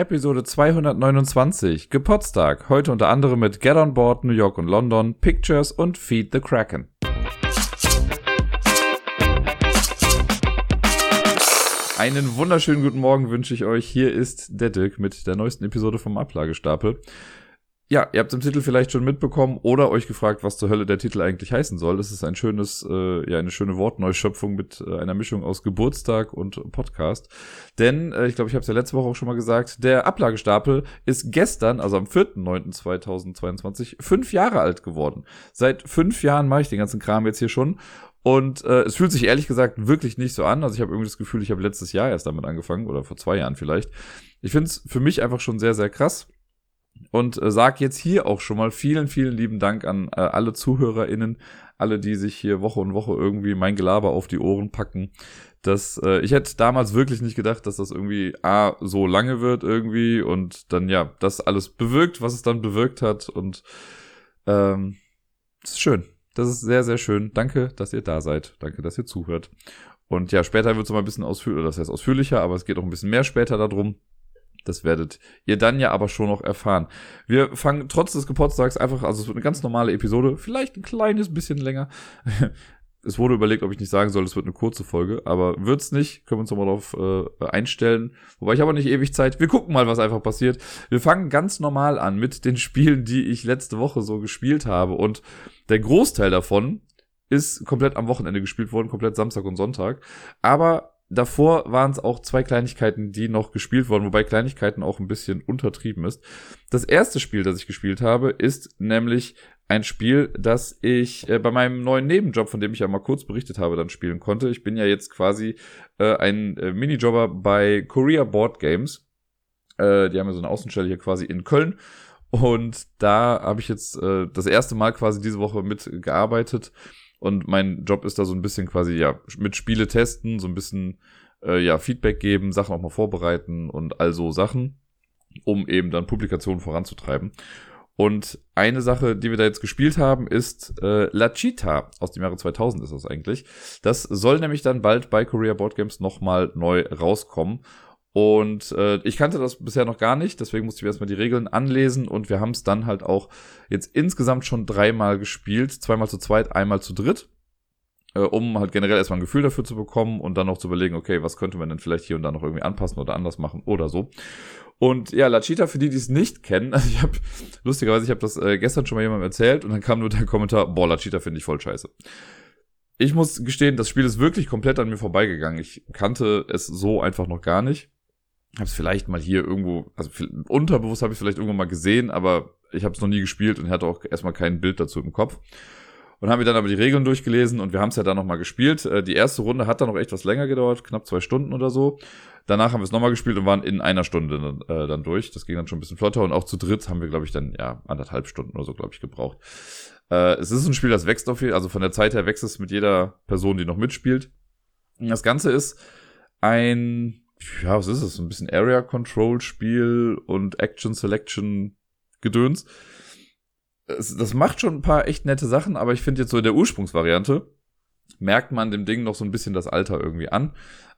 Episode 229, Geburtstag, heute unter anderem mit Get on Board, New York und London, Pictures und Feed the Kraken. Einen wunderschönen guten Morgen wünsche ich euch. Hier ist der Dirk mit der neuesten Episode vom Ablagestapel. Ja, ihr habt im Titel vielleicht schon mitbekommen oder euch gefragt, was zur Hölle der Titel eigentlich heißen soll. Das ist ein schönes, äh, ja, eine schöne Wortneuschöpfung mit äh, einer Mischung aus Geburtstag und Podcast. Denn, äh, ich glaube, ich habe es ja letzte Woche auch schon mal gesagt, der Ablagestapel ist gestern, also am 4.9.2022, fünf Jahre alt geworden. Seit fünf Jahren mache ich den ganzen Kram jetzt hier schon. Und äh, es fühlt sich ehrlich gesagt wirklich nicht so an. Also ich habe irgendwie das Gefühl, ich habe letztes Jahr erst damit angefangen oder vor zwei Jahren vielleicht. Ich finde es für mich einfach schon sehr, sehr krass und äh, sag jetzt hier auch schon mal vielen, vielen lieben Dank an äh, alle ZuhörerInnen, alle, die sich hier Woche und Woche irgendwie mein Gelaber auf die Ohren packen. Das, äh, ich hätte damals wirklich nicht gedacht, dass das irgendwie A, so lange wird irgendwie und dann ja, das alles bewirkt, was es dann bewirkt hat und ähm, das ist schön. Das ist sehr, sehr schön. Danke, dass ihr da seid. Danke, dass ihr zuhört. Und ja, später wird es mal ein bisschen ausführlicher, das heißt ausführlicher, aber es geht auch ein bisschen mehr später darum. Das werdet ihr dann ja aber schon noch erfahren. Wir fangen trotz des Geburtstags einfach, also es wird eine ganz normale Episode, vielleicht ein kleines bisschen länger. es wurde überlegt, ob ich nicht sagen soll, es wird eine kurze Folge, aber wird's nicht, können wir uns nochmal darauf äh, einstellen. Wobei ich habe nicht ewig Zeit. Wir gucken mal, was einfach passiert. Wir fangen ganz normal an mit den Spielen, die ich letzte Woche so gespielt habe und der Großteil davon ist komplett am Wochenende gespielt worden, komplett Samstag und Sonntag. Aber davor waren es auch zwei Kleinigkeiten, die noch gespielt wurden, wobei Kleinigkeiten auch ein bisschen untertrieben ist. Das erste Spiel, das ich gespielt habe, ist nämlich ein Spiel, das ich äh, bei meinem neuen Nebenjob, von dem ich ja mal kurz berichtet habe, dann spielen konnte. Ich bin ja jetzt quasi äh, ein äh, Minijobber bei Korea Board Games. Äh, die haben ja so eine Außenstelle hier quasi in Köln. Und da habe ich jetzt äh, das erste Mal quasi diese Woche mitgearbeitet und mein Job ist da so ein bisschen quasi, ja, mit Spiele testen, so ein bisschen, äh, ja, Feedback geben, Sachen auch mal vorbereiten und all so Sachen, um eben dann Publikationen voranzutreiben. Und eine Sache, die wir da jetzt gespielt haben, ist äh, La Cheetah. Aus dem Jahre 2000 ist das eigentlich. Das soll nämlich dann bald bei Korea Board Games nochmal neu rauskommen. Und äh, ich kannte das bisher noch gar nicht, deswegen musste ich erstmal die Regeln anlesen und wir haben es dann halt auch jetzt insgesamt schon dreimal gespielt. Zweimal zu zweit, einmal zu dritt. Äh, um halt generell erstmal ein Gefühl dafür zu bekommen und dann noch zu überlegen, okay, was könnte man denn vielleicht hier und da noch irgendwie anpassen oder anders machen oder so. Und ja, La Cheetah, für die, die es nicht kennen, also ich habe, lustigerweise, ich habe das äh, gestern schon mal jemandem erzählt und dann kam nur der Kommentar, boah, La Cheetah finde ich voll scheiße ich muss gestehen, das Spiel ist wirklich komplett an mir vorbeigegangen. Ich kannte es so einfach noch gar nicht habe es vielleicht mal hier irgendwo, also unterbewusst habe ich vielleicht irgendwo mal gesehen, aber ich habe es noch nie gespielt und hatte auch erstmal kein Bild dazu im Kopf. Und haben wir dann aber die Regeln durchgelesen und wir haben es ja dann nochmal gespielt. Äh, die erste Runde hat dann noch was länger gedauert, knapp zwei Stunden oder so. Danach haben wir es nochmal gespielt und waren in einer Stunde äh, dann durch. Das ging dann schon ein bisschen flotter und auch zu dritt haben wir, glaube ich, dann ja anderthalb Stunden oder so, glaube ich, gebraucht. Äh, es ist ein Spiel, das wächst auf jeden also von der Zeit her wächst es mit jeder Person, die noch mitspielt. Das Ganze ist ein ja, was ist es? Ein bisschen Area Control Spiel und Action Selection Gedöns. Es, das macht schon ein paar echt nette Sachen, aber ich finde jetzt so in der Ursprungsvariante merkt man dem Ding noch so ein bisschen das Alter irgendwie an.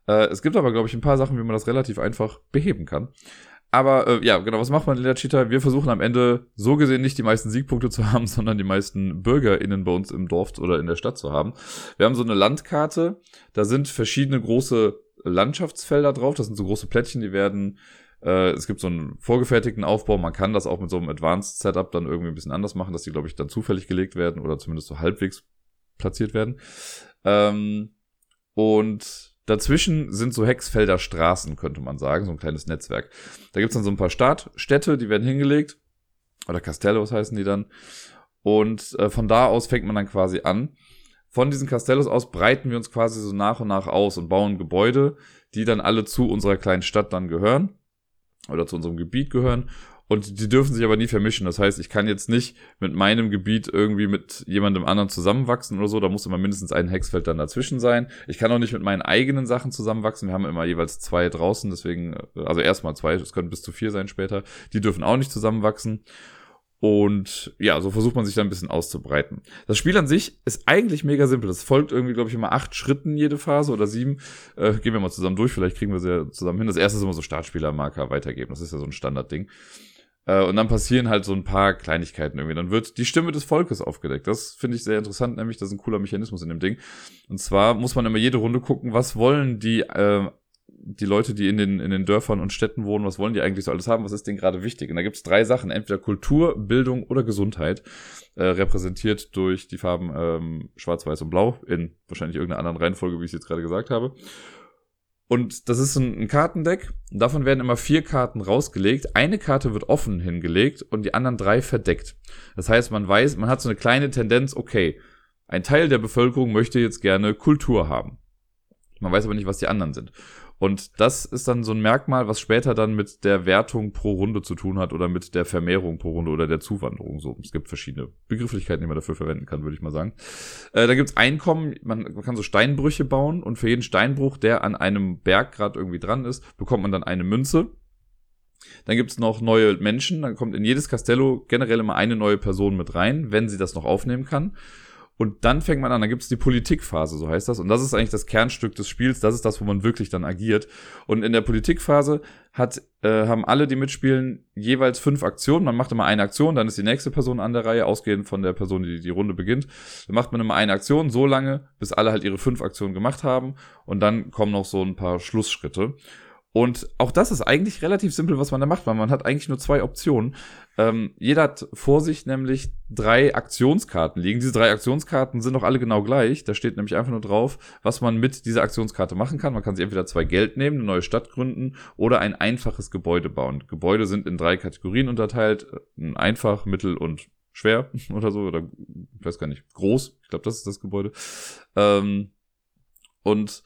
Äh, es gibt aber, glaube ich, ein paar Sachen, wie man das relativ einfach beheben kann. Aber äh, ja, genau, was macht man in der Cheetah? Wir versuchen am Ende so gesehen nicht die meisten Siegpunkte zu haben, sondern die meisten BürgerInnen bei uns im Dorf oder in der Stadt zu haben. Wir haben so eine Landkarte, da sind verschiedene große Landschaftsfelder drauf. Das sind so große Plättchen, die werden äh, es gibt so einen vorgefertigten Aufbau. Man kann das auch mit so einem Advanced Setup dann irgendwie ein bisschen anders machen, dass die, glaube ich, dann zufällig gelegt werden oder zumindest so halbwegs platziert werden. Ähm, und dazwischen sind so Hexfelder Straßen, könnte man sagen, so ein kleines Netzwerk. Da gibt's dann so ein paar Startstädte, die werden hingelegt. Oder Castellos heißen die dann. Und äh, von da aus fängt man dann quasi an von diesen Castellos aus breiten wir uns quasi so nach und nach aus und bauen Gebäude, die dann alle zu unserer kleinen Stadt dann gehören oder zu unserem Gebiet gehören. Und die dürfen sich aber nie vermischen. Das heißt, ich kann jetzt nicht mit meinem Gebiet irgendwie mit jemandem anderen zusammenwachsen oder so. Da muss immer mindestens ein Hexfeld dann dazwischen sein. Ich kann auch nicht mit meinen eigenen Sachen zusammenwachsen. Wir haben immer jeweils zwei draußen. Deswegen, also erstmal zwei. Es können bis zu vier sein später. Die dürfen auch nicht zusammenwachsen. Und ja, so versucht man sich da ein bisschen auszubreiten. Das Spiel an sich ist eigentlich mega simpel. Es folgt irgendwie, glaube ich, immer acht Schritten jede Phase oder sieben. Äh, gehen wir mal zusammen durch, vielleicht kriegen wir sie ja zusammen hin. Das erste ist immer so Startspielermarker weitergeben. Das ist ja so ein Standardding. Äh, und dann passieren halt so ein paar Kleinigkeiten irgendwie. Dann wird die Stimme des Volkes aufgedeckt. Das finde ich sehr interessant, nämlich das ist ein cooler Mechanismus in dem Ding. Und zwar muss man immer jede Runde gucken, was wollen die äh, die Leute, die in den, in den Dörfern und Städten wohnen, was wollen die eigentlich so alles haben, was ist denen gerade wichtig? Und da gibt es drei Sachen, entweder Kultur, Bildung oder Gesundheit, äh, repräsentiert durch die Farben ähm, Schwarz, Weiß und Blau, in wahrscheinlich irgendeiner anderen Reihenfolge, wie ich es jetzt gerade gesagt habe. Und das ist ein, ein Kartendeck. Davon werden immer vier Karten rausgelegt. Eine Karte wird offen hingelegt und die anderen drei verdeckt. Das heißt, man weiß, man hat so eine kleine Tendenz, okay, ein Teil der Bevölkerung möchte jetzt gerne Kultur haben. Man weiß aber nicht, was die anderen sind. Und das ist dann so ein Merkmal, was später dann mit der Wertung pro Runde zu tun hat oder mit der Vermehrung pro Runde oder der Zuwanderung. So, es gibt verschiedene Begrifflichkeiten, die man dafür verwenden kann, würde ich mal sagen. Äh, da gibt's Einkommen, man, man kann so Steinbrüche bauen und für jeden Steinbruch, der an einem Berg gerade irgendwie dran ist, bekommt man dann eine Münze. Dann gibt's noch neue Menschen, dann kommt in jedes Castello generell immer eine neue Person mit rein, wenn sie das noch aufnehmen kann. Und dann fängt man an, dann gibt es die Politikphase, so heißt das. Und das ist eigentlich das Kernstück des Spiels. Das ist das, wo man wirklich dann agiert. Und in der Politikphase hat, äh, haben alle, die mitspielen, jeweils fünf Aktionen. Man macht immer eine Aktion, dann ist die nächste Person an der Reihe, ausgehend von der Person, die die Runde beginnt. Dann macht man immer eine Aktion, so lange, bis alle halt ihre fünf Aktionen gemacht haben. Und dann kommen noch so ein paar Schlussschritte. Und auch das ist eigentlich relativ simpel, was man da macht, weil man hat eigentlich nur zwei Optionen. Ähm, jeder hat vor sich nämlich drei Aktionskarten liegen. Diese drei Aktionskarten sind auch alle genau gleich. Da steht nämlich einfach nur drauf, was man mit dieser Aktionskarte machen kann. Man kann sich entweder zwei Geld nehmen, eine neue Stadt gründen oder ein einfaches Gebäude bauen. Gebäude sind in drei Kategorien unterteilt. Ein einfach, mittel und schwer oder so. Oder ich weiß gar nicht, groß. Ich glaube, das ist das Gebäude. Ähm, und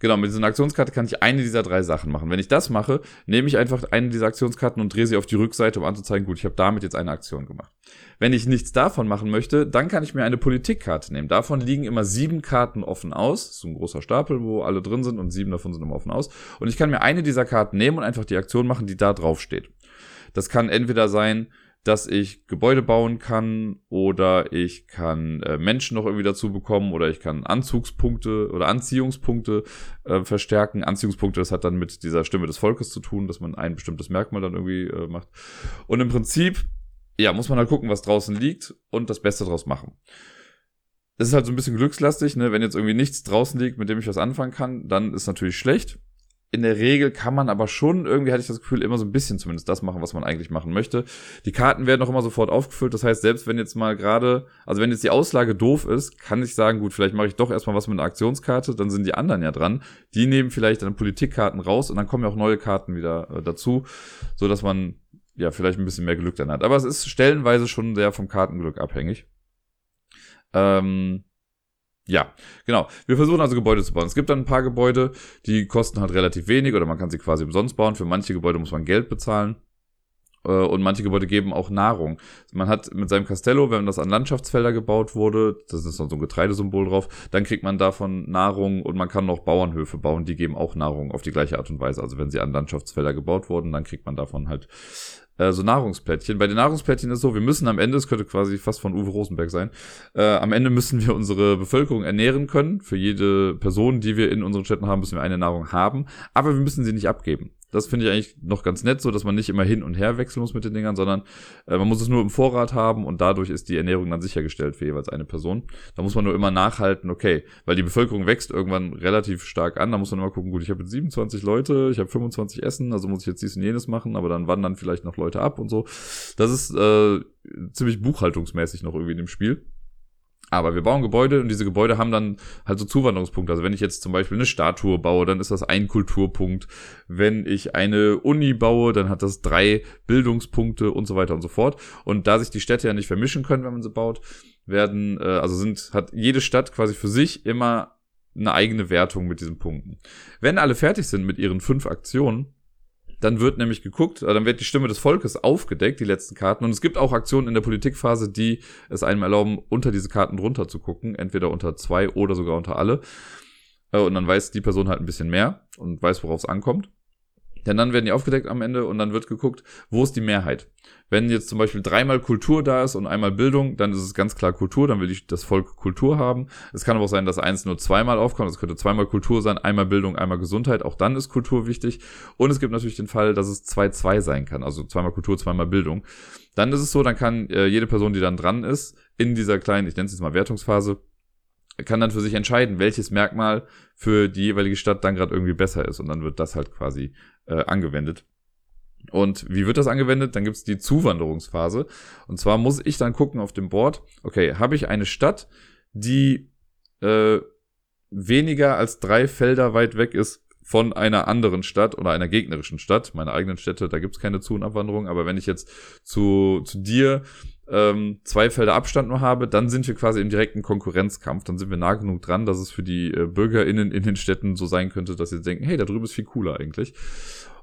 Genau, mit dieser Aktionskarte kann ich eine dieser drei Sachen machen. Wenn ich das mache, nehme ich einfach eine dieser Aktionskarten und drehe sie auf die Rückseite, um anzuzeigen, gut, ich habe damit jetzt eine Aktion gemacht. Wenn ich nichts davon machen möchte, dann kann ich mir eine Politikkarte nehmen. Davon liegen immer sieben Karten offen aus. So ein großer Stapel, wo alle drin sind und sieben davon sind immer offen aus. Und ich kann mir eine dieser Karten nehmen und einfach die Aktion machen, die da drauf steht. Das kann entweder sein, dass ich Gebäude bauen kann oder ich kann äh, Menschen noch irgendwie dazu bekommen oder ich kann Anzugspunkte oder Anziehungspunkte äh, verstärken. Anziehungspunkte, das hat dann mit dieser Stimme des Volkes zu tun, dass man ein bestimmtes Merkmal dann irgendwie äh, macht. Und im Prinzip, ja, muss man halt gucken, was draußen liegt und das Beste draus machen. Das ist halt so ein bisschen glückslastig, ne? Wenn jetzt irgendwie nichts draußen liegt, mit dem ich was anfangen kann, dann ist natürlich schlecht in der Regel kann man aber schon, irgendwie hatte ich das Gefühl, immer so ein bisschen zumindest das machen, was man eigentlich machen möchte. Die Karten werden auch immer sofort aufgefüllt. Das heißt, selbst wenn jetzt mal gerade, also wenn jetzt die Auslage doof ist, kann ich sagen, gut, vielleicht mache ich doch erstmal was mit einer Aktionskarte, dann sind die anderen ja dran. Die nehmen vielleicht dann Politikkarten raus und dann kommen ja auch neue Karten wieder äh, dazu, so dass man ja vielleicht ein bisschen mehr Glück dann hat. Aber es ist stellenweise schon sehr vom Kartenglück abhängig. Ähm, ja, genau. Wir versuchen also Gebäude zu bauen. Es gibt dann ein paar Gebäude, die kosten halt relativ wenig oder man kann sie quasi umsonst bauen. Für manche Gebäude muss man Geld bezahlen. Äh, und manche Gebäude geben auch Nahrung. Man hat mit seinem Castello, wenn das an Landschaftsfelder gebaut wurde, das ist dann so ein Getreidesymbol drauf, dann kriegt man davon Nahrung und man kann noch Bauernhöfe bauen, die geben auch Nahrung auf die gleiche Art und Weise. Also wenn sie an Landschaftsfelder gebaut wurden, dann kriegt man davon halt äh, so Nahrungsplättchen. Bei den Nahrungsplättchen ist so, wir müssen am Ende, es könnte quasi fast von Uwe Rosenberg sein, äh, am Ende müssen wir unsere Bevölkerung ernähren können. Für jede Person, die wir in unseren Städten haben, müssen wir eine Nahrung haben, aber wir müssen sie nicht abgeben. Das finde ich eigentlich noch ganz nett, so dass man nicht immer hin und her wechseln muss mit den Dingern, sondern äh, man muss es nur im Vorrat haben und dadurch ist die Ernährung dann sichergestellt für jeweils eine Person. Da muss man nur immer nachhalten, okay, weil die Bevölkerung wächst irgendwann relativ stark an, da muss man immer gucken, gut, ich habe jetzt 27 Leute, ich habe 25 Essen, also muss ich jetzt dies und jenes machen, aber dann wandern vielleicht noch Leute ab und so. Das ist äh, ziemlich buchhaltungsmäßig noch irgendwie in dem Spiel. Aber wir bauen Gebäude und diese Gebäude haben dann halt so Zuwanderungspunkte. Also wenn ich jetzt zum Beispiel eine Statue baue, dann ist das ein Kulturpunkt. Wenn ich eine Uni baue, dann hat das drei Bildungspunkte und so weiter und so fort. Und da sich die Städte ja nicht vermischen können, wenn man sie baut, werden, äh, also sind, hat jede Stadt quasi für sich immer eine eigene Wertung mit diesen Punkten. Wenn alle fertig sind mit ihren fünf Aktionen, dann wird nämlich geguckt, äh, dann wird die Stimme des Volkes aufgedeckt, die letzten Karten. Und es gibt auch Aktionen in der Politikphase, die es einem erlauben, unter diese Karten drunter zu gucken. Entweder unter zwei oder sogar unter alle. Äh, und dann weiß die Person halt ein bisschen mehr und weiß, worauf es ankommt. Denn dann werden die aufgedeckt am Ende und dann wird geguckt, wo ist die Mehrheit. Wenn jetzt zum Beispiel dreimal Kultur da ist und einmal Bildung, dann ist es ganz klar Kultur, dann will ich das Volk Kultur haben. Es kann aber auch sein, dass eins nur zweimal aufkommt. Es könnte zweimal Kultur sein, einmal Bildung, einmal Gesundheit. Auch dann ist Kultur wichtig. Und es gibt natürlich den Fall, dass es 2-2 sein kann. Also zweimal Kultur, zweimal Bildung. Dann ist es so, dann kann äh, jede Person, die dann dran ist, in dieser kleinen, ich nenne es jetzt mal Wertungsphase, kann dann für sich entscheiden, welches Merkmal für die jeweilige Stadt dann gerade irgendwie besser ist. Und dann wird das halt quasi äh, angewendet. Und wie wird das angewendet? Dann gibt es die Zuwanderungsphase. Und zwar muss ich dann gucken auf dem Board, okay, habe ich eine Stadt, die äh, weniger als drei Felder weit weg ist von einer anderen Stadt oder einer gegnerischen Stadt. Meine eigenen Städte, da gibt es keine Zu- und Abwanderung. Aber wenn ich jetzt zu, zu dir ähm, zwei Felder Abstand nur habe, dann sind wir quasi im direkten Konkurrenzkampf. Dann sind wir nah genug dran, dass es für die äh, BürgerInnen in den Städten so sein könnte, dass sie denken, hey, da drüben ist viel cooler eigentlich.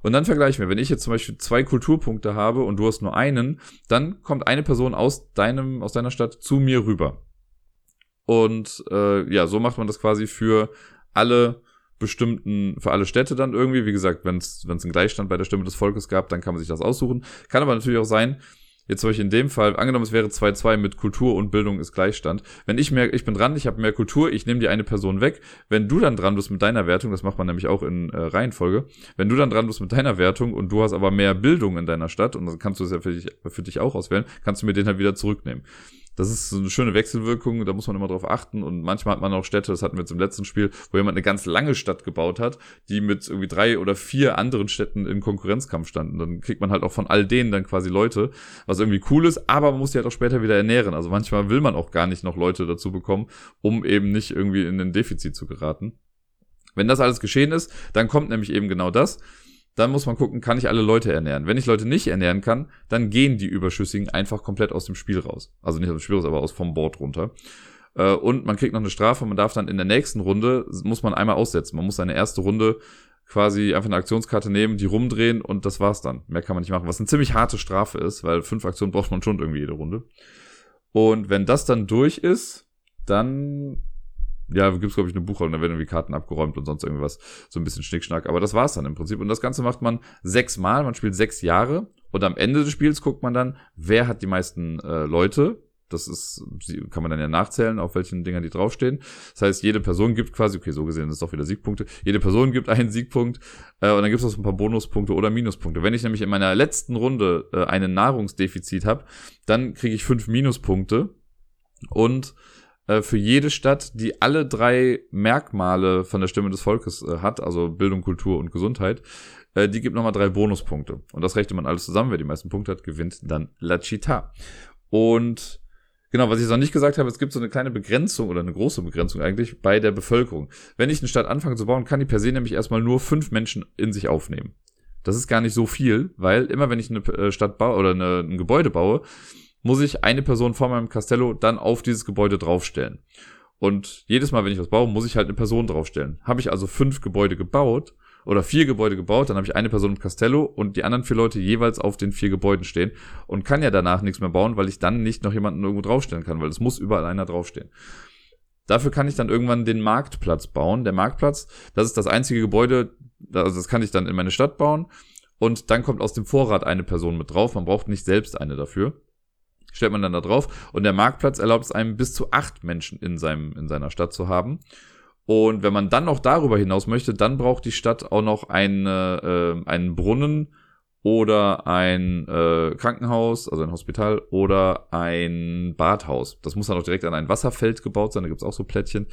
Und dann vergleichen wir, wenn ich jetzt zum Beispiel zwei Kulturpunkte habe und du hast nur einen, dann kommt eine Person aus deinem, aus deiner Stadt zu mir rüber. Und äh, ja, so macht man das quasi für alle bestimmten, für alle Städte dann irgendwie. Wie gesagt, wenn es einen Gleichstand bei der Stimme des Volkes gab, dann kann man sich das aussuchen. Kann aber natürlich auch sein, Jetzt zum Beispiel in dem Fall, angenommen, es wäre 2-2 mit Kultur und Bildung ist Gleichstand. Wenn ich mehr, ich bin dran, ich habe mehr Kultur, ich nehme die eine Person weg. Wenn du dann dran bist mit deiner Wertung, das macht man nämlich auch in äh, Reihenfolge, wenn du dann dran bist mit deiner Wertung und du hast aber mehr Bildung in deiner Stadt, und dann kannst du es ja für dich, für dich auch auswählen, kannst du mir den halt wieder zurücknehmen. Das ist so eine schöne Wechselwirkung, da muss man immer drauf achten. Und manchmal hat man auch Städte, das hatten wir jetzt im letzten Spiel, wo jemand eine ganz lange Stadt gebaut hat, die mit irgendwie drei oder vier anderen Städten in Konkurrenzkampf standen. Dann kriegt man halt auch von all denen dann quasi Leute, was irgendwie cool ist, aber man muss die halt auch später wieder ernähren. Also manchmal will man auch gar nicht noch Leute dazu bekommen, um eben nicht irgendwie in ein Defizit zu geraten. Wenn das alles geschehen ist, dann kommt nämlich eben genau das dann muss man gucken, kann ich alle Leute ernähren. Wenn ich Leute nicht ernähren kann, dann gehen die Überschüssigen einfach komplett aus dem Spiel raus. Also nicht aus dem Spiel raus, aber aus vom Board runter. Äh, und man kriegt noch eine Strafe, man darf dann in der nächsten Runde, muss man einmal aussetzen. Man muss seine erste Runde quasi einfach eine Aktionskarte nehmen, die rumdrehen und das war's dann. Mehr kann man nicht machen. Was eine ziemlich harte Strafe ist, weil fünf Aktionen braucht man schon irgendwie jede Runde. Und wenn das dann durch ist, dann ja, gibt es, glaube ich, eine Buchhaltung, da werden irgendwie Karten abgeräumt und sonst irgendwas. So ein bisschen Schnickschnack. Aber das war's dann im Prinzip. Und das Ganze macht man sechsmal, man spielt sechs Jahre und am Ende des Spiels guckt man dann, wer hat die meisten äh, Leute. Das ist, kann man dann ja nachzählen, auf welchen Dingern die draufstehen. Das heißt, jede Person gibt quasi, okay, so gesehen ist doch wieder Siegpunkte. Jede Person gibt einen Siegpunkt äh, und dann gibt es auch ein paar Bonuspunkte oder Minuspunkte. Wenn ich nämlich in meiner letzten Runde äh, einen Nahrungsdefizit habe, dann kriege ich fünf Minuspunkte und äh, für jede Stadt, die alle drei Merkmale von der Stimme des Volkes äh, hat, also Bildung, Kultur und Gesundheit, äh, die gibt nochmal drei Bonuspunkte. Und das rechnet man alles zusammen. Wer die meisten Punkte hat, gewinnt dann La Città. Und Genau, was ich noch nicht gesagt habe, es gibt so eine kleine Begrenzung oder eine große Begrenzung eigentlich bei der Bevölkerung. Wenn ich eine Stadt anfange zu bauen, kann die per se nämlich erstmal nur fünf Menschen in sich aufnehmen. Das ist gar nicht so viel, weil immer wenn ich eine Stadt baue oder eine, ein Gebäude baue, muss ich eine Person vor meinem Castello dann auf dieses Gebäude draufstellen. Und jedes Mal, wenn ich was baue, muss ich halt eine Person draufstellen. Habe ich also fünf Gebäude gebaut oder vier Gebäude gebaut, dann habe ich eine Person im Castello und die anderen vier Leute jeweils auf den vier Gebäuden stehen und kann ja danach nichts mehr bauen, weil ich dann nicht noch jemanden irgendwo draufstellen kann, weil es muss überall einer draufstehen. Dafür kann ich dann irgendwann den Marktplatz bauen. Der Marktplatz, das ist das einzige Gebäude, also das kann ich dann in meine Stadt bauen und dann kommt aus dem Vorrat eine Person mit drauf. Man braucht nicht selbst eine dafür stellt man dann da drauf. Und der Marktplatz erlaubt es einem bis zu acht Menschen in, seinem, in seiner Stadt zu haben. Und wenn man dann noch darüber hinaus möchte, dann braucht die Stadt auch noch eine, äh, einen Brunnen oder ein äh, Krankenhaus, also ein Hospital oder ein Badhaus. Das muss dann auch direkt an ein Wasserfeld gebaut sein, da gibt's auch so Plättchen.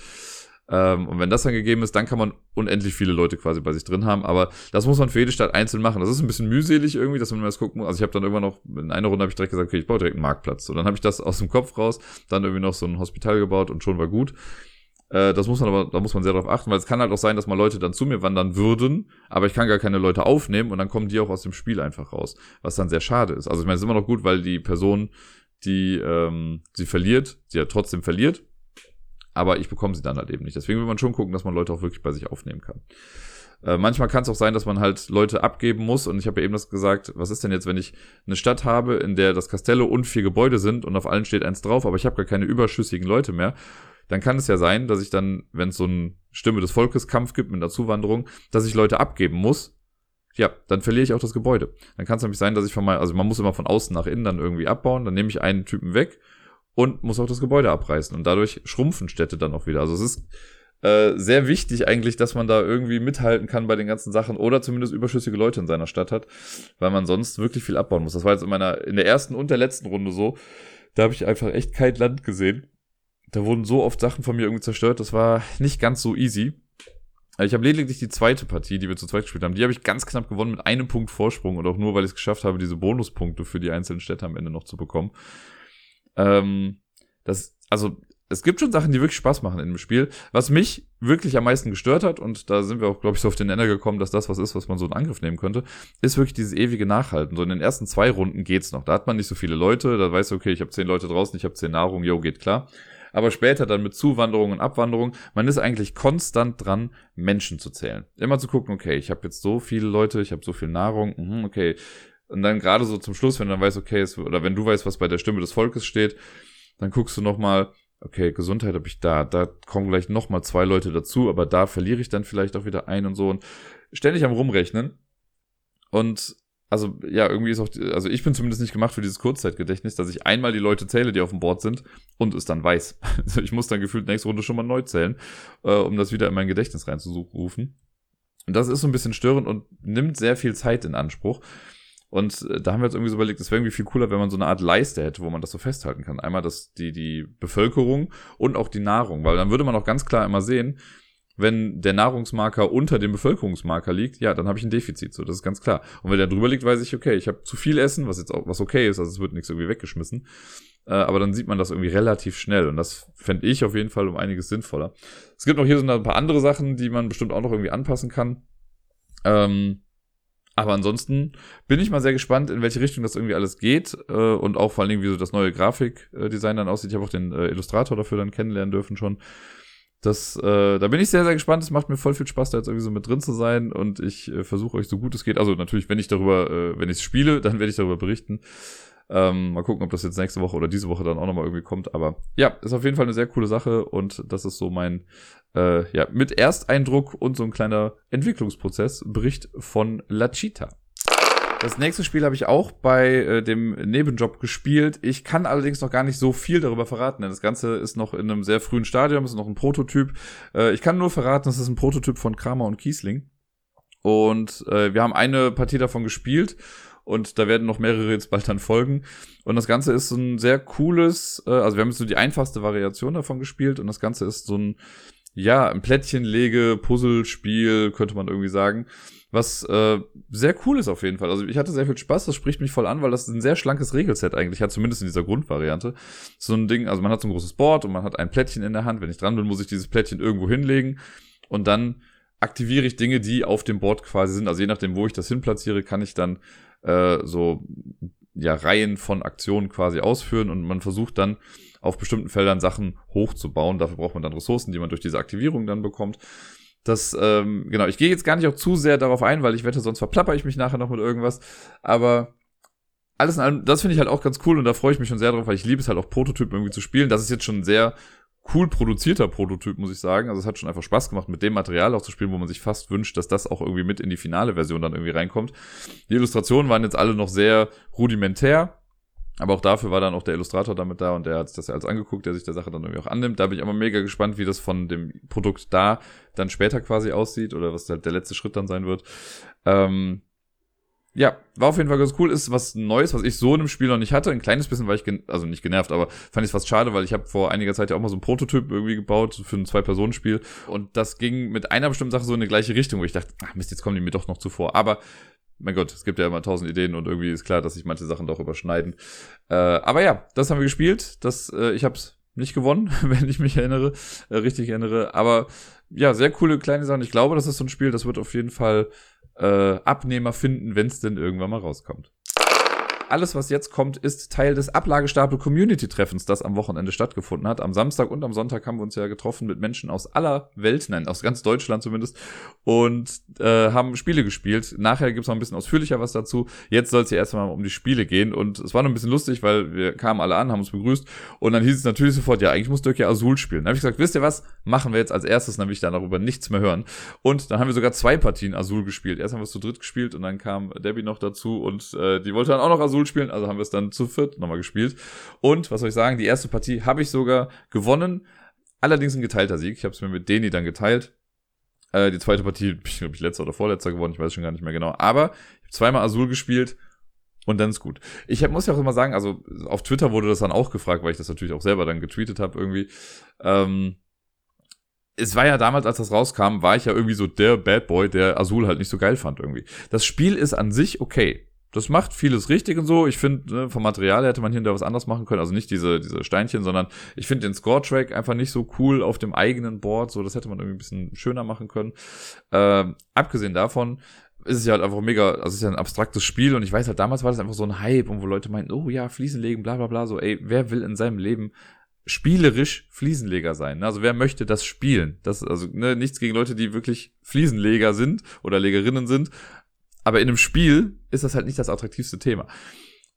Ähm, und wenn das dann gegeben ist, dann kann man unendlich viele Leute quasi bei sich drin haben. Aber das muss man für jede Stadt einzeln machen. Das ist ein bisschen mühselig irgendwie, dass man das gucken muss. Also ich habe dann irgendwann noch, in einer Runde habe ich direkt gesagt, okay, ich baue direkt einen Marktplatz. Und dann habe ich das aus dem Kopf raus, dann irgendwie noch so ein Hospital gebaut und schon war gut. Äh, das muss man aber, da muss man sehr darauf achten, weil es kann halt auch sein, dass mal Leute dann zu mir wandern würden, aber ich kann gar keine Leute aufnehmen und dann kommen die auch aus dem Spiel einfach raus. Was dann sehr schade ist. Also ich meine, es ist immer noch gut, weil die Person, die ähm, sie verliert, sie ja trotzdem verliert aber ich bekomme sie dann halt eben nicht. Deswegen will man schon gucken, dass man Leute auch wirklich bei sich aufnehmen kann. Äh, manchmal kann es auch sein, dass man halt Leute abgeben muss. Und ich habe ja eben das gesagt, was ist denn jetzt, wenn ich eine Stadt habe, in der das Castello und vier Gebäude sind und auf allen steht eins drauf, aber ich habe gar keine überschüssigen Leute mehr. Dann kann es ja sein, dass ich dann, wenn es so einen Stimme des Volkes Kampf gibt mit einer Zuwanderung, dass ich Leute abgeben muss, ja, dann verliere ich auch das Gebäude. Dann kann es nämlich sein, dass ich von meinem, also man muss immer von außen nach innen dann irgendwie abbauen, dann nehme ich einen Typen weg und muss auch das Gebäude abreißen. Und dadurch schrumpfen Städte dann auch wieder. Also es ist äh, sehr wichtig eigentlich, dass man da irgendwie mithalten kann bei den ganzen Sachen oder zumindest überschüssige Leute in seiner Stadt hat, weil man sonst wirklich viel abbauen muss. Das war jetzt in meiner, in der ersten und der letzten Runde so. Da habe ich einfach echt kein Land gesehen. Da wurden so oft Sachen von mir irgendwie zerstört. Das war nicht ganz so easy. Ich habe lediglich die zweite Partie, die wir zu zweit gespielt haben, die habe ich ganz knapp gewonnen mit einem Punkt Vorsprung und auch nur, weil ich es geschafft habe, diese Bonuspunkte für die einzelnen Städte am Ende noch zu bekommen. Ähm, das, also es gibt schon Sachen, die wirklich Spaß machen in dem Spiel. Was mich wirklich am meisten gestört hat, und da sind wir auch, glaube ich, so auf den Nenner gekommen, dass das was ist, was man so in Angriff nehmen könnte, ist wirklich dieses ewige Nachhalten. So in den ersten zwei Runden geht's noch. Da hat man nicht so viele Leute, da weißt du, okay, ich habe zehn Leute draußen, ich habe zehn Nahrung, yo, geht klar. Aber später dann mit Zuwanderung und Abwanderung, man ist eigentlich konstant dran, Menschen zu zählen. Immer zu gucken, okay, ich habe jetzt so viele Leute, ich habe so viel Nahrung, mhm, okay. Und dann gerade so zum Schluss, wenn du dann weißt, okay, es, oder wenn du weißt, was bei der Stimme des Volkes steht, dann guckst du nochmal, okay, Gesundheit habe ich da, da kommen gleich nochmal zwei Leute dazu, aber da verliere ich dann vielleicht auch wieder einen und so und ständig am rumrechnen. Und also ja, irgendwie ist auch, also ich bin zumindest nicht gemacht für dieses Kurzzeitgedächtnis, dass ich einmal die Leute zähle, die auf dem Board sind und es dann weiß. Also ich muss dann gefühlt nächste Runde schon mal neu zählen, äh, um das wieder in mein Gedächtnis reinzurufen. Und das ist so ein bisschen störend und nimmt sehr viel Zeit in Anspruch. Und äh, da haben wir jetzt irgendwie so überlegt, es wäre irgendwie viel cooler, wenn man so eine Art Leiste hätte, wo man das so festhalten kann. Einmal das, die, die Bevölkerung und auch die Nahrung, weil dann würde man auch ganz klar immer sehen, wenn der Nahrungsmarker unter dem Bevölkerungsmarker liegt, ja, dann habe ich ein Defizit, so das ist ganz klar. Und wenn der drüber liegt, weiß ich, okay, ich habe zu viel Essen, was jetzt auch was okay ist, also es wird nichts irgendwie weggeschmissen. Äh, aber dann sieht man das irgendwie relativ schnell und das fände ich auf jeden Fall um einiges sinnvoller. Es gibt noch hier so ein paar andere Sachen, die man bestimmt auch noch irgendwie anpassen kann. Ähm, aber ansonsten bin ich mal sehr gespannt, in welche Richtung das irgendwie alles geht äh, und auch vor allen Dingen, wie so das neue Grafikdesign dann aussieht. Ich habe auch den äh, Illustrator dafür dann kennenlernen dürfen schon. Das, äh, da bin ich sehr, sehr gespannt. Es macht mir voll viel Spaß, da jetzt irgendwie so mit drin zu sein und ich äh, versuche euch so gut es geht. Also natürlich, wenn ich darüber, äh, wenn ich spiele, dann werde ich darüber berichten. Ähm, mal gucken, ob das jetzt nächste Woche oder diese Woche dann auch nochmal irgendwie kommt. Aber ja, ist auf jeden Fall eine sehr coole Sache und das ist so mein äh, ja, mit Ersteindruck und so ein kleiner Entwicklungsprozess Bericht von La Chita. Das nächste Spiel habe ich auch bei äh, dem Nebenjob gespielt. Ich kann allerdings noch gar nicht so viel darüber verraten, denn das Ganze ist noch in einem sehr frühen Stadium, ist noch ein Prototyp. Äh, ich kann nur verraten, es ist ein Prototyp von Kramer und Kiesling. Und äh, wir haben eine Partie davon gespielt und da werden noch mehrere jetzt bald dann folgen. Und das Ganze ist so ein sehr cooles, äh, also wir haben jetzt so die einfachste Variation davon gespielt und das Ganze ist so ein ja, ein Plättchenlege, Puzzlespiel, könnte man irgendwie sagen. Was äh, sehr cool ist auf jeden Fall. Also ich hatte sehr viel Spaß, das spricht mich voll an, weil das ein sehr schlankes Regelset eigentlich hat, zumindest in dieser Grundvariante. So ein Ding, also man hat so ein großes Board und man hat ein Plättchen in der Hand. Wenn ich dran bin, muss ich dieses Plättchen irgendwo hinlegen und dann aktiviere ich Dinge, die auf dem Board quasi sind. Also je nachdem, wo ich das hinplatziere, kann ich dann äh, so ja Reihen von Aktionen quasi ausführen und man versucht dann auf bestimmten Feldern Sachen hochzubauen. Dafür braucht man dann Ressourcen, die man durch diese Aktivierung dann bekommt. Das, ähm, genau, ich gehe jetzt gar nicht auch zu sehr darauf ein, weil ich wette, sonst verplapper ich mich nachher noch mit irgendwas. Aber alles in allem, das finde ich halt auch ganz cool und da freue ich mich schon sehr drauf, weil ich liebe es halt auch Prototypen irgendwie zu spielen. Das ist jetzt schon sehr cool produzierter Prototyp, muss ich sagen. Also es hat schon einfach Spaß gemacht, mit dem Material auch zu spielen, wo man sich fast wünscht, dass das auch irgendwie mit in die finale Version dann irgendwie reinkommt. Die Illustrationen waren jetzt alle noch sehr rudimentär. Aber auch dafür war dann auch der Illustrator damit da und der hat sich das ja alles angeguckt, der sich der Sache dann irgendwie auch annimmt. Da bin ich aber mega gespannt, wie das von dem Produkt da dann später quasi aussieht oder was halt der letzte Schritt dann sein wird. Ähm, ja, war auf jeden Fall ganz cool. Ist was Neues, was ich so in einem Spiel noch nicht hatte. Ein kleines bisschen war ich, also nicht genervt, aber fand ich fast schade, weil ich habe vor einiger Zeit ja auch mal so ein Prototyp irgendwie gebaut für ein Zwei-Personen-Spiel. Und das ging mit einer bestimmten Sache so in die gleiche Richtung, wo ich dachte, ach Mist, jetzt kommen die mir doch noch zuvor. Aber mein Gott, es gibt ja immer tausend Ideen und irgendwie ist klar, dass sich manche Sachen doch überschneiden. Äh, aber ja, das haben wir gespielt. Das, äh, ich habe es nicht gewonnen, wenn ich mich erinnere, äh, richtig erinnere. Aber ja, sehr coole kleine Sachen. Ich glaube, das ist so ein Spiel, das wird auf jeden Fall äh, Abnehmer finden, wenn es denn irgendwann mal rauskommt. Alles, was jetzt kommt, ist Teil des Ablagestapel Community Treffens, das am Wochenende stattgefunden hat. Am Samstag und am Sonntag haben wir uns ja getroffen mit Menschen aus aller Welt, nein, aus ganz Deutschland zumindest, und äh, haben Spiele gespielt. Nachher gibt's noch ein bisschen ausführlicher was dazu. Jetzt soll es ja erstmal um die Spiele gehen und es war noch ein bisschen lustig, weil wir kamen alle an, haben uns begrüßt und dann hieß es natürlich sofort, ja, eigentlich muss Dirk ja Azul spielen. Dann habe ich gesagt, wisst ihr was, machen wir jetzt als erstes, dann will ich dann darüber nichts mehr hören. Und dann haben wir sogar zwei Partien Azul gespielt. Erst haben wir es zu dritt gespielt und dann kam Debbie noch dazu und äh, die wollte dann auch noch Azul spielen, also haben wir es dann zu viert nochmal gespielt. Und was soll ich sagen, die erste Partie habe ich sogar gewonnen, allerdings ein geteilter Sieg. Ich habe es mir mit Deni dann geteilt. Äh, die zweite Partie, ich glaube ich letzter oder vorletzter gewonnen, ich weiß schon gar nicht mehr genau. Aber ich habe zweimal Azul gespielt und dann ist gut. Ich hab, muss ja auch immer sagen, also auf Twitter wurde das dann auch gefragt, weil ich das natürlich auch selber dann getweetet habe irgendwie. Ähm, es war ja damals, als das rauskam, war ich ja irgendwie so der Bad Boy, der Azul halt nicht so geil fand irgendwie. Das Spiel ist an sich okay. Das macht vieles richtig und so. Ich finde, ne, vom Material hätte man hier und was anderes machen können. Also nicht diese, diese Steinchen, sondern ich finde den Score-Track einfach nicht so cool auf dem eigenen Board. So, das hätte man irgendwie ein bisschen schöner machen können. Ähm, abgesehen davon ist es ja halt einfach mega, also es ist ja ein abstraktes Spiel und ich weiß halt, damals war das einfach so ein Hype und wo Leute meinten, oh ja, Fliesen legen, bla bla bla, so, ey, wer will in seinem Leben spielerisch Fliesenleger sein. Ne? Also wer möchte das spielen? Das, also ne, nichts gegen Leute, die wirklich Fliesenleger sind oder Legerinnen sind. Aber in einem Spiel ist das halt nicht das attraktivste Thema.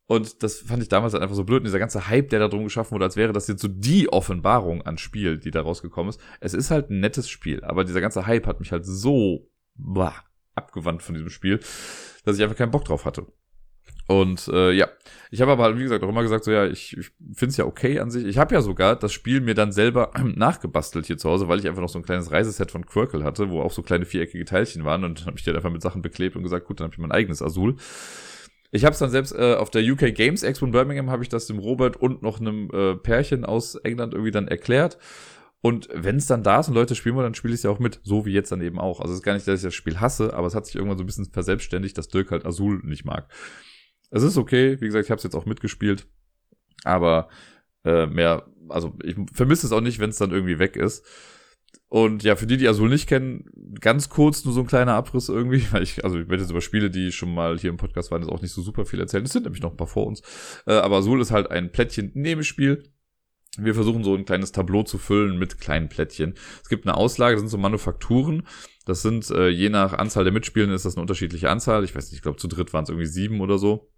Und das fand ich damals halt einfach so blöd. Und dieser ganze Hype, der da drum geschaffen wurde, als wäre das jetzt so die Offenbarung an Spiel, die da rausgekommen ist. Es ist halt ein nettes Spiel. Aber dieser ganze Hype hat mich halt so bah, abgewandt von diesem Spiel, dass ich einfach keinen Bock drauf hatte. Und äh, ja, ich habe aber halt, wie gesagt, auch immer gesagt, so ja, ich, ich finde es ja okay an sich. Ich habe ja sogar das Spiel mir dann selber nachgebastelt hier zu Hause, weil ich einfach noch so ein kleines Reiseset von Quirkel hatte, wo auch so kleine viereckige Teilchen waren und dann habe ich die halt einfach mit Sachen beklebt und gesagt, gut, dann habe ich mein eigenes Azul. Ich habe es dann selbst äh, auf der UK Games Expo in Birmingham habe ich das dem Robert und noch einem äh, Pärchen aus England irgendwie dann erklärt. Und wenn es dann da ist und Leute spielen wollen, dann spiele ich es ja auch mit, so wie jetzt dann eben auch. Also es ist gar nicht, dass ich das Spiel hasse, aber es hat sich irgendwann so ein bisschen verselbstständigt, dass Dirk halt Azul nicht mag. Es ist okay, wie gesagt, ich habe es jetzt auch mitgespielt, aber äh, mehr, also ich vermisse es auch nicht, wenn es dann irgendwie weg ist. Und ja, für die, die Azul nicht kennen, ganz kurz nur so ein kleiner Abriss irgendwie, weil ich, also ich werde jetzt über Spiele, die schon mal hier im Podcast waren, jetzt auch nicht so super viel erzählen. Es sind nämlich noch ein paar vor uns. Äh, aber Azul ist halt ein Plättchen-Nebenspiel. Wir versuchen so ein kleines Tableau zu füllen mit kleinen Plättchen. Es gibt eine Auslage, das sind so Manufakturen. Das sind, äh, je nach Anzahl der Mitspielenden ist das eine unterschiedliche Anzahl. Ich weiß nicht, ich glaube zu dritt waren es irgendwie sieben oder so.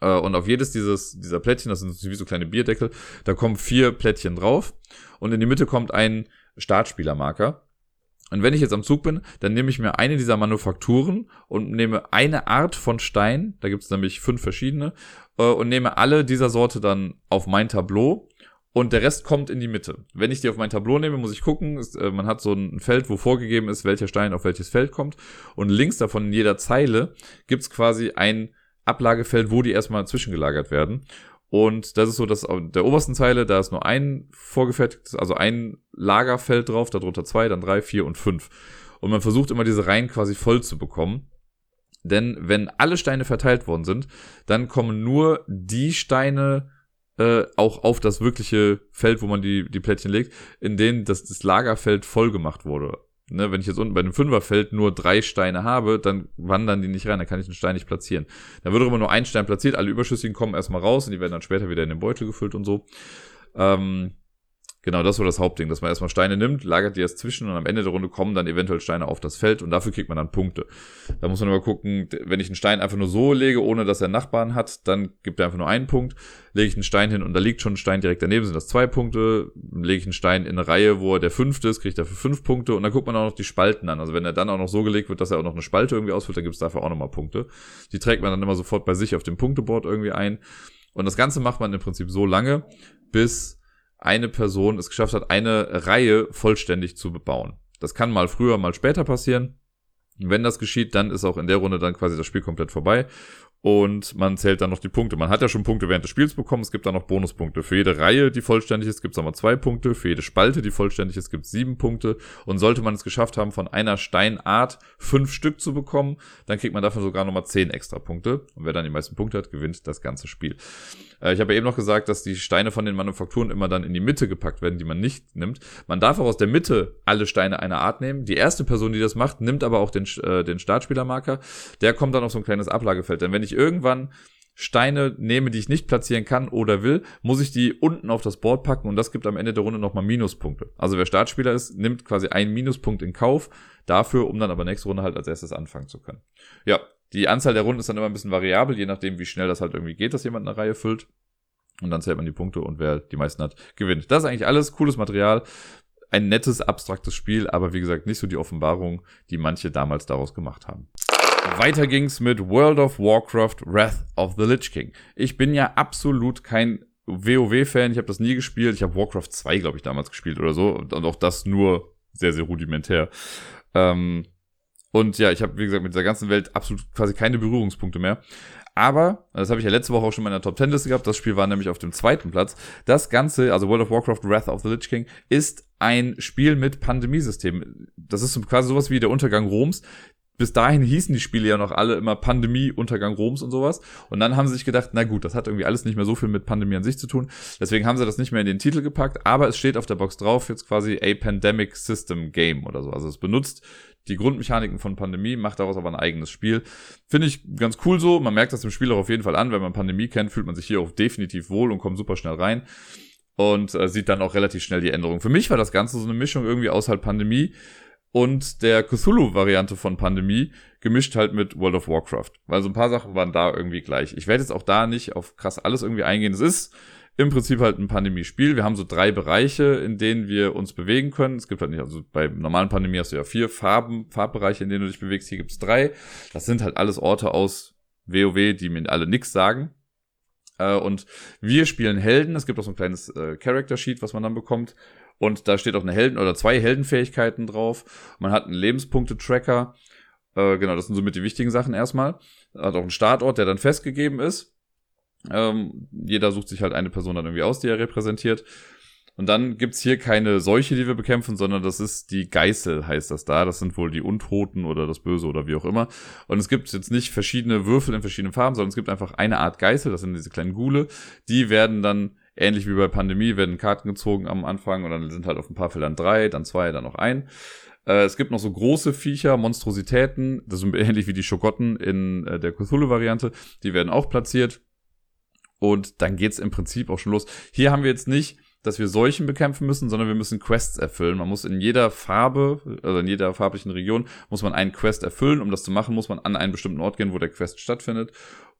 Äh, und auf jedes dieses, dieser Plättchen, das sind wie so kleine Bierdeckel, da kommen vier Plättchen drauf. Und in die Mitte kommt ein Startspielermarker. Und wenn ich jetzt am Zug bin, dann nehme ich mir eine dieser Manufakturen und nehme eine Art von Stein, da gibt es nämlich fünf verschiedene, äh, und nehme alle dieser Sorte dann auf mein Tableau und der Rest kommt in die Mitte. Wenn ich die auf mein Tableau nehme, muss ich gucken, äh, man hat so ein Feld, wo vorgegeben ist, welcher Stein auf welches Feld kommt und links davon in jeder Zeile gibt's quasi ein Ablagefeld, wo die erstmal zwischengelagert werden. Und das ist so, dass auf der obersten Zeile, da ist nur ein vorgefertigtes, also ein Lagerfeld drauf, darunter zwei, dann drei, vier und fünf. Und man versucht immer diese Reihen quasi voll zu bekommen. Denn wenn alle Steine verteilt worden sind, dann kommen nur die Steine äh, auch auf das wirkliche Feld, wo man die, die Plättchen legt, in denen das, das Lagerfeld voll gemacht wurde. Ne, wenn ich jetzt unten bei dem Fünferfeld nur drei Steine habe, dann wandern die nicht rein, dann kann ich den Stein nicht platzieren. Dann wird immer nur ein Stein platziert, alle Überschüssigen kommen erstmal raus und die werden dann später wieder in den Beutel gefüllt und so. Ähm, Genau, das war das Hauptding, dass man erstmal Steine nimmt, lagert die erst zwischen und am Ende der Runde kommen dann eventuell Steine auf das Feld und dafür kriegt man dann Punkte. Da muss man aber gucken, wenn ich einen Stein einfach nur so lege, ohne dass er Nachbarn hat, dann gibt er einfach nur einen Punkt. Lege ich einen Stein hin und da liegt schon ein Stein direkt daneben, sind das zwei Punkte. Lege ich einen Stein in eine Reihe, wo er der fünfte ist, kriegt er für fünf Punkte und dann guckt man auch noch die Spalten an. Also wenn er dann auch noch so gelegt wird, dass er auch noch eine Spalte irgendwie ausfüllt, dann gibt es dafür auch nochmal Punkte. Die trägt man dann immer sofort bei sich auf dem Punkteboard irgendwie ein. Und das Ganze macht man im Prinzip so lange, bis eine Person es geschafft hat, eine Reihe vollständig zu bebauen. Das kann mal früher, mal später passieren. Wenn das geschieht, dann ist auch in der Runde dann quasi das Spiel komplett vorbei und man zählt dann noch die Punkte. Man hat ja schon Punkte während des Spiels bekommen, es gibt dann noch Bonuspunkte. Für jede Reihe, die vollständig ist, gibt es nochmal zwei Punkte. Für jede Spalte, die vollständig ist, gibt es sieben Punkte. Und sollte man es geschafft haben, von einer Steinart fünf Stück zu bekommen, dann kriegt man dafür sogar nochmal zehn extra Punkte. Und wer dann die meisten Punkte hat, gewinnt das ganze Spiel. Äh, ich habe ja eben noch gesagt, dass die Steine von den Manufakturen immer dann in die Mitte gepackt werden, die man nicht nimmt. Man darf auch aus der Mitte alle Steine einer Art nehmen. Die erste Person, die das macht, nimmt aber auch den, äh, den Startspielermarker. Der kommt dann auf so ein kleines Ablagefeld. Denn wenn ich irgendwann Steine nehme, die ich nicht platzieren kann oder will, muss ich die unten auf das Board packen und das gibt am Ende der Runde nochmal Minuspunkte. Also wer Startspieler ist, nimmt quasi einen Minuspunkt in Kauf dafür, um dann aber nächste Runde halt als erstes anfangen zu können. Ja, die Anzahl der Runden ist dann immer ein bisschen variabel, je nachdem, wie schnell das halt irgendwie geht, dass jemand eine Reihe füllt. Und dann zählt man die Punkte und wer die meisten hat, gewinnt. Das ist eigentlich alles cooles Material. Ein nettes, abstraktes Spiel, aber wie gesagt, nicht so die Offenbarung, die manche damals daraus gemacht haben. Weiter ging's mit World of Warcraft Wrath of the Lich King. Ich bin ja absolut kein WoW-Fan, ich habe das nie gespielt. Ich habe Warcraft 2, glaube ich, damals gespielt oder so. Und auch das nur sehr, sehr rudimentär. Ähm, und ja, ich habe, wie gesagt, mit dieser ganzen Welt absolut quasi keine Berührungspunkte mehr. Aber, das habe ich ja letzte Woche auch schon in meiner Top 10 Liste gehabt, das Spiel war nämlich auf dem zweiten Platz. Das Ganze, also World of Warcraft Wrath of the Lich King, ist ein Spiel mit Pandemiesystem. Das ist quasi sowas wie der Untergang Roms bis dahin hießen die Spiele ja noch alle immer Pandemie, Untergang Roms und sowas. Und dann haben sie sich gedacht, na gut, das hat irgendwie alles nicht mehr so viel mit Pandemie an sich zu tun. Deswegen haben sie das nicht mehr in den Titel gepackt, aber es steht auf der Box drauf, jetzt quasi a Pandemic System Game oder so. Also es benutzt die Grundmechaniken von Pandemie, macht daraus aber ein eigenes Spiel. Finde ich ganz cool so. Man merkt das dem Spiel auch auf jeden Fall an. Wenn man Pandemie kennt, fühlt man sich hier auch definitiv wohl und kommt super schnell rein. Und äh, sieht dann auch relativ schnell die Änderung. Für mich war das Ganze so eine Mischung irgendwie aus halt Pandemie und der Cthulhu-Variante von Pandemie, gemischt halt mit World of Warcraft. Weil so ein paar Sachen waren da irgendwie gleich. Ich werde jetzt auch da nicht auf krass alles irgendwie eingehen. Es ist im Prinzip halt ein Pandemie-Spiel. Wir haben so drei Bereiche, in denen wir uns bewegen können. Es gibt halt nicht, also bei normalen Pandemie hast du ja vier Farben, Farbbereiche, in denen du dich bewegst. Hier gibt's drei. Das sind halt alles Orte aus WoW, die mir alle nix sagen. Äh, und wir spielen Helden. Es gibt auch so ein kleines äh, Character Sheet, was man dann bekommt. Und da steht auch eine Helden- oder zwei Heldenfähigkeiten drauf. Man hat einen Lebenspunkte-Tracker. Äh, genau, das sind somit die wichtigen Sachen erstmal. Hat auch einen Startort, der dann festgegeben ist. Ähm, jeder sucht sich halt eine Person dann irgendwie aus, die er repräsentiert. Und dann gibt's hier keine Seuche, die wir bekämpfen, sondern das ist die Geißel, heißt das da. Das sind wohl die Untoten oder das Böse oder wie auch immer. Und es gibt jetzt nicht verschiedene Würfel in verschiedenen Farben, sondern es gibt einfach eine Art Geißel, das sind diese kleinen Gule. Die werden dann ähnlich wie bei Pandemie, werden Karten gezogen am Anfang und dann sind halt auf ein paar Feldern drei, dann zwei, dann noch ein. Äh, es gibt noch so große Viecher, Monstrositäten, das sind ähnlich wie die Schogotten in äh, der Cthulhu-Variante, die werden auch platziert. Und dann geht's im Prinzip auch schon los. Hier haben wir jetzt nicht, dass wir Seuchen bekämpfen müssen, sondern wir müssen Quests erfüllen. Man muss in jeder Farbe, also in jeder farblichen Region, muss man einen Quest erfüllen. Um das zu machen, muss man an einen bestimmten Ort gehen, wo der Quest stattfindet.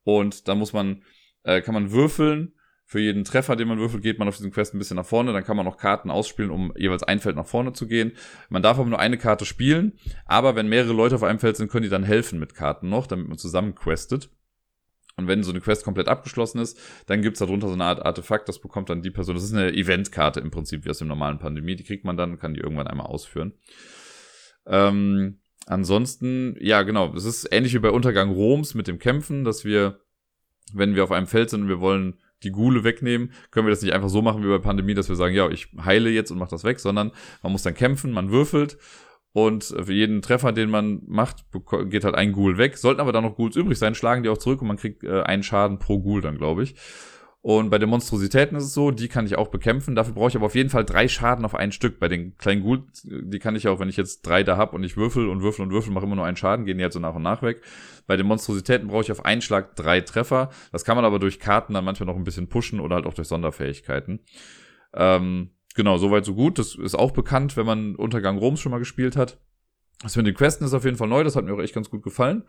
Und da muss man, äh, kann man würfeln für jeden Treffer, den man würfelt, geht man auf diesen Quest ein bisschen nach vorne. Dann kann man noch Karten ausspielen, um jeweils ein Feld nach vorne zu gehen. Man darf aber nur eine Karte spielen. Aber wenn mehrere Leute auf einem Feld sind, können die dann helfen mit Karten noch, damit man zusammen questet. Und wenn so eine Quest komplett abgeschlossen ist, dann gibt's darunter so eine Art Artefakt, das bekommt dann die Person. Das ist eine Eventkarte im Prinzip wie aus dem normalen Pandemie. Die kriegt man dann, kann die irgendwann einmal ausführen. Ähm, ansonsten, ja genau, es ist ähnlich wie bei Untergang Roms mit dem Kämpfen, dass wir, wenn wir auf einem Feld sind und wir wollen die Gule wegnehmen, können wir das nicht einfach so machen wie bei Pandemie, dass wir sagen, ja, ich heile jetzt und mach das weg, sondern man muss dann kämpfen, man würfelt und für jeden Treffer, den man macht, geht halt ein Ghoul weg. Sollten aber dann noch Ghouls übrig sein, schlagen die auch zurück und man kriegt äh, einen Schaden pro Ghoul dann, glaube ich. Und bei den Monstrositäten ist es so, die kann ich auch bekämpfen. Dafür brauche ich aber auf jeden Fall drei Schaden auf ein Stück. Bei den kleinen Ghouls, die kann ich auch, wenn ich jetzt drei da hab und ich würfel und würfel und würfel, mache immer nur einen Schaden, gehen die halt so nach und nach weg. Bei den Monstrositäten brauche ich auf einen Schlag drei Treffer. Das kann man aber durch Karten dann manchmal noch ein bisschen pushen oder halt auch durch Sonderfähigkeiten. Ähm, genau, soweit so gut. Das ist auch bekannt, wenn man Untergang Roms schon mal gespielt hat. Das mit den Questen ist auf jeden Fall neu, das hat mir auch echt ganz gut gefallen.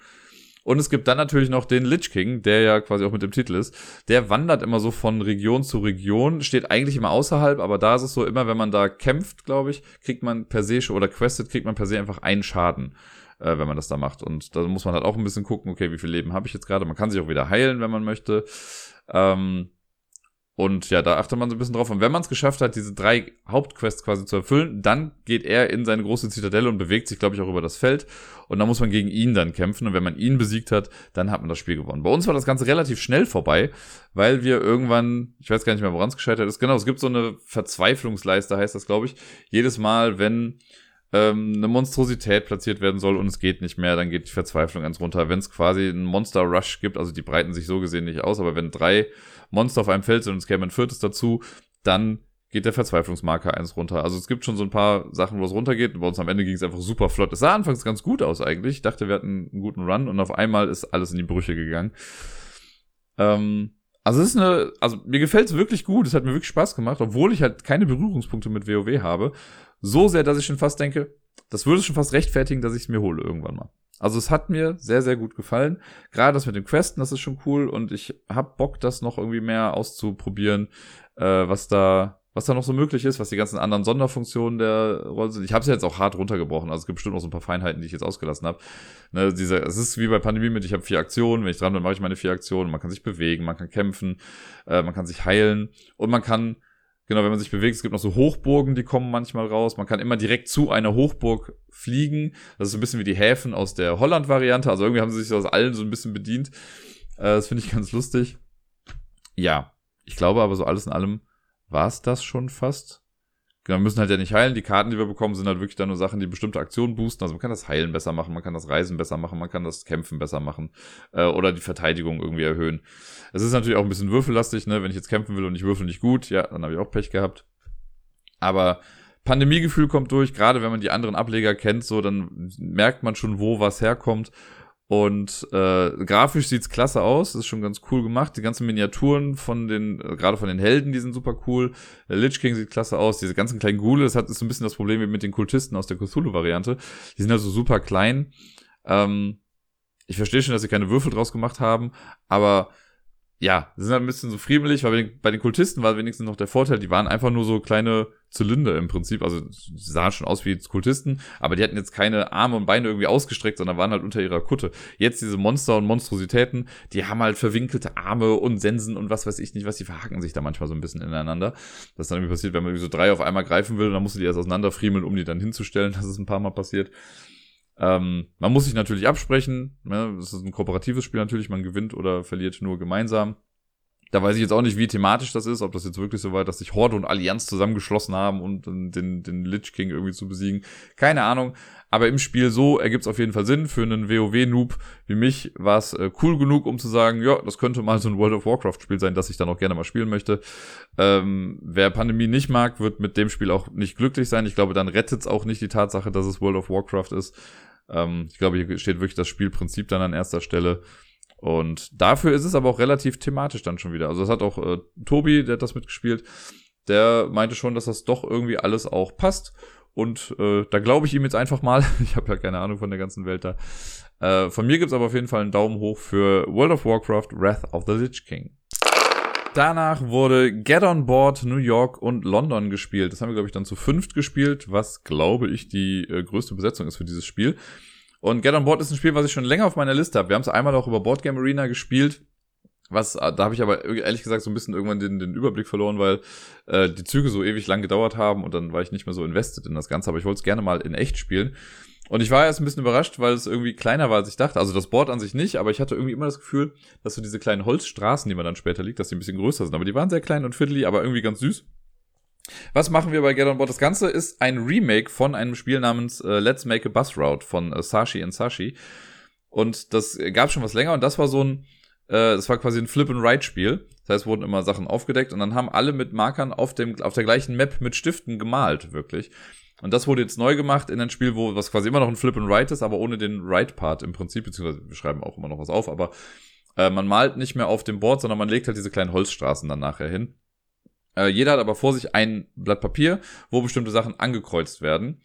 Und es gibt dann natürlich noch den Lich King, der ja quasi auch mit dem Titel ist. Der wandert immer so von Region zu Region, steht eigentlich immer außerhalb, aber da ist es so, immer wenn man da kämpft, glaube ich, kriegt man per se oder questet, kriegt man per se einfach einen Schaden, äh, wenn man das da macht. Und da muss man halt auch ein bisschen gucken, okay, wie viel Leben habe ich jetzt gerade? Man kann sich auch wieder heilen, wenn man möchte. Ähm, und ja, da achtet man so ein bisschen drauf. Und wenn man es geschafft hat, diese drei Hauptquests quasi zu erfüllen, dann geht er in seine große Zitadelle und bewegt sich, glaube ich, auch über das Feld. Und dann muss man gegen ihn dann kämpfen. Und wenn man ihn besiegt hat, dann hat man das Spiel gewonnen. Bei uns war das Ganze relativ schnell vorbei, weil wir irgendwann, ich weiß gar nicht mehr, woran es gescheitert ist. Genau, es gibt so eine Verzweiflungsleiste, heißt das, glaube ich. Jedes Mal, wenn ähm, eine Monstrosität platziert werden soll und es geht nicht mehr, dann geht die Verzweiflung ganz runter. Wenn es quasi einen Monster Rush gibt, also die breiten sich so gesehen nicht aus, aber wenn drei Monster auf einem Feld sind und es käme ein viertes dazu, dann geht der Verzweiflungsmarker eins runter. Also es gibt schon so ein paar Sachen, wo es runtergeht. Bei uns am Ende ging es einfach super flott. Es sah anfangs ganz gut aus eigentlich. Ich dachte, wir hatten einen guten Run und auf einmal ist alles in die Brüche gegangen. Ähm, also es ist eine, also mir gefällt es wirklich gut, es hat mir wirklich Spaß gemacht, obwohl ich halt keine Berührungspunkte mit WoW habe. So sehr, dass ich schon fast denke, das würde schon fast rechtfertigen, dass ich es mir hole irgendwann mal. Also es hat mir sehr, sehr gut gefallen. Gerade das mit dem Questen, das ist schon cool und ich hab Bock, das noch irgendwie mehr auszuprobieren, äh, was da was da noch so möglich ist, was die ganzen anderen Sonderfunktionen der Rolle sind. Ich habe es jetzt auch hart runtergebrochen, also es gibt bestimmt noch so ein paar Feinheiten, die ich jetzt ausgelassen habe. Ne, dieser, es ist wie bei Pandemie mit, ich habe vier Aktionen, wenn ich dran bin, mache ich meine vier Aktionen. Man kann sich bewegen, man kann kämpfen, äh, man kann sich heilen und man kann, genau, wenn man sich bewegt, es gibt noch so Hochburgen, die kommen manchmal raus. Man kann immer direkt zu einer Hochburg fliegen. Das ist so ein bisschen wie die Häfen aus der Holland-Variante. Also irgendwie haben sie sich aus allen so ein bisschen bedient. Äh, das finde ich ganz lustig. Ja, ich glaube aber so alles in allem war es das schon fast. Genau, wir müssen halt ja nicht heilen. Die Karten, die wir bekommen, sind halt wirklich dann nur Sachen, die bestimmte Aktionen boosten. Also man kann das Heilen besser machen, man kann das Reisen besser machen, man kann das Kämpfen besser machen äh, oder die Verteidigung irgendwie erhöhen. Es ist natürlich auch ein bisschen würfellastig, ne? Wenn ich jetzt kämpfen will und ich würfel nicht gut, ja, dann habe ich auch Pech gehabt. Aber Pandemiegefühl kommt durch, gerade wenn man die anderen Ableger kennt, so, dann merkt man schon, wo was herkommt. Und äh, grafisch sieht's klasse aus, ist schon ganz cool gemacht. Die ganzen Miniaturen von den, äh, gerade von den Helden, die sind super cool. Der Lich King sieht klasse aus. Diese ganzen kleinen Ghule, das hat ist so ein bisschen das Problem mit den Kultisten aus der Cthulhu-Variante. Die sind also super klein. Ähm, ich verstehe schon, dass sie keine Würfel draus gemacht haben, aber ja, sie sind halt ein bisschen so friemelig, weil bei den Kultisten war wenigstens noch der Vorteil, die waren einfach nur so kleine Zylinder im Prinzip, also sie sahen schon aus wie Kultisten, aber die hatten jetzt keine Arme und Beine irgendwie ausgestreckt, sondern waren halt unter ihrer Kutte. Jetzt diese Monster und Monstrositäten, die haben halt verwinkelte Arme und Sensen und was weiß ich nicht was, die verhaken sich da manchmal so ein bisschen ineinander. Das ist dann irgendwie passiert, wenn man irgendwie so drei auf einmal greifen will, dann musst du die erst auseinanderfriemeln, um die dann hinzustellen. Das ist ein paar Mal passiert. Ähm, man muss sich natürlich absprechen. Ne? Das ist ein kooperatives Spiel natürlich. Man gewinnt oder verliert nur gemeinsam. Da weiß ich jetzt auch nicht, wie thematisch das ist, ob das jetzt wirklich so weit, dass sich Horde und Allianz zusammengeschlossen haben, um den, den Lich King irgendwie zu besiegen. Keine Ahnung. Aber im Spiel so ergibt es auf jeden Fall Sinn. Für einen WoW-Noob wie mich war es äh, cool genug, um zu sagen, ja, das könnte mal so ein World of Warcraft-Spiel sein, das ich dann auch gerne mal spielen möchte. Ähm, wer Pandemie nicht mag, wird mit dem Spiel auch nicht glücklich sein. Ich glaube, dann rettet es auch nicht die Tatsache, dass es World of Warcraft ist. Ähm, ich glaube, hier steht wirklich das Spielprinzip dann an erster Stelle. Und dafür ist es aber auch relativ thematisch dann schon wieder. Also das hat auch äh, Tobi, der hat das mitgespielt, der meinte schon, dass das doch irgendwie alles auch passt. Und äh, da glaube ich ihm jetzt einfach mal. Ich habe ja keine Ahnung von der ganzen Welt da. Äh, von mir gibt's aber auf jeden Fall einen Daumen hoch für World of Warcraft Wrath of the Lich King. Danach wurde Get on Board New York und London gespielt. Das haben wir, glaube ich, dann zu fünft gespielt, was, glaube ich, die äh, größte Besetzung ist für dieses Spiel. Und Get on Board ist ein Spiel, was ich schon länger auf meiner Liste habe. Wir haben es einmal auch über Board Game Arena gespielt. Was, äh, da habe ich aber ehrlich gesagt so ein bisschen irgendwann den, den Überblick verloren, weil äh, die Züge so ewig lang gedauert haben und dann war ich nicht mehr so invested in das Ganze. Aber ich wollte es gerne mal in echt spielen. Und ich war erst ein bisschen überrascht, weil es irgendwie kleiner war, als ich dachte. Also das Board an sich nicht, aber ich hatte irgendwie immer das Gefühl, dass so diese kleinen Holzstraßen, die man dann später liegt, dass die ein bisschen größer sind. Aber die waren sehr klein und fiddly, aber irgendwie ganz süß. Was machen wir bei Get On Board? Das Ganze ist ein Remake von einem Spiel namens äh, Let's Make a Bus Route von äh, Sashi and Sashi. Und das gab schon was länger und das war so ein, äh, das war quasi ein Flip-and-Ride-Spiel. Das heißt, wurden immer Sachen aufgedeckt und dann haben alle mit Markern auf, dem, auf der gleichen Map mit Stiften gemalt, wirklich. Und das wurde jetzt neu gemacht in ein Spiel, wo was quasi immer noch ein Flip and Write ist, aber ohne den Write-Part im Prinzip, beziehungsweise wir schreiben auch immer noch was auf, aber äh, man malt nicht mehr auf dem Board, sondern man legt halt diese kleinen Holzstraßen dann nachher hin. Äh, jeder hat aber vor sich ein Blatt Papier, wo bestimmte Sachen angekreuzt werden.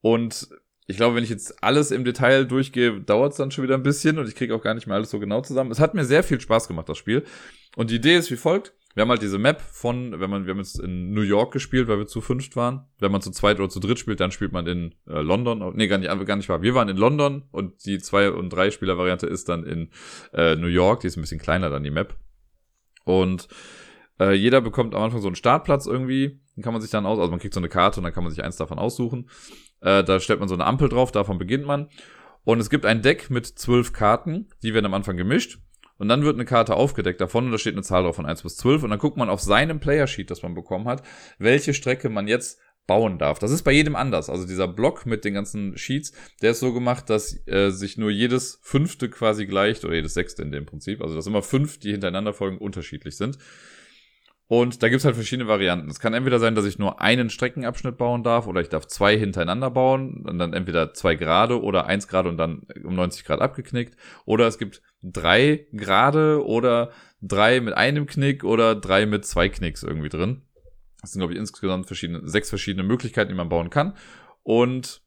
Und ich glaube, wenn ich jetzt alles im Detail durchgehe, dauert es dann schon wieder ein bisschen und ich kriege auch gar nicht mehr alles so genau zusammen. Es hat mir sehr viel Spaß gemacht, das Spiel. Und die Idee ist wie folgt wir haben halt diese Map von, wenn man, wir haben jetzt in New York gespielt, weil wir zu fünft waren. Wenn man zu zweit oder zu dritt spielt, dann spielt man in äh, London. Nee, gar nicht, gar nicht wahr. Wir waren in London und die zwei- und drei Spieler-Variante ist dann in äh, New York. Die ist ein bisschen kleiner dann die Map. Und äh, jeder bekommt am Anfang so einen Startplatz irgendwie. Den kann man sich dann aus, also man kriegt so eine Karte und dann kann man sich eins davon aussuchen. Äh, da stellt man so eine Ampel drauf, davon beginnt man. Und es gibt ein Deck mit zwölf Karten, die werden am Anfang gemischt. Und dann wird eine Karte aufgedeckt davon und da steht eine Zahl drauf von 1 bis 12 und dann guckt man auf seinem Player-Sheet, das man bekommen hat, welche Strecke man jetzt bauen darf. Das ist bei jedem anders. Also dieser Block mit den ganzen Sheets, der ist so gemacht, dass äh, sich nur jedes fünfte quasi gleicht, oder jedes sechste in dem Prinzip, also dass immer fünf, die hintereinander folgen, unterschiedlich sind. Und da gibt's halt verschiedene Varianten. Es kann entweder sein, dass ich nur einen Streckenabschnitt bauen darf oder ich darf zwei hintereinander bauen und dann entweder zwei gerade oder eins gerade und dann um 90 Grad abgeknickt. Oder es gibt drei gerade oder drei mit einem Knick oder drei mit zwei Knicks irgendwie drin. Das sind, glaube ich, insgesamt verschiedene, sechs verschiedene Möglichkeiten, die man bauen kann. Und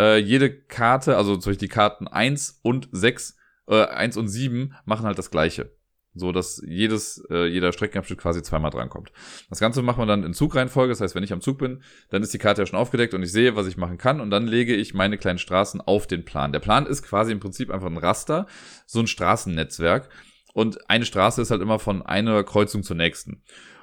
äh, jede Karte, also zum Beispiel die Karten eins und sechs, äh, eins und sieben machen halt das gleiche. So dass jedes, äh, jeder Streckenabschnitt quasi zweimal drankommt. Das Ganze macht man dann in Zugreihenfolge. Das heißt, wenn ich am Zug bin, dann ist die Karte ja schon aufgedeckt und ich sehe, was ich machen kann. Und dann lege ich meine kleinen Straßen auf den Plan. Der Plan ist quasi im Prinzip einfach ein Raster, so ein Straßennetzwerk. Und eine Straße ist halt immer von einer Kreuzung zur nächsten.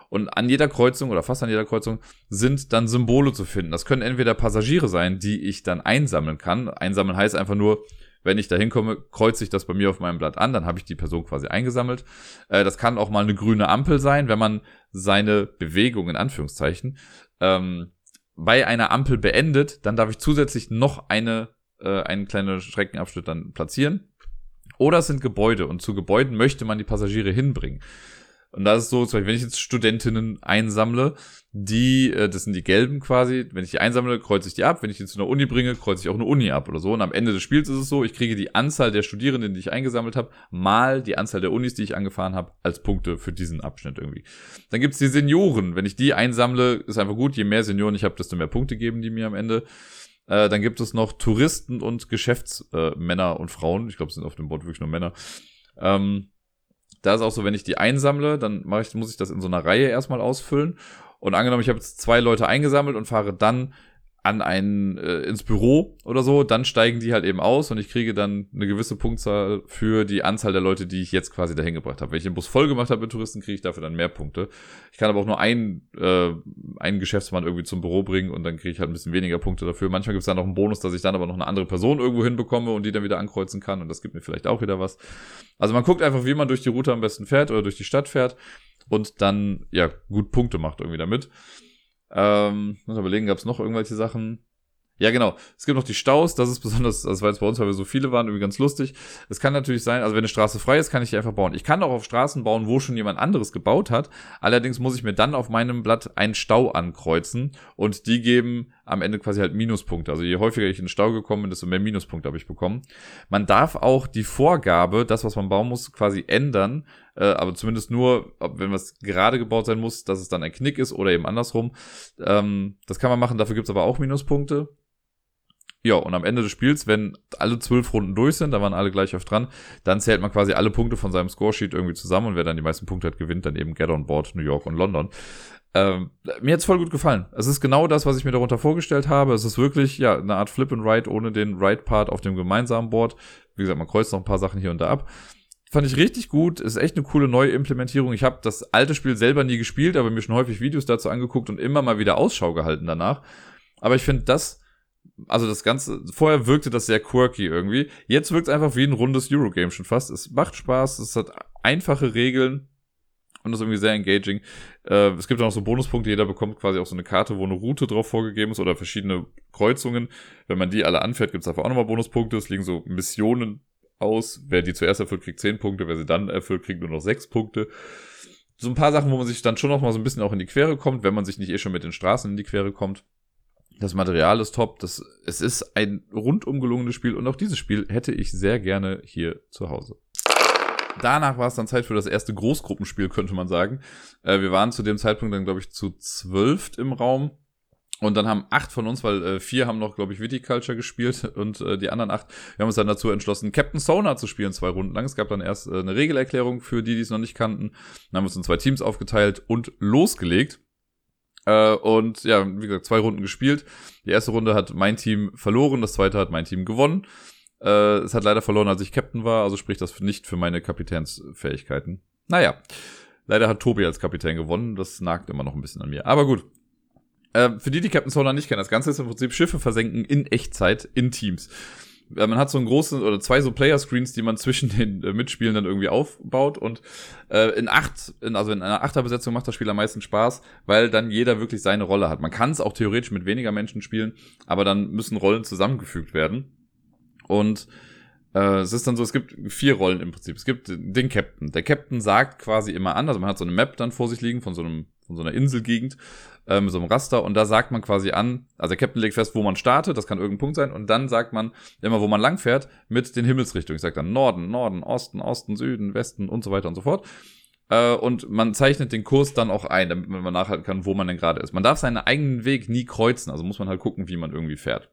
Und an jeder Kreuzung oder fast an jeder Kreuzung sind dann Symbole zu finden. Das können entweder Passagiere sein, die ich dann einsammeln kann. Einsammeln heißt einfach nur, wenn ich da hinkomme, kreuze ich das bei mir auf meinem Blatt an, dann habe ich die Person quasi eingesammelt. Äh, das kann auch mal eine grüne Ampel sein, wenn man seine Bewegung in Anführungszeichen ähm, bei einer Ampel beendet, dann darf ich zusätzlich noch eine äh, einen kleinen Streckenabschnitt dann platzieren. Oder es sind Gebäude und zu Gebäuden möchte man die Passagiere hinbringen. Und das ist so, zum Beispiel, wenn ich jetzt Studentinnen einsammle, die, äh, das sind die gelben quasi, wenn ich die einsammle, kreuze ich die ab. Wenn ich die zu einer Uni bringe, kreuze ich auch eine Uni ab oder so. Und am Ende des Spiels ist es so, ich kriege die Anzahl der Studierenden, die ich eingesammelt habe, mal die Anzahl der Unis, die ich angefahren habe, als Punkte für diesen Abschnitt irgendwie. Dann gibt's die Senioren. Wenn ich die einsammle, ist einfach gut. Je mehr Senioren ich habe, desto mehr Punkte geben die mir am Ende. Äh, dann gibt es noch Touristen und Geschäftsmänner und Frauen. Ich glaube, es sind auf dem Board wirklich nur Männer. Ähm, da ist auch so, wenn ich die einsammle, dann ich, muss ich das in so einer Reihe erstmal ausfüllen. Und angenommen, ich habe jetzt zwei Leute eingesammelt und fahre dann an ein äh, ins Büro oder so, dann steigen die halt eben aus und ich kriege dann eine gewisse Punktzahl für die Anzahl der Leute, die ich jetzt quasi dahin gebracht habe. Wenn ich den Bus voll gemacht habe mit Touristen, kriege ich dafür dann mehr Punkte. Ich kann aber auch nur einen, äh, einen Geschäftsmann irgendwie zum Büro bringen und dann kriege ich halt ein bisschen weniger Punkte dafür. Manchmal gibt es dann noch einen Bonus, dass ich dann aber noch eine andere Person irgendwo hinbekomme und die dann wieder ankreuzen kann und das gibt mir vielleicht auch wieder was. Also man guckt einfach, wie man durch die Route am besten fährt oder durch die Stadt fährt und dann ja gut Punkte macht irgendwie damit. Ähm, muss überlegen, gab es noch irgendwelche Sachen? Ja, genau. Es gibt noch die Staus. Das ist besonders, das war jetzt bei uns, weil wir so viele waren, irgendwie ganz lustig. Es kann natürlich sein, also wenn eine Straße frei ist, kann ich die einfach bauen. Ich kann auch auf Straßen bauen, wo schon jemand anderes gebaut hat. Allerdings muss ich mir dann auf meinem Blatt einen Stau ankreuzen und die geben am Ende quasi halt Minuspunkte. Also je häufiger ich in den Stau gekommen bin, desto mehr Minuspunkte habe ich bekommen. Man darf auch die Vorgabe, das, was man bauen muss, quasi ändern. Äh, aber zumindest nur, wenn was gerade gebaut sein muss, dass es dann ein Knick ist oder eben andersrum. Ähm, das kann man machen, dafür gibt's aber auch Minuspunkte. Ja, und am Ende des Spiels, wenn alle zwölf Runden durch sind, da waren alle gleich auf dran, dann zählt man quasi alle Punkte von seinem Scoresheet irgendwie zusammen und wer dann die meisten Punkte hat, gewinnt dann eben Get on Board, New York und London. Ähm, mir hat's voll gut gefallen. Es ist genau das, was ich mir darunter vorgestellt habe. Es ist wirklich, ja, eine Art Flip and Ride ohne den Ride-Part auf dem gemeinsamen Board. Wie gesagt, man kreuzt noch ein paar Sachen hier und da ab. Fand ich richtig gut. Ist echt eine coole neue Implementierung. Ich habe das alte Spiel selber nie gespielt, aber mir schon häufig Videos dazu angeguckt und immer mal wieder Ausschau gehalten danach. Aber ich finde das also das Ganze, vorher wirkte das sehr quirky irgendwie. Jetzt wirkt es einfach wie ein rundes Eurogame schon fast. Es macht Spaß, es hat einfache Regeln und ist irgendwie sehr engaging. Äh, es gibt auch noch so Bonuspunkte, jeder bekommt quasi auch so eine Karte, wo eine Route drauf vorgegeben ist oder verschiedene Kreuzungen. Wenn man die alle anfährt, gibt es einfach auch nochmal Bonuspunkte. Es liegen so Missionen aus. Wer die zuerst erfüllt, kriegt 10 Punkte, wer sie dann erfüllt, kriegt nur noch 6 Punkte. So ein paar Sachen, wo man sich dann schon noch mal so ein bisschen auch in die Quere kommt, wenn man sich nicht eh schon mit den Straßen in die Quere kommt. Das Material ist top. Das, es ist ein rundum gelungenes Spiel und auch dieses Spiel hätte ich sehr gerne hier zu Hause. Danach war es dann Zeit für das erste Großgruppenspiel, könnte man sagen. Äh, wir waren zu dem Zeitpunkt dann, glaube ich, zu zwölf im Raum. Und dann haben acht von uns, weil äh, vier haben noch, glaube ich, Viticulture gespielt und äh, die anderen acht, wir haben uns dann dazu entschlossen, Captain Sonar zu spielen, zwei Runden lang. Es gab dann erst äh, eine Regelerklärung für die, die es noch nicht kannten. Dann haben wir uns in zwei Teams aufgeteilt und losgelegt. Äh, und ja, wie gesagt, zwei Runden gespielt. Die erste Runde hat mein Team verloren, das zweite hat mein Team gewonnen. Äh, es hat leider verloren, als ich Captain war, also spricht das nicht für meine Kapitänsfähigkeiten. Naja, leider hat Tobi als Kapitän gewonnen, das nagt immer noch ein bisschen an mir. Aber gut. Äh, für die, die Captain Sonar nicht kennen, das Ganze ist im Prinzip Schiffe versenken in Echtzeit in Teams. Äh, man hat so einen großen oder zwei so Player-Screens, die man zwischen den äh, Mitspielen dann irgendwie aufbaut und äh, in acht, in, also in einer Achterbesetzung macht das Spiel am meisten Spaß, weil dann jeder wirklich seine Rolle hat. Man kann es auch theoretisch mit weniger Menschen spielen, aber dann müssen Rollen zusammengefügt werden. Und äh, es ist dann so, es gibt vier Rollen im Prinzip. Es gibt den Captain. Der Captain sagt quasi immer an, also man hat so eine Map dann vor sich liegen von so einem von so einer Inselgegend, äh, mit so einem Raster. Und da sagt man quasi an, also der Captain legt fest, wo man startet, das kann irgendein Punkt sein. Und dann sagt man immer, wo man langfährt, mit den Himmelsrichtungen. Ich sage dann Norden, Norden, Osten, Osten, Süden, Westen und so weiter und so fort. Äh, und man zeichnet den Kurs dann auch ein, damit man nachhalten kann, wo man denn gerade ist. Man darf seinen eigenen Weg nie kreuzen, also muss man halt gucken, wie man irgendwie fährt.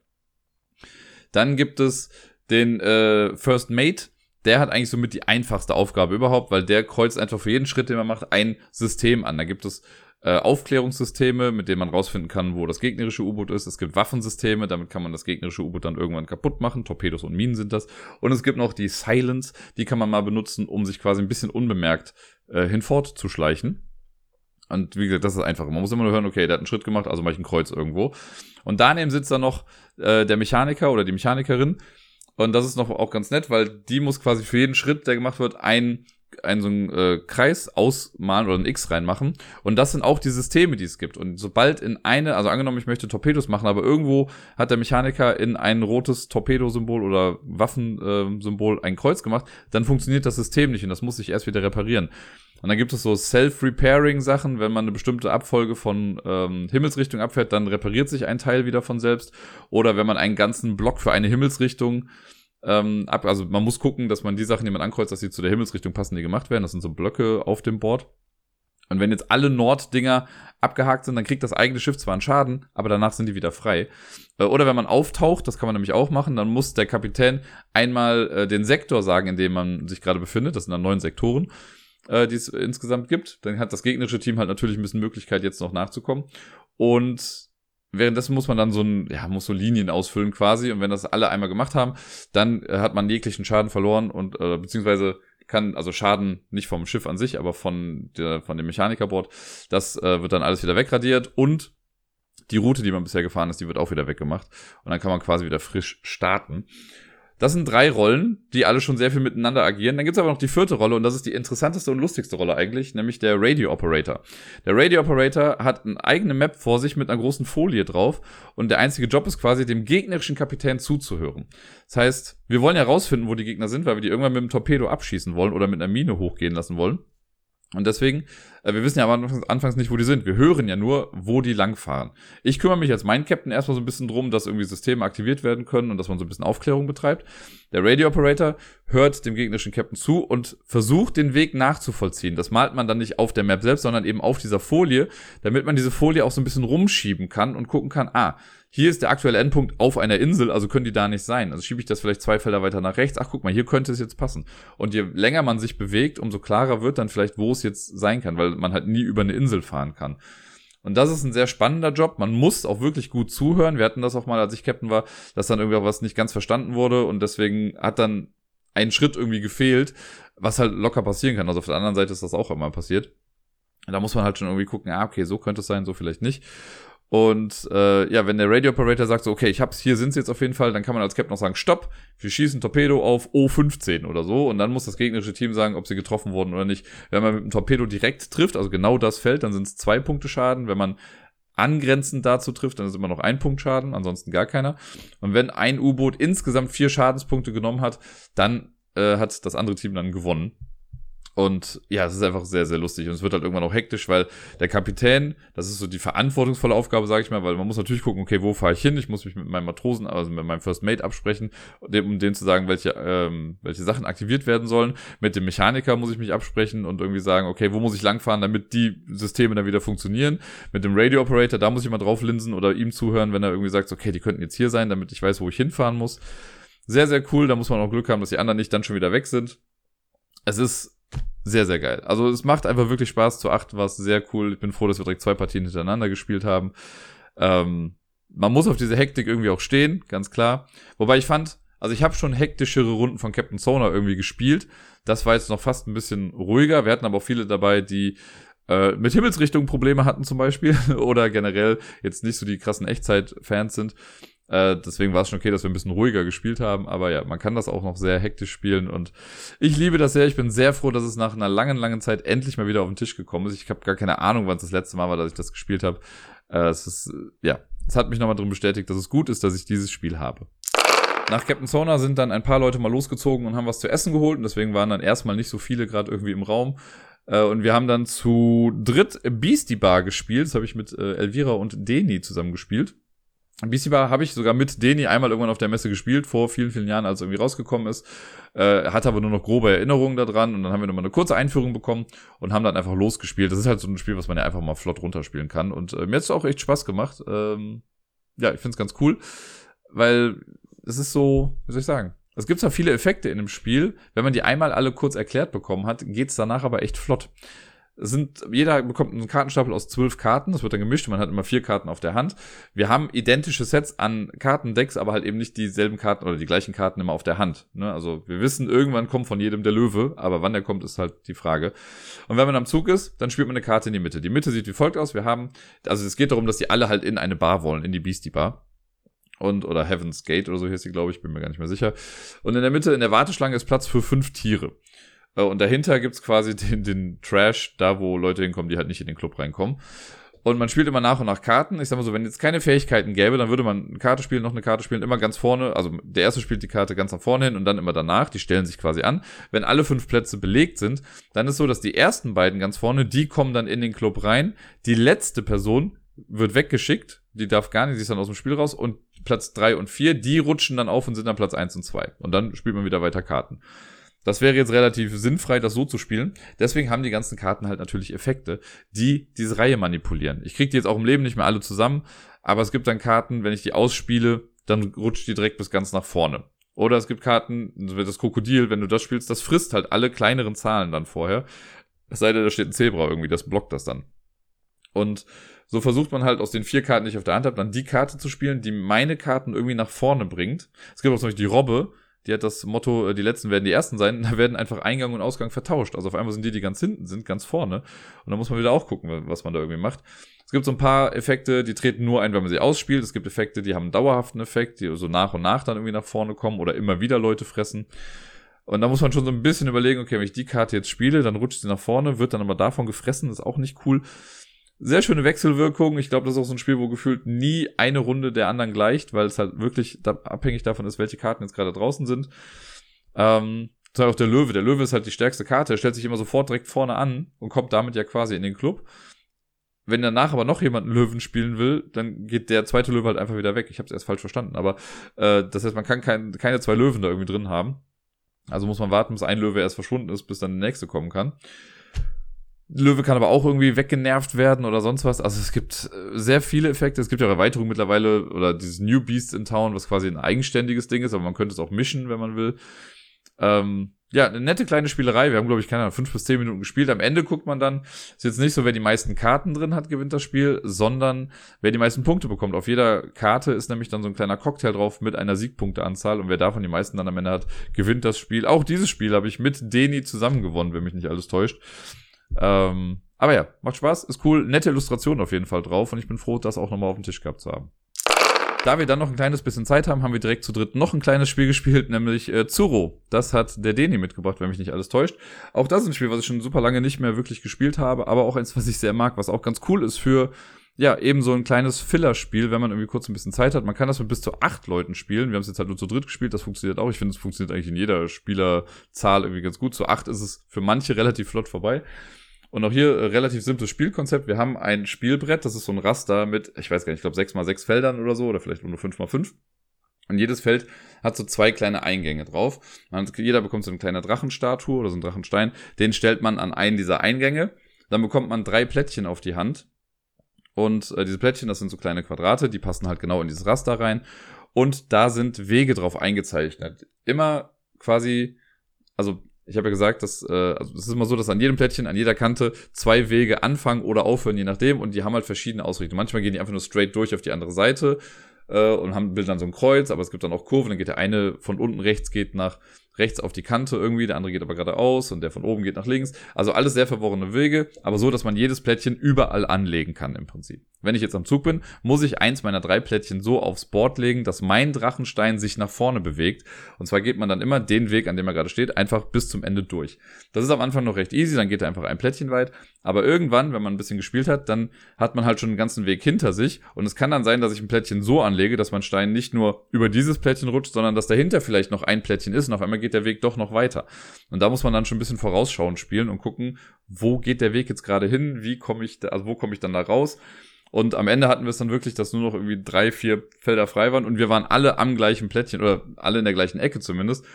Dann gibt es den äh, First Mate, der hat eigentlich somit die einfachste Aufgabe überhaupt, weil der kreuzt einfach für jeden Schritt, den man macht, ein System an. Da gibt es äh, Aufklärungssysteme, mit denen man rausfinden kann, wo das gegnerische U-Boot ist. Es gibt Waffensysteme, damit kann man das gegnerische U-Boot dann irgendwann kaputt machen. Torpedos und Minen sind das. Und es gibt noch die Silence, die kann man mal benutzen, um sich quasi ein bisschen unbemerkt äh, hinfortzuschleichen. Und wie gesagt, das ist einfach. Man muss immer nur hören, okay, der hat einen Schritt gemacht, also mache ich ein Kreuz irgendwo. Und daneben sitzt dann noch äh, der Mechaniker oder die Mechanikerin, und das ist noch auch ganz nett, weil die muss quasi für jeden Schritt, der gemacht wird, einen einen so einen äh, Kreis ausmalen oder ein X reinmachen. Und das sind auch die Systeme, die es gibt. Und sobald in eine, also angenommen, ich möchte Torpedos machen, aber irgendwo hat der Mechaniker in ein rotes Torpedosymbol oder Waffensymbol äh, ein Kreuz gemacht, dann funktioniert das System nicht und das muss sich erst wieder reparieren. Und dann gibt es so Self-Repairing-Sachen, wenn man eine bestimmte Abfolge von ähm, Himmelsrichtung abfährt, dann repariert sich ein Teil wieder von selbst. Oder wenn man einen ganzen Block für eine Himmelsrichtung ähm, ab, also man muss gucken, dass man die Sachen, die man ankreuzt, dass sie zu der Himmelsrichtung passen, die gemacht werden. Das sind so Blöcke auf dem Board. Und wenn jetzt alle Norddinger abgehakt sind, dann kriegt das eigene Schiff zwar einen Schaden, aber danach sind die wieder frei. Äh, oder wenn man auftaucht, das kann man nämlich auch machen, dann muss der Kapitän einmal äh, den Sektor sagen, in dem man sich gerade befindet. Das sind dann neun Sektoren äh, die es insgesamt gibt. Dann hat das gegnerische Team halt natürlich ein bisschen Möglichkeit, jetzt noch nachzukommen. Und währenddessen muss man dann so ein, ja, muss so Linien ausfüllen quasi. Und wenn das alle einmal gemacht haben, dann äh, hat man jeglichen Schaden verloren und äh, beziehungsweise kann, also Schaden nicht vom Schiff an sich, aber von der, von dem Mechanikerbord. Das äh, wird dann alles wieder wegradiert und die Route, die man bisher gefahren ist, die wird auch wieder weggemacht. Und dann kann man quasi wieder frisch starten. Das sind drei Rollen, die alle schon sehr viel miteinander agieren. Dann gibt's aber noch die vierte Rolle und das ist die interessanteste und lustigste Rolle eigentlich, nämlich der Radio Operator. Der Radio Operator hat eine eigene Map vor sich mit einer großen Folie drauf und der einzige Job ist quasi dem gegnerischen Kapitän zuzuhören. Das heißt, wir wollen ja rausfinden, wo die Gegner sind, weil wir die irgendwann mit dem Torpedo abschießen wollen oder mit einer Mine hochgehen lassen wollen. Und deswegen, äh, wir wissen ja aber anfangs nicht, wo die sind. Wir hören ja nur, wo die langfahren. Ich kümmere mich als mein Captain erstmal so ein bisschen drum, dass irgendwie Systeme aktiviert werden können und dass man so ein bisschen Aufklärung betreibt. Der Radio Operator hört dem gegnerischen Captain zu und versucht den Weg nachzuvollziehen. Das malt man dann nicht auf der Map selbst, sondern eben auf dieser Folie, damit man diese Folie auch so ein bisschen rumschieben kann und gucken kann, ah, hier ist der aktuelle Endpunkt auf einer Insel, also können die da nicht sein. Also schiebe ich das vielleicht zwei Felder weiter nach rechts. Ach, guck mal, hier könnte es jetzt passen. Und je länger man sich bewegt, umso klarer wird dann vielleicht, wo es jetzt sein kann, weil man halt nie über eine Insel fahren kann. Und das ist ein sehr spannender Job. Man muss auch wirklich gut zuhören. Wir hatten das auch mal, als ich Captain war, dass dann irgendwie was nicht ganz verstanden wurde und deswegen hat dann ein Schritt irgendwie gefehlt, was halt locker passieren kann. Also auf der anderen Seite ist das auch immer passiert. Da muss man halt schon irgendwie gucken, ah, okay, so könnte es sein, so vielleicht nicht. Und äh, ja, wenn der Radio Operator sagt so, okay, ich hab's, hier sind sie jetzt auf jeden Fall, dann kann man als Captain noch sagen, stopp, wir schießen Torpedo auf O15 oder so. Und dann muss das gegnerische Team sagen, ob sie getroffen wurden oder nicht. Wenn man mit dem Torpedo direkt trifft, also genau das Feld, dann sind es zwei Punkte Schaden. Wenn man angrenzend dazu trifft, dann ist immer noch ein Punkt Schaden, ansonsten gar keiner. Und wenn ein U-Boot insgesamt vier Schadenspunkte genommen hat, dann äh, hat das andere Team dann gewonnen. Und ja, es ist einfach sehr, sehr lustig. Und es wird halt irgendwann auch hektisch, weil der Kapitän, das ist so die verantwortungsvolle Aufgabe, sage ich mal, weil man muss natürlich gucken, okay, wo fahre ich hin? Ich muss mich mit meinem Matrosen, also mit meinem First Mate absprechen, um denen zu sagen, welche, ähm, welche Sachen aktiviert werden sollen. Mit dem Mechaniker muss ich mich absprechen und irgendwie sagen, okay, wo muss ich langfahren, damit die Systeme dann wieder funktionieren. Mit dem Radio Operator, da muss ich mal drauf linsen oder ihm zuhören, wenn er irgendwie sagt, okay, die könnten jetzt hier sein, damit ich weiß, wo ich hinfahren muss. Sehr, sehr cool. Da muss man auch Glück haben, dass die anderen nicht dann schon wieder weg sind. Es ist sehr, sehr geil. Also es macht einfach wirklich Spaß. Zu acht war es sehr cool. Ich bin froh, dass wir direkt zwei Partien hintereinander gespielt haben. Ähm, man muss auf diese Hektik irgendwie auch stehen, ganz klar. Wobei ich fand, also ich habe schon hektischere Runden von Captain Sonar irgendwie gespielt. Das war jetzt noch fast ein bisschen ruhiger. Wir hatten aber auch viele dabei, die äh, mit Himmelsrichtungen Probleme hatten zum Beispiel oder generell jetzt nicht so die krassen Echtzeit-Fans sind. Äh, deswegen war es schon okay, dass wir ein bisschen ruhiger gespielt haben. Aber ja, man kann das auch noch sehr hektisch spielen. Und ich liebe das sehr. Ich bin sehr froh, dass es nach einer langen, langen Zeit endlich mal wieder auf den Tisch gekommen ist. Ich habe gar keine Ahnung, wann es das letzte Mal war, dass ich das gespielt habe. Äh, es ist, ja, es hat mich nochmal drin bestätigt, dass es gut ist, dass ich dieses Spiel habe. Nach Captain Sona sind dann ein paar Leute mal losgezogen und haben was zu essen geholt und deswegen waren dann erstmal nicht so viele gerade irgendwie im Raum. Äh, und wir haben dann zu dritt Beastie Bar gespielt. Das habe ich mit äh, Elvira und Deni zusammen gespielt. Beastie Bar habe ich sogar mit Deni einmal irgendwann auf der Messe gespielt, vor vielen, vielen Jahren, als irgendwie rausgekommen ist. Äh, hatte aber nur noch grobe Erinnerungen daran und dann haben wir nochmal eine kurze Einführung bekommen und haben dann einfach losgespielt. Das ist halt so ein Spiel, was man ja einfach mal flott runterspielen kann. Und äh, mir hat es auch echt Spaß gemacht. Ähm, ja, ich finde es ganz cool, weil es ist so, wie soll ich sagen, es gibt zwar viele Effekte in dem Spiel, wenn man die einmal alle kurz erklärt bekommen hat, geht's danach aber echt flott. Sind, jeder bekommt einen Kartenstapel aus zwölf Karten, das wird dann gemischt, man hat immer vier Karten auf der Hand. Wir haben identische Sets an Kartendecks, aber halt eben nicht dieselben Karten oder die gleichen Karten immer auf der Hand. Ne? Also wir wissen, irgendwann kommt von jedem der Löwe, aber wann der kommt, ist halt die Frage. Und wenn man am Zug ist, dann spielt man eine Karte in die Mitte. Die Mitte sieht wie folgt aus. Wir haben, also es geht darum, dass die alle halt in eine Bar wollen, in die Beastie Bar und oder Heaven's Gate oder so hieß sie, glaube ich, bin mir gar nicht mehr sicher. Und in der Mitte, in der Warteschlange ist Platz für fünf Tiere. Äh, und dahinter gibt's quasi den, den Trash, da wo Leute hinkommen, die halt nicht in den Club reinkommen. Und man spielt immer nach und nach Karten. Ich sag mal so, wenn jetzt keine Fähigkeiten gäbe, dann würde man eine Karte spielen, noch eine Karte spielen, immer ganz vorne. Also der erste spielt die Karte ganz nach vorne hin und dann immer danach. Die stellen sich quasi an. Wenn alle fünf Plätze belegt sind, dann ist so, dass die ersten beiden ganz vorne, die kommen dann in den Club rein. Die letzte Person wird weggeschickt. Die darf gar nicht, sie ist dann aus dem Spiel raus. Und Platz drei und vier, die rutschen dann auf und sind dann Platz eins und zwei. Und dann spielt man wieder weiter Karten. Das wäre jetzt relativ sinnfrei, das so zu spielen. Deswegen haben die ganzen Karten halt natürlich Effekte, die diese Reihe manipulieren. Ich kriege die jetzt auch im Leben nicht mehr alle zusammen, aber es gibt dann Karten, wenn ich die ausspiele, dann rutscht die direkt bis ganz nach vorne. Oder es gibt Karten, das Krokodil, wenn du das spielst, das frisst halt alle kleineren Zahlen dann vorher. Es sei denn, da steht ein Zebra irgendwie, das blockt das dann. Und so versucht man halt aus den vier Karten, die ich auf der Hand habe, dann die Karte zu spielen, die meine Karten irgendwie nach vorne bringt. Es gibt auch zum Beispiel die Robbe, die hat das Motto, äh, die letzten werden die ersten sein. Da werden einfach Eingang und Ausgang vertauscht. Also auf einmal sind die, die ganz hinten sind, ganz vorne. Und da muss man wieder auch gucken, was man da irgendwie macht. Es gibt so ein paar Effekte, die treten nur ein, wenn man sie ausspielt. Es gibt Effekte, die haben einen dauerhaften Effekt, die so nach und nach dann irgendwie nach vorne kommen oder immer wieder Leute fressen. Und da muss man schon so ein bisschen überlegen, okay, wenn ich die Karte jetzt spiele, dann rutscht sie nach vorne, wird dann aber davon gefressen, ist auch nicht cool. Sehr schöne Wechselwirkung. Ich glaube, das ist auch so ein Spiel, wo gefühlt nie eine Runde der anderen gleicht, weil es halt wirklich da abhängig davon ist, welche Karten jetzt gerade draußen sind. Ähm, das auch der Löwe. Der Löwe ist halt die stärkste Karte. Er stellt sich immer sofort direkt vorne an und kommt damit ja quasi in den Club. Wenn danach aber noch jemand einen Löwen spielen will, dann geht der zweite Löwe halt einfach wieder weg. Ich habe es erst falsch verstanden, aber äh, das heißt, man kann kein, keine zwei Löwen da irgendwie drin haben. Also muss man warten, bis ein Löwe erst verschwunden ist, bis dann der nächste kommen kann. Löwe kann aber auch irgendwie weggenervt werden oder sonst was. Also es gibt äh, sehr viele Effekte. Es gibt ja Erweiterungen mittlerweile oder dieses New Beast in Town, was quasi ein eigenständiges Ding ist, aber man könnte es auch mischen, wenn man will. Ähm, ja, eine nette kleine Spielerei. Wir haben, glaube ich, keine Ahnung, fünf bis zehn Minuten gespielt. Am Ende guckt man dann, ist jetzt nicht so, wer die meisten Karten drin hat, gewinnt das Spiel, sondern wer die meisten Punkte bekommt. Auf jeder Karte ist nämlich dann so ein kleiner Cocktail drauf mit einer Siegpunkteanzahl und wer davon die meisten dann am Ende hat, gewinnt das Spiel. Auch dieses Spiel habe ich mit Deni zusammen gewonnen, wenn mich nicht alles täuscht. Ähm, aber ja, macht Spaß, ist cool, nette Illustration auf jeden Fall drauf und ich bin froh, das auch nochmal auf dem Tisch gehabt zu haben. Da wir dann noch ein kleines bisschen Zeit haben, haben wir direkt zu dritt noch ein kleines Spiel gespielt, nämlich äh, Zuro. Das hat der Deni mitgebracht, wenn mich nicht alles täuscht. Auch das ist ein Spiel, was ich schon super lange nicht mehr wirklich gespielt habe, aber auch eins, was ich sehr mag, was auch ganz cool ist für ja, eben so ein kleines Filler-Spiel, wenn man irgendwie kurz ein bisschen Zeit hat. Man kann das mit bis zu acht Leuten spielen. Wir haben es jetzt halt nur zu dritt gespielt, das funktioniert auch. Ich finde, es funktioniert eigentlich in jeder Spielerzahl irgendwie ganz gut. Zu acht ist es für manche relativ flott vorbei. Und auch hier äh, relativ simples Spielkonzept. Wir haben ein Spielbrett, das ist so ein Raster mit, ich weiß gar nicht, ich glaube sechs mal sechs Feldern oder so, oder vielleicht nur fünf mal fünf. Und jedes Feld hat so zwei kleine Eingänge drauf. Man, jeder bekommt so eine kleine Drachenstatue oder so einen Drachenstein. Den stellt man an einen dieser Eingänge. Dann bekommt man drei Plättchen auf die Hand. Und äh, diese Plättchen, das sind so kleine Quadrate, die passen halt genau in dieses Raster rein. Und da sind Wege drauf eingezeichnet. Immer quasi, also ich habe ja gesagt, dass äh, also es ist immer so, dass an jedem Plättchen, an jeder Kante zwei Wege anfangen oder aufhören, je nachdem. Und die haben halt verschiedene Ausrichtungen. Manchmal gehen die einfach nur straight durch auf die andere Seite äh, und haben bilden dann so ein Kreuz, aber es gibt dann auch Kurven. Dann geht der eine von unten rechts geht nach rechts auf die Kante irgendwie, der andere geht aber geradeaus und der von oben geht nach links. Also alles sehr verworrene Wege, aber so, dass man jedes Plättchen überall anlegen kann im Prinzip. Wenn ich jetzt am Zug bin, muss ich eins meiner drei Plättchen so aufs Board legen, dass mein Drachenstein sich nach vorne bewegt. Und zwar geht man dann immer den Weg, an dem er gerade steht, einfach bis zum Ende durch. Das ist am Anfang noch recht easy, dann geht er einfach ein Plättchen weit. Aber irgendwann, wenn man ein bisschen gespielt hat, dann hat man halt schon den ganzen Weg hinter sich. Und es kann dann sein, dass ich ein Plättchen so anlege, dass mein Stein nicht nur über dieses Plättchen rutscht, sondern dass dahinter vielleicht noch ein Plättchen ist und auf einmal geht geht der Weg doch noch weiter. Und da muss man dann schon ein bisschen vorausschauend spielen und gucken, wo geht der Weg jetzt gerade hin, wie komme ich, da, also wo komme ich dann da raus. Und am Ende hatten wir es dann wirklich, dass nur noch irgendwie drei, vier Felder frei waren und wir waren alle am gleichen Plättchen oder alle in der gleichen Ecke zumindest.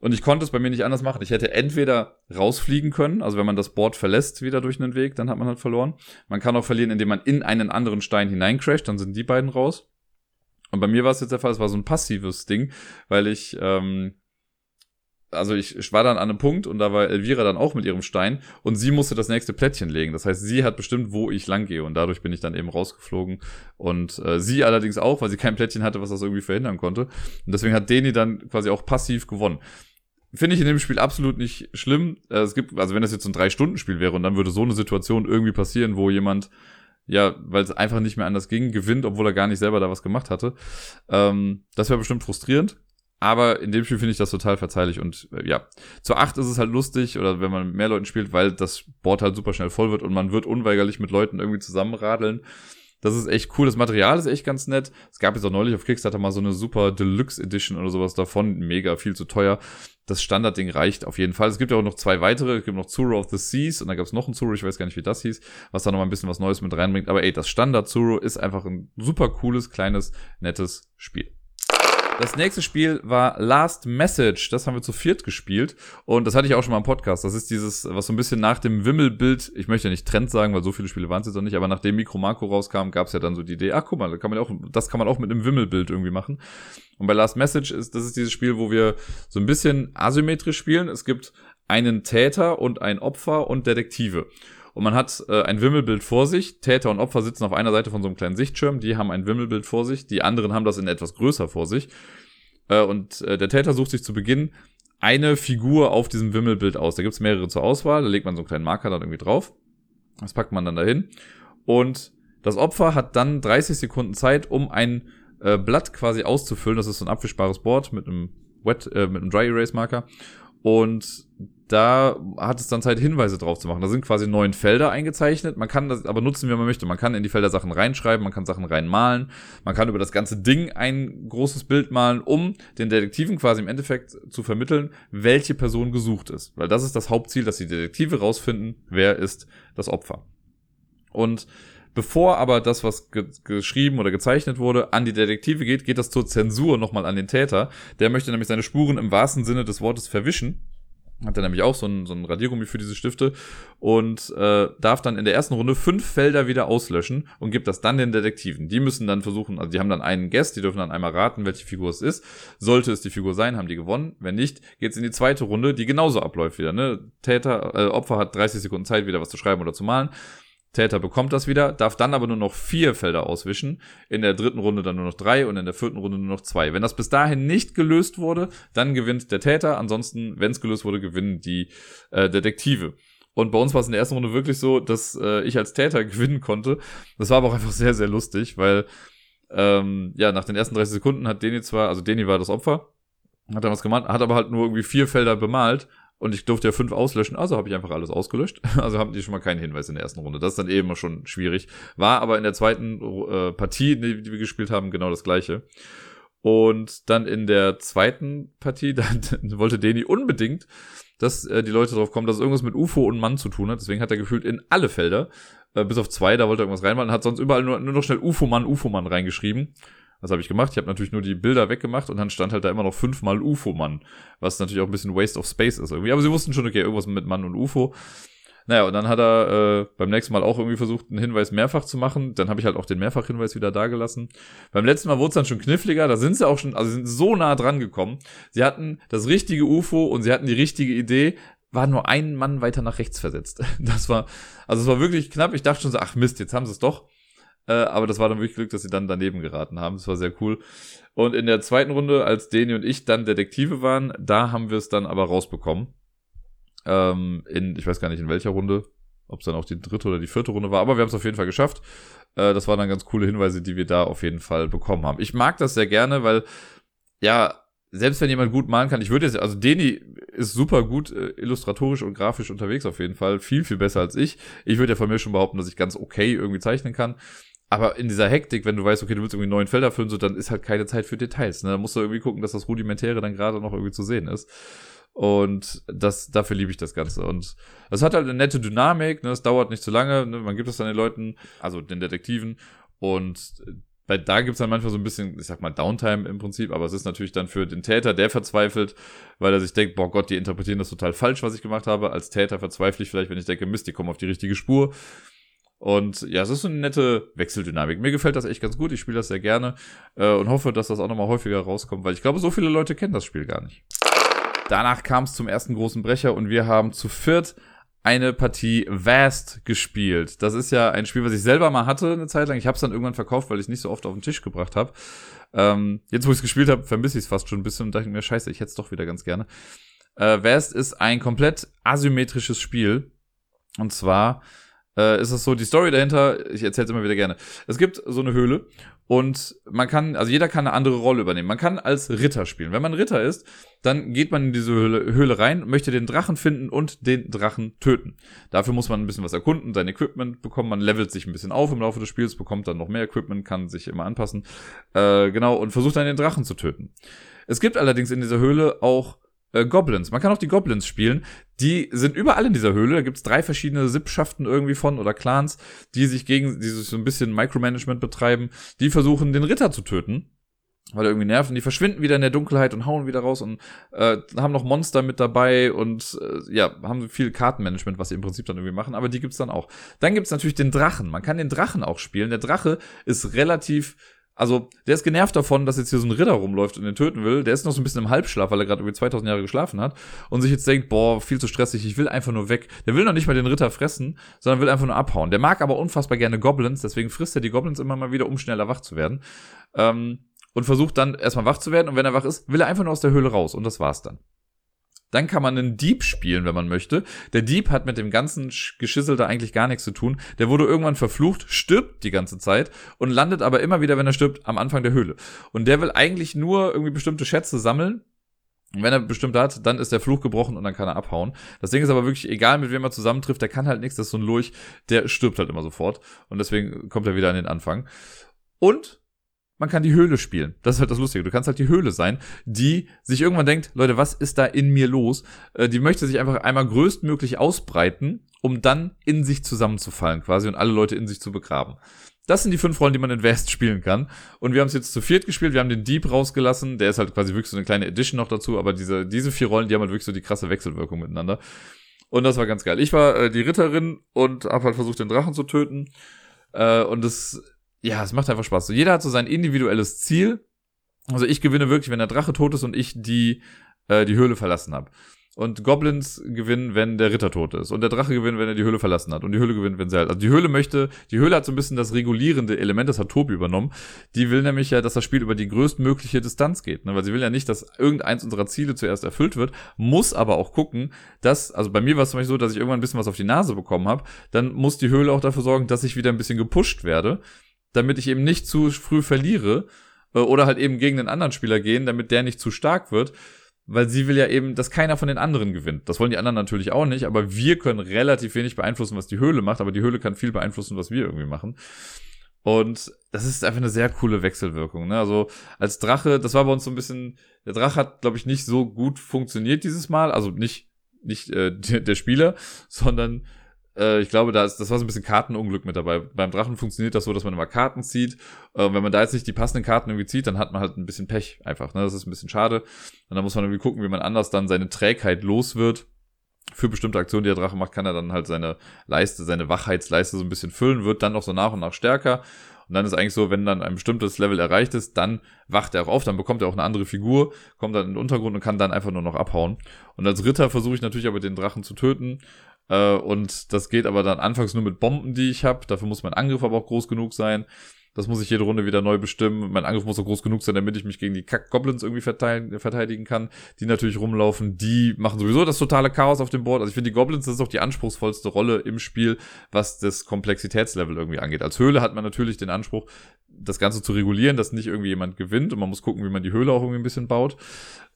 Und ich konnte es bei mir nicht anders machen. Ich hätte entweder rausfliegen können, also wenn man das Board verlässt wieder durch einen Weg, dann hat man halt verloren. Man kann auch verlieren, indem man in einen anderen Stein hineincrasht, dann sind die beiden raus. Und bei mir war es jetzt der Fall, es war so ein passives Ding, weil ich, ähm, also ich, war dann an einem Punkt und da war Elvira dann auch mit ihrem Stein und sie musste das nächste Plättchen legen. Das heißt, sie hat bestimmt, wo ich lang gehe und dadurch bin ich dann eben rausgeflogen und äh, sie allerdings auch, weil sie kein Plättchen hatte, was das irgendwie verhindern konnte. Und deswegen hat Deni dann quasi auch passiv gewonnen. Finde ich in dem Spiel absolut nicht schlimm. Äh, es gibt, also wenn das jetzt so ein Drei-Stunden-Spiel wäre und dann würde so eine Situation irgendwie passieren, wo jemand, ja, weil es einfach nicht mehr anders ging, gewinnt, obwohl er gar nicht selber da was gemacht hatte. Ähm, das wäre bestimmt frustrierend. Aber in dem Spiel finde ich das total verzeihlich und äh, ja, zur acht ist es halt lustig oder wenn man mehr Leuten spielt, weil das Board halt super schnell voll wird und man wird unweigerlich mit Leuten irgendwie zusammenradeln. Das ist echt cool. Das Material ist echt ganz nett. Es gab jetzt auch neulich auf Kickstarter mal so eine super Deluxe Edition oder sowas davon. Mega viel zu teuer. Das Standardding reicht auf jeden Fall. Es gibt ja auch noch zwei weitere. Es gibt noch Zuro of the Seas und da gab es noch ein Zuro, ich weiß gar nicht, wie das hieß, was da noch mal ein bisschen was Neues mit reinbringt. Aber ey, das Standard Zuro ist einfach ein super cooles, kleines, nettes Spiel. Das nächste Spiel war Last Message. Das haben wir zu viert gespielt. Und das hatte ich auch schon mal im Podcast. Das ist dieses, was so ein bisschen nach dem Wimmelbild, ich möchte ja nicht Trend sagen, weil so viele Spiele waren es jetzt noch nicht, aber nachdem Micro Marco rauskam, gab es ja dann so die Idee, ach guck mal, kann man auch, das kann man auch mit einem Wimmelbild irgendwie machen. Und bei Last Message ist, das ist dieses Spiel, wo wir so ein bisschen asymmetrisch spielen. Es gibt einen Täter und ein Opfer und Detektive und man hat äh, ein Wimmelbild vor sich. Täter und Opfer sitzen auf einer Seite von so einem kleinen Sichtschirm, die haben ein Wimmelbild vor sich, die anderen haben das in etwas größer vor sich. Äh, und äh, der Täter sucht sich zu Beginn eine Figur auf diesem Wimmelbild aus. Da gibt's mehrere zur Auswahl, da legt man so einen kleinen Marker dann irgendwie drauf. Das packt man dann dahin. Und das Opfer hat dann 30 Sekunden Zeit, um ein äh, Blatt quasi auszufüllen. Das ist so ein abwischbares Board mit einem Wet, äh, mit einem Dry Erase Marker. Und da hat es dann Zeit, Hinweise drauf zu machen. Da sind quasi neun Felder eingezeichnet. Man kann das aber nutzen, wie man möchte. Man kann in die Felder Sachen reinschreiben, man kann Sachen reinmalen, man kann über das ganze Ding ein großes Bild malen, um den Detektiven quasi im Endeffekt zu vermitteln, welche Person gesucht ist. Weil das ist das Hauptziel, dass die Detektive rausfinden, wer ist das Opfer. Und bevor aber das, was ge geschrieben oder gezeichnet wurde, an die Detektive geht, geht das zur Zensur nochmal an den Täter. Der möchte nämlich seine Spuren im wahrsten Sinne des Wortes verwischen hat er nämlich auch so ein, so ein Radiergummi für diese Stifte und äh, darf dann in der ersten Runde fünf Felder wieder auslöschen und gibt das dann den Detektiven. Die müssen dann versuchen, also die haben dann einen Guest, die dürfen dann einmal raten, welche Figur es ist. Sollte es die Figur sein, haben die gewonnen. Wenn nicht, geht's in die zweite Runde, die genauso abläuft wieder. Ne? Täter, äh, Opfer hat 30 Sekunden Zeit, wieder was zu schreiben oder zu malen. Täter bekommt das wieder, darf dann aber nur noch vier Felder auswischen, in der dritten Runde dann nur noch drei und in der vierten Runde nur noch zwei. Wenn das bis dahin nicht gelöst wurde, dann gewinnt der Täter, ansonsten, wenn es gelöst wurde, gewinnen die äh, Detektive. Und bei uns war es in der ersten Runde wirklich so, dass äh, ich als Täter gewinnen konnte. Das war aber auch einfach sehr, sehr lustig, weil ähm, ja, nach den ersten 30 Sekunden hat Deni zwar, also Deni war das Opfer, hat er was gemacht, hat aber halt nur irgendwie vier Felder bemalt und ich durfte ja fünf auslöschen, also habe ich einfach alles ausgelöscht. Also haben die schon mal keinen Hinweis in der ersten Runde. Das ist dann eben schon schwierig. War aber in der zweiten äh, Partie, die, die wir gespielt haben, genau das gleiche. Und dann in der zweiten Partie, dann wollte Deni unbedingt, dass äh, die Leute drauf kommen, dass es irgendwas mit UFO und Mann zu tun hat. Deswegen hat er gefühlt in alle Felder, äh, bis auf zwei, da wollte er irgendwas reinmalen, hat sonst überall nur, nur noch schnell UFO-Mann, UFO-Mann reingeschrieben. Was habe ich gemacht? Ich habe natürlich nur die Bilder weggemacht und dann stand halt da immer noch fünfmal UFO-Mann, was natürlich auch ein bisschen Waste of Space ist irgendwie. Aber sie wussten schon, okay, irgendwas mit Mann und UFO. Naja, und dann hat er äh, beim nächsten Mal auch irgendwie versucht, einen Hinweis mehrfach zu machen. Dann habe ich halt auch den Mehrfachhinweis wieder da gelassen. Beim letzten Mal wurde es dann schon kniffliger. Da sind sie auch schon, also sind so nah dran gekommen. Sie hatten das richtige UFO und sie hatten die richtige Idee, war nur ein Mann weiter nach rechts versetzt. Das war, also es war wirklich knapp. Ich dachte schon so, ach Mist, jetzt haben sie es doch. Äh, aber das war dann wirklich Glück, dass sie dann daneben geraten haben. Das war sehr cool. Und in der zweiten Runde, als Deni und ich dann Detektive waren, da haben wir es dann aber rausbekommen. Ähm, in, ich weiß gar nicht in welcher Runde, ob es dann auch die dritte oder die vierte Runde war, aber wir haben es auf jeden Fall geschafft. Äh, das waren dann ganz coole Hinweise, die wir da auf jeden Fall bekommen haben. Ich mag das sehr gerne, weil, ja, selbst wenn jemand gut malen kann, ich würde jetzt, also Deni ist super gut äh, illustratorisch und grafisch unterwegs auf jeden Fall, viel, viel besser als ich. Ich würde ja von mir schon behaupten, dass ich ganz okay irgendwie zeichnen kann. Aber in dieser Hektik, wenn du weißt, okay, du willst irgendwie neun Felder füllen, so, dann ist halt keine Zeit für Details. Ne? Da musst du irgendwie gucken, dass das Rudimentäre dann gerade noch irgendwie zu sehen ist. Und das, dafür liebe ich das Ganze. Und es hat halt eine nette Dynamik, ne? es dauert nicht zu lange, ne? man gibt es dann den Leuten, also den Detektiven. Und bei, da gibt's dann manchmal so ein bisschen, ich sag mal, Downtime im Prinzip, aber es ist natürlich dann für den Täter, der verzweifelt, weil er sich denkt, boah Gott, die interpretieren das total falsch, was ich gemacht habe. Als Täter verzweifle ich vielleicht, wenn ich denke, Mist, die kommen auf die richtige Spur. Und ja, es ist eine nette Wechseldynamik. Mir gefällt das echt ganz gut. Ich spiele das sehr gerne äh, und hoffe, dass das auch nochmal häufiger rauskommt, weil ich glaube, so viele Leute kennen das Spiel gar nicht. Danach kam es zum ersten großen Brecher und wir haben zu viert eine Partie Vast gespielt. Das ist ja ein Spiel, was ich selber mal hatte eine Zeit lang. Ich habe es dann irgendwann verkauft, weil ich es nicht so oft auf den Tisch gebracht habe. Ähm, jetzt, wo ich es gespielt habe, vermisse ich es fast schon ein bisschen und dachte mir, scheiße, ich hätte es doch wieder ganz gerne. Äh, Vast ist ein komplett asymmetrisches Spiel. Und zwar äh, ist es so, die Story dahinter, ich erzähle es immer wieder gerne. Es gibt so eine Höhle und man kann, also jeder kann eine andere Rolle übernehmen. Man kann als Ritter spielen. Wenn man Ritter ist, dann geht man in diese Höhle, Höhle rein, möchte den Drachen finden und den Drachen töten. Dafür muss man ein bisschen was erkunden, sein Equipment bekommen, man levelt sich ein bisschen auf im Laufe des Spiels, bekommt dann noch mehr Equipment, kann sich immer anpassen. Äh, genau, und versucht dann den Drachen zu töten. Es gibt allerdings in dieser Höhle auch äh, Goblins. Man kann auch die Goblins spielen. Die sind überall in dieser Höhle. Da gibt's drei verschiedene Sippschaften irgendwie von oder Clans, die sich gegen, die sich so ein bisschen Micromanagement betreiben. Die versuchen, den Ritter zu töten. Weil er irgendwie nerven. Die verschwinden wieder in der Dunkelheit und hauen wieder raus und äh, haben noch Monster mit dabei und äh, ja, haben viel Kartenmanagement, was sie im Prinzip dann irgendwie machen, aber die gibt's dann auch. Dann gibt's natürlich den Drachen. Man kann den Drachen auch spielen. Der Drache ist relativ also, der ist genervt davon, dass jetzt hier so ein Ritter rumläuft und den töten will. Der ist noch so ein bisschen im Halbschlaf, weil er gerade irgendwie 2000 Jahre geschlafen hat. Und sich jetzt denkt, boah, viel zu stressig, ich will einfach nur weg. Der will noch nicht mal den Ritter fressen, sondern will einfach nur abhauen. Der mag aber unfassbar gerne Goblins, deswegen frisst er die Goblins immer mal wieder, um schneller wach zu werden. Ähm, und versucht dann erstmal wach zu werden. Und wenn er wach ist, will er einfach nur aus der Höhle raus. Und das war's dann. Dann kann man einen Dieb spielen, wenn man möchte. Der Dieb hat mit dem ganzen Geschissel da eigentlich gar nichts zu tun. Der wurde irgendwann verflucht, stirbt die ganze Zeit und landet aber immer wieder, wenn er stirbt, am Anfang der Höhle. Und der will eigentlich nur irgendwie bestimmte Schätze sammeln. Und wenn er bestimmt hat, dann ist der Fluch gebrochen und dann kann er abhauen. Das Ding ist aber wirklich egal, mit wem er zusammentrifft, der kann halt nichts, das ist so ein Lurch, der stirbt halt immer sofort. Und deswegen kommt er wieder an den Anfang. Und man kann die Höhle spielen. Das ist halt das Lustige. Du kannst halt die Höhle sein, die sich irgendwann denkt, Leute, was ist da in mir los? Äh, die möchte sich einfach einmal größtmöglich ausbreiten, um dann in sich zusammenzufallen quasi und alle Leute in sich zu begraben. Das sind die fünf Rollen, die man in West spielen kann. Und wir haben es jetzt zu viert gespielt. Wir haben den Dieb rausgelassen. Der ist halt quasi wirklich so eine kleine Edition noch dazu. Aber diese, diese vier Rollen, die haben halt wirklich so die krasse Wechselwirkung miteinander. Und das war ganz geil. Ich war äh, die Ritterin und habe halt versucht, den Drachen zu töten. Äh, und das ja, es macht einfach Spaß. So, jeder hat so sein individuelles Ziel. Also ich gewinne wirklich, wenn der Drache tot ist und ich die, äh, die Höhle verlassen habe. Und Goblins gewinnen, wenn der Ritter tot ist. Und der Drache gewinnt, wenn er die Höhle verlassen hat. Und die Höhle gewinnt, wenn sie halt. Also die Höhle möchte, die Höhle hat so ein bisschen das regulierende Element, das hat Tobi übernommen. Die will nämlich ja, dass das Spiel über die größtmögliche Distanz geht. Ne? Weil sie will ja nicht, dass irgendeins unserer Ziele zuerst erfüllt wird, muss aber auch gucken, dass, also bei mir war es zum Beispiel so, dass ich irgendwann ein bisschen was auf die Nase bekommen habe. Dann muss die Höhle auch dafür sorgen, dass ich wieder ein bisschen gepusht werde damit ich eben nicht zu früh verliere äh, oder halt eben gegen den anderen Spieler gehen, damit der nicht zu stark wird, weil sie will ja eben, dass keiner von den anderen gewinnt. Das wollen die anderen natürlich auch nicht, aber wir können relativ wenig beeinflussen, was die Höhle macht, aber die Höhle kann viel beeinflussen, was wir irgendwie machen. Und das ist einfach eine sehr coole Wechselwirkung. Ne? Also als Drache, das war bei uns so ein bisschen, der Drache hat, glaube ich, nicht so gut funktioniert dieses Mal. Also nicht, nicht äh, der, der Spieler, sondern äh, ich glaube, da ist, das war so ein bisschen Kartenunglück mit dabei. Beim Drachen funktioniert das so, dass man immer Karten zieht. Äh, wenn man da jetzt nicht die passenden Karten irgendwie zieht, dann hat man halt ein bisschen Pech einfach. Ne? Das ist ein bisschen schade. Und dann muss man irgendwie gucken, wie man anders dann seine Trägheit los wird. Für bestimmte Aktionen, die der Drache macht, kann er dann halt seine Leiste, seine Wachheitsleiste so ein bisschen füllen, wird dann noch so nach und nach stärker. Und dann ist eigentlich so, wenn dann ein bestimmtes Level erreicht ist, dann wacht er auch auf, dann bekommt er auch eine andere Figur, kommt dann in den Untergrund und kann dann einfach nur noch abhauen. Und als Ritter versuche ich natürlich aber den Drachen zu töten äh, und das geht aber dann anfangs nur mit Bomben, die ich habe. Dafür muss mein Angriff aber auch groß genug sein. Das muss ich jede Runde wieder neu bestimmen. Mein Angriff muss auch groß genug sein, damit ich mich gegen die Kack-Goblins irgendwie verteidigen kann, die natürlich rumlaufen. Die machen sowieso das totale Chaos auf dem Board. Also ich finde, die Goblins, das ist auch die anspruchsvollste Rolle im Spiel, was das Komplexitätslevel irgendwie angeht. Als Höhle hat man natürlich den Anspruch, das Ganze zu regulieren, dass nicht irgendwie jemand gewinnt und man muss gucken, wie man die Höhle auch irgendwie ein bisschen baut.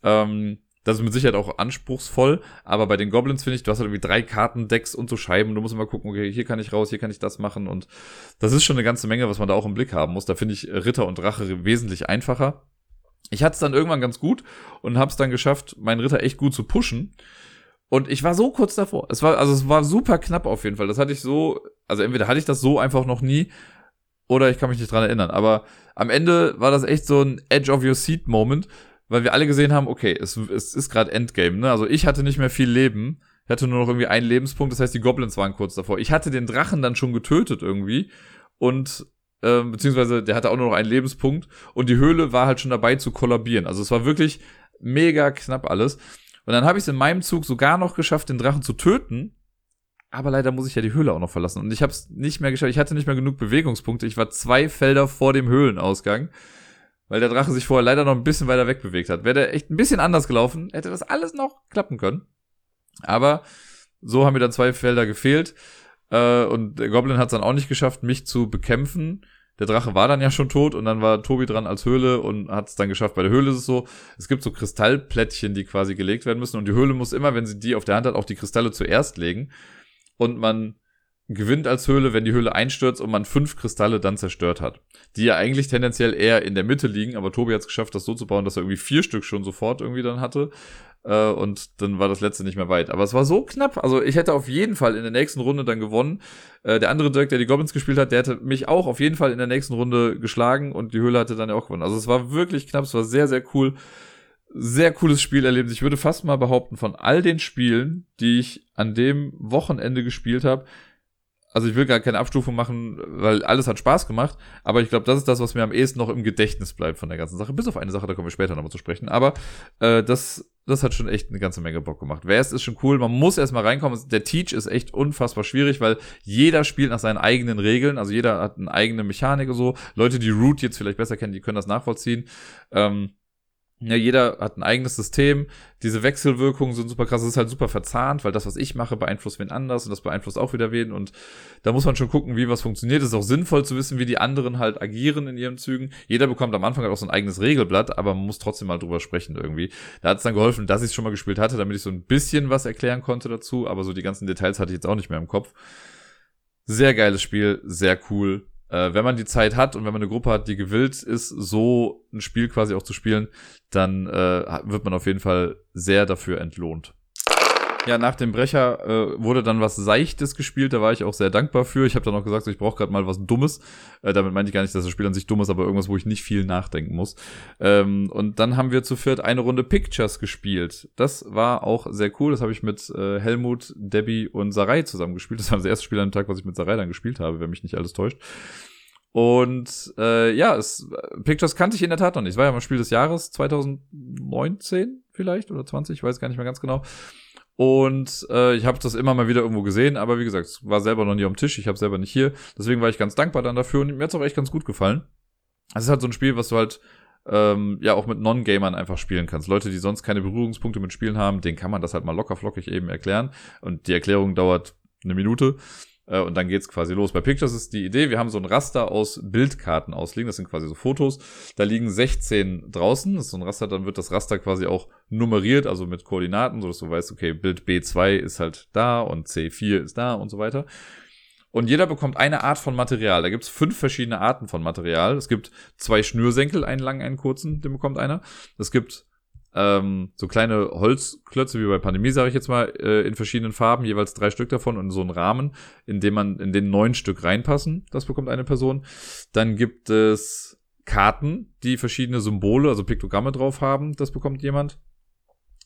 Ähm, Das ist mit Sicherheit auch anspruchsvoll, aber bei den Goblins finde ich, du hast halt irgendwie drei Kartendecks und so Scheiben. Du musst immer gucken, okay, hier kann ich raus, hier kann ich das machen und das ist schon eine ganze Menge, was man da auch im Blick haben muss. Da finde ich Ritter und Drache wesentlich einfacher. Ich hatte es dann irgendwann ganz gut und habe es dann geschafft, meinen Ritter echt gut zu pushen. Und ich war so kurz davor. Es war, also es war super knapp auf jeden Fall. Das hatte ich so, also entweder hatte ich das so einfach noch nie oder ich kann mich nicht dran erinnern. Aber am Ende war das echt so ein Edge of Your Seat Moment, weil wir alle gesehen haben, okay, es, es ist gerade Endgame, ne? Also ich hatte nicht mehr viel Leben. Ich hatte nur noch irgendwie einen Lebenspunkt, das heißt, die Goblins waren kurz davor. Ich hatte den Drachen dann schon getötet irgendwie und äh, beziehungsweise der hatte auch nur noch einen Lebenspunkt und die Höhle war halt schon dabei zu kollabieren. Also es war wirklich mega knapp alles. Und dann habe ich es in meinem Zug sogar noch geschafft, den Drachen zu töten. Aber leider muss ich ja die Höhle auch noch verlassen. Und ich habe es nicht mehr geschafft. Ich hatte nicht mehr genug Bewegungspunkte. Ich war zwei Felder vor dem Höhlenausgang weil der Drache sich vorher leider noch ein bisschen weiter wegbewegt hat. Wäre der echt ein bisschen anders gelaufen, hätte das alles noch klappen können. Aber so haben mir dann zwei Felder gefehlt. Äh, und der Goblin hat es dann auch nicht geschafft, mich zu bekämpfen. Der Drache war dann ja schon tot und dann war Tobi dran als Höhle und hat es dann geschafft. Bei der Höhle ist es so, es gibt so Kristallplättchen, die quasi gelegt werden müssen und die Höhle muss immer, wenn sie die auf der Hand hat, auch die Kristalle zuerst legen. Und man gewinnt als Höhle, wenn die Höhle einstürzt und man fünf Kristalle dann zerstört hat. Die ja eigentlich tendenziell eher in der Mitte liegen, aber Tobi hat es geschafft, das so zu bauen, dass er irgendwie vier Stück schon sofort irgendwie dann hatte. Äh, und dann war das letzte nicht mehr weit. Aber es war so knapp. Also ich hätte auf jeden Fall in der nächsten Runde dann gewonnen. Äh, der andere Dirk, der die Goblins gespielt hat, der hätte mich auch auf jeden Fall in der nächsten Runde geschlagen und die Höhle hatte dann ja auch gewonnen. Also es war wirklich knapp, es war sehr, sehr cool sehr cooles Spiel erlebt. Ich würde fast mal behaupten, von all den Spielen, die ich an dem Wochenende gespielt habe, also ich will gar keine Abstufung machen, weil alles hat Spaß gemacht, aber ich glaube, das ist das, was mir am ehesten noch im Gedächtnis bleibt von der ganzen Sache. Bis auf eine Sache, da kommen wir später nochmal zu sprechen. Aber äh, das, das hat schon echt eine ganze Menge Bock gemacht. Wer ist, ist schon cool. Man muss erstmal reinkommen. Der Teach ist echt unfassbar schwierig, weil jeder spielt nach seinen eigenen Regeln. Also jeder hat eine eigene Mechanik und so. Leute, die Root jetzt vielleicht besser kennen, die können das nachvollziehen. Ähm, ja, jeder hat ein eigenes System. Diese Wechselwirkungen sind super krass. Es ist halt super verzahnt, weil das, was ich mache, beeinflusst wen anders und das beeinflusst auch wieder wen. Und da muss man schon gucken, wie was funktioniert. Es ist auch sinnvoll zu wissen, wie die anderen halt agieren in ihren Zügen. Jeder bekommt am Anfang halt auch so ein eigenes Regelblatt, aber man muss trotzdem mal drüber sprechen irgendwie. Da hat es dann geholfen, dass ich es schon mal gespielt hatte, damit ich so ein bisschen was erklären konnte dazu. Aber so die ganzen Details hatte ich jetzt auch nicht mehr im Kopf. Sehr geiles Spiel, sehr cool äh, wenn man die Zeit hat und wenn man eine Gruppe hat, die gewillt ist, so ein Spiel quasi auch zu spielen, dann äh, wird man auf jeden Fall sehr dafür entlohnt. Ja, nach dem Brecher äh, wurde dann was Seichtes gespielt, da war ich auch sehr dankbar für. Ich habe dann auch gesagt, so, ich brauche gerade mal was Dummes. Äh, damit meine ich gar nicht, dass das Spiel an sich dumm ist, aber irgendwas, wo ich nicht viel nachdenken muss. Ähm, und dann haben wir zu viert eine Runde Pictures gespielt. Das war auch sehr cool. Das habe ich mit äh, Helmut, Debbie und Sarai zusammen gespielt. Das war das erste Spiel an dem Tag, was ich mit Sarai dann gespielt habe, wenn mich nicht alles täuscht. Und äh, ja, es, Pictures kannte ich in der Tat noch nicht. Es war ja mal Spiel des Jahres 2019 vielleicht oder 20, ich weiß gar nicht mehr ganz genau. Und äh, ich habe das immer mal wieder irgendwo gesehen, aber wie gesagt, es war selber noch nie am Tisch, ich habe selber nicht hier. Deswegen war ich ganz dankbar dann dafür und mir hat's auch echt ganz gut gefallen. Es ist halt so ein Spiel, was du halt ähm, ja auch mit Non-Gamern einfach spielen kannst. Leute, die sonst keine Berührungspunkte mit Spielen haben, denen kann man das halt mal locker flockig eben erklären. Und die Erklärung dauert eine Minute. Äh, und dann geht's quasi los. Bei Pictures ist die Idee, wir haben so ein Raster aus Bildkarten ausliegen. Das sind quasi so Fotos. Da liegen 16 draußen. Das ist so ein Raster, dann wird das Raster quasi auch nummeriert, also mit Koordinaten, sodass du weißt, okay, Bild B2 ist halt da und C4 ist da und so weiter. Und jeder bekommt eine Art von Material. Da gibt's fünf verschiedene Arten von Material. Es gibt zwei Schnürsenkel, einen langen, einen kurzen, den bekommt einer. Es gibt ähm, so kleine Holzklötze wie bei Pandemie, sage ich jetzt mal, äh, in verschiedenen Farben, jeweils drei Stück davon und so einen Rahmen, in dem man in den neun Stück reinpassen. Das bekommt eine Person. Dann gibt es Karten, die verschiedene Symbole, also Piktogramme drauf haben. Das bekommt jemand.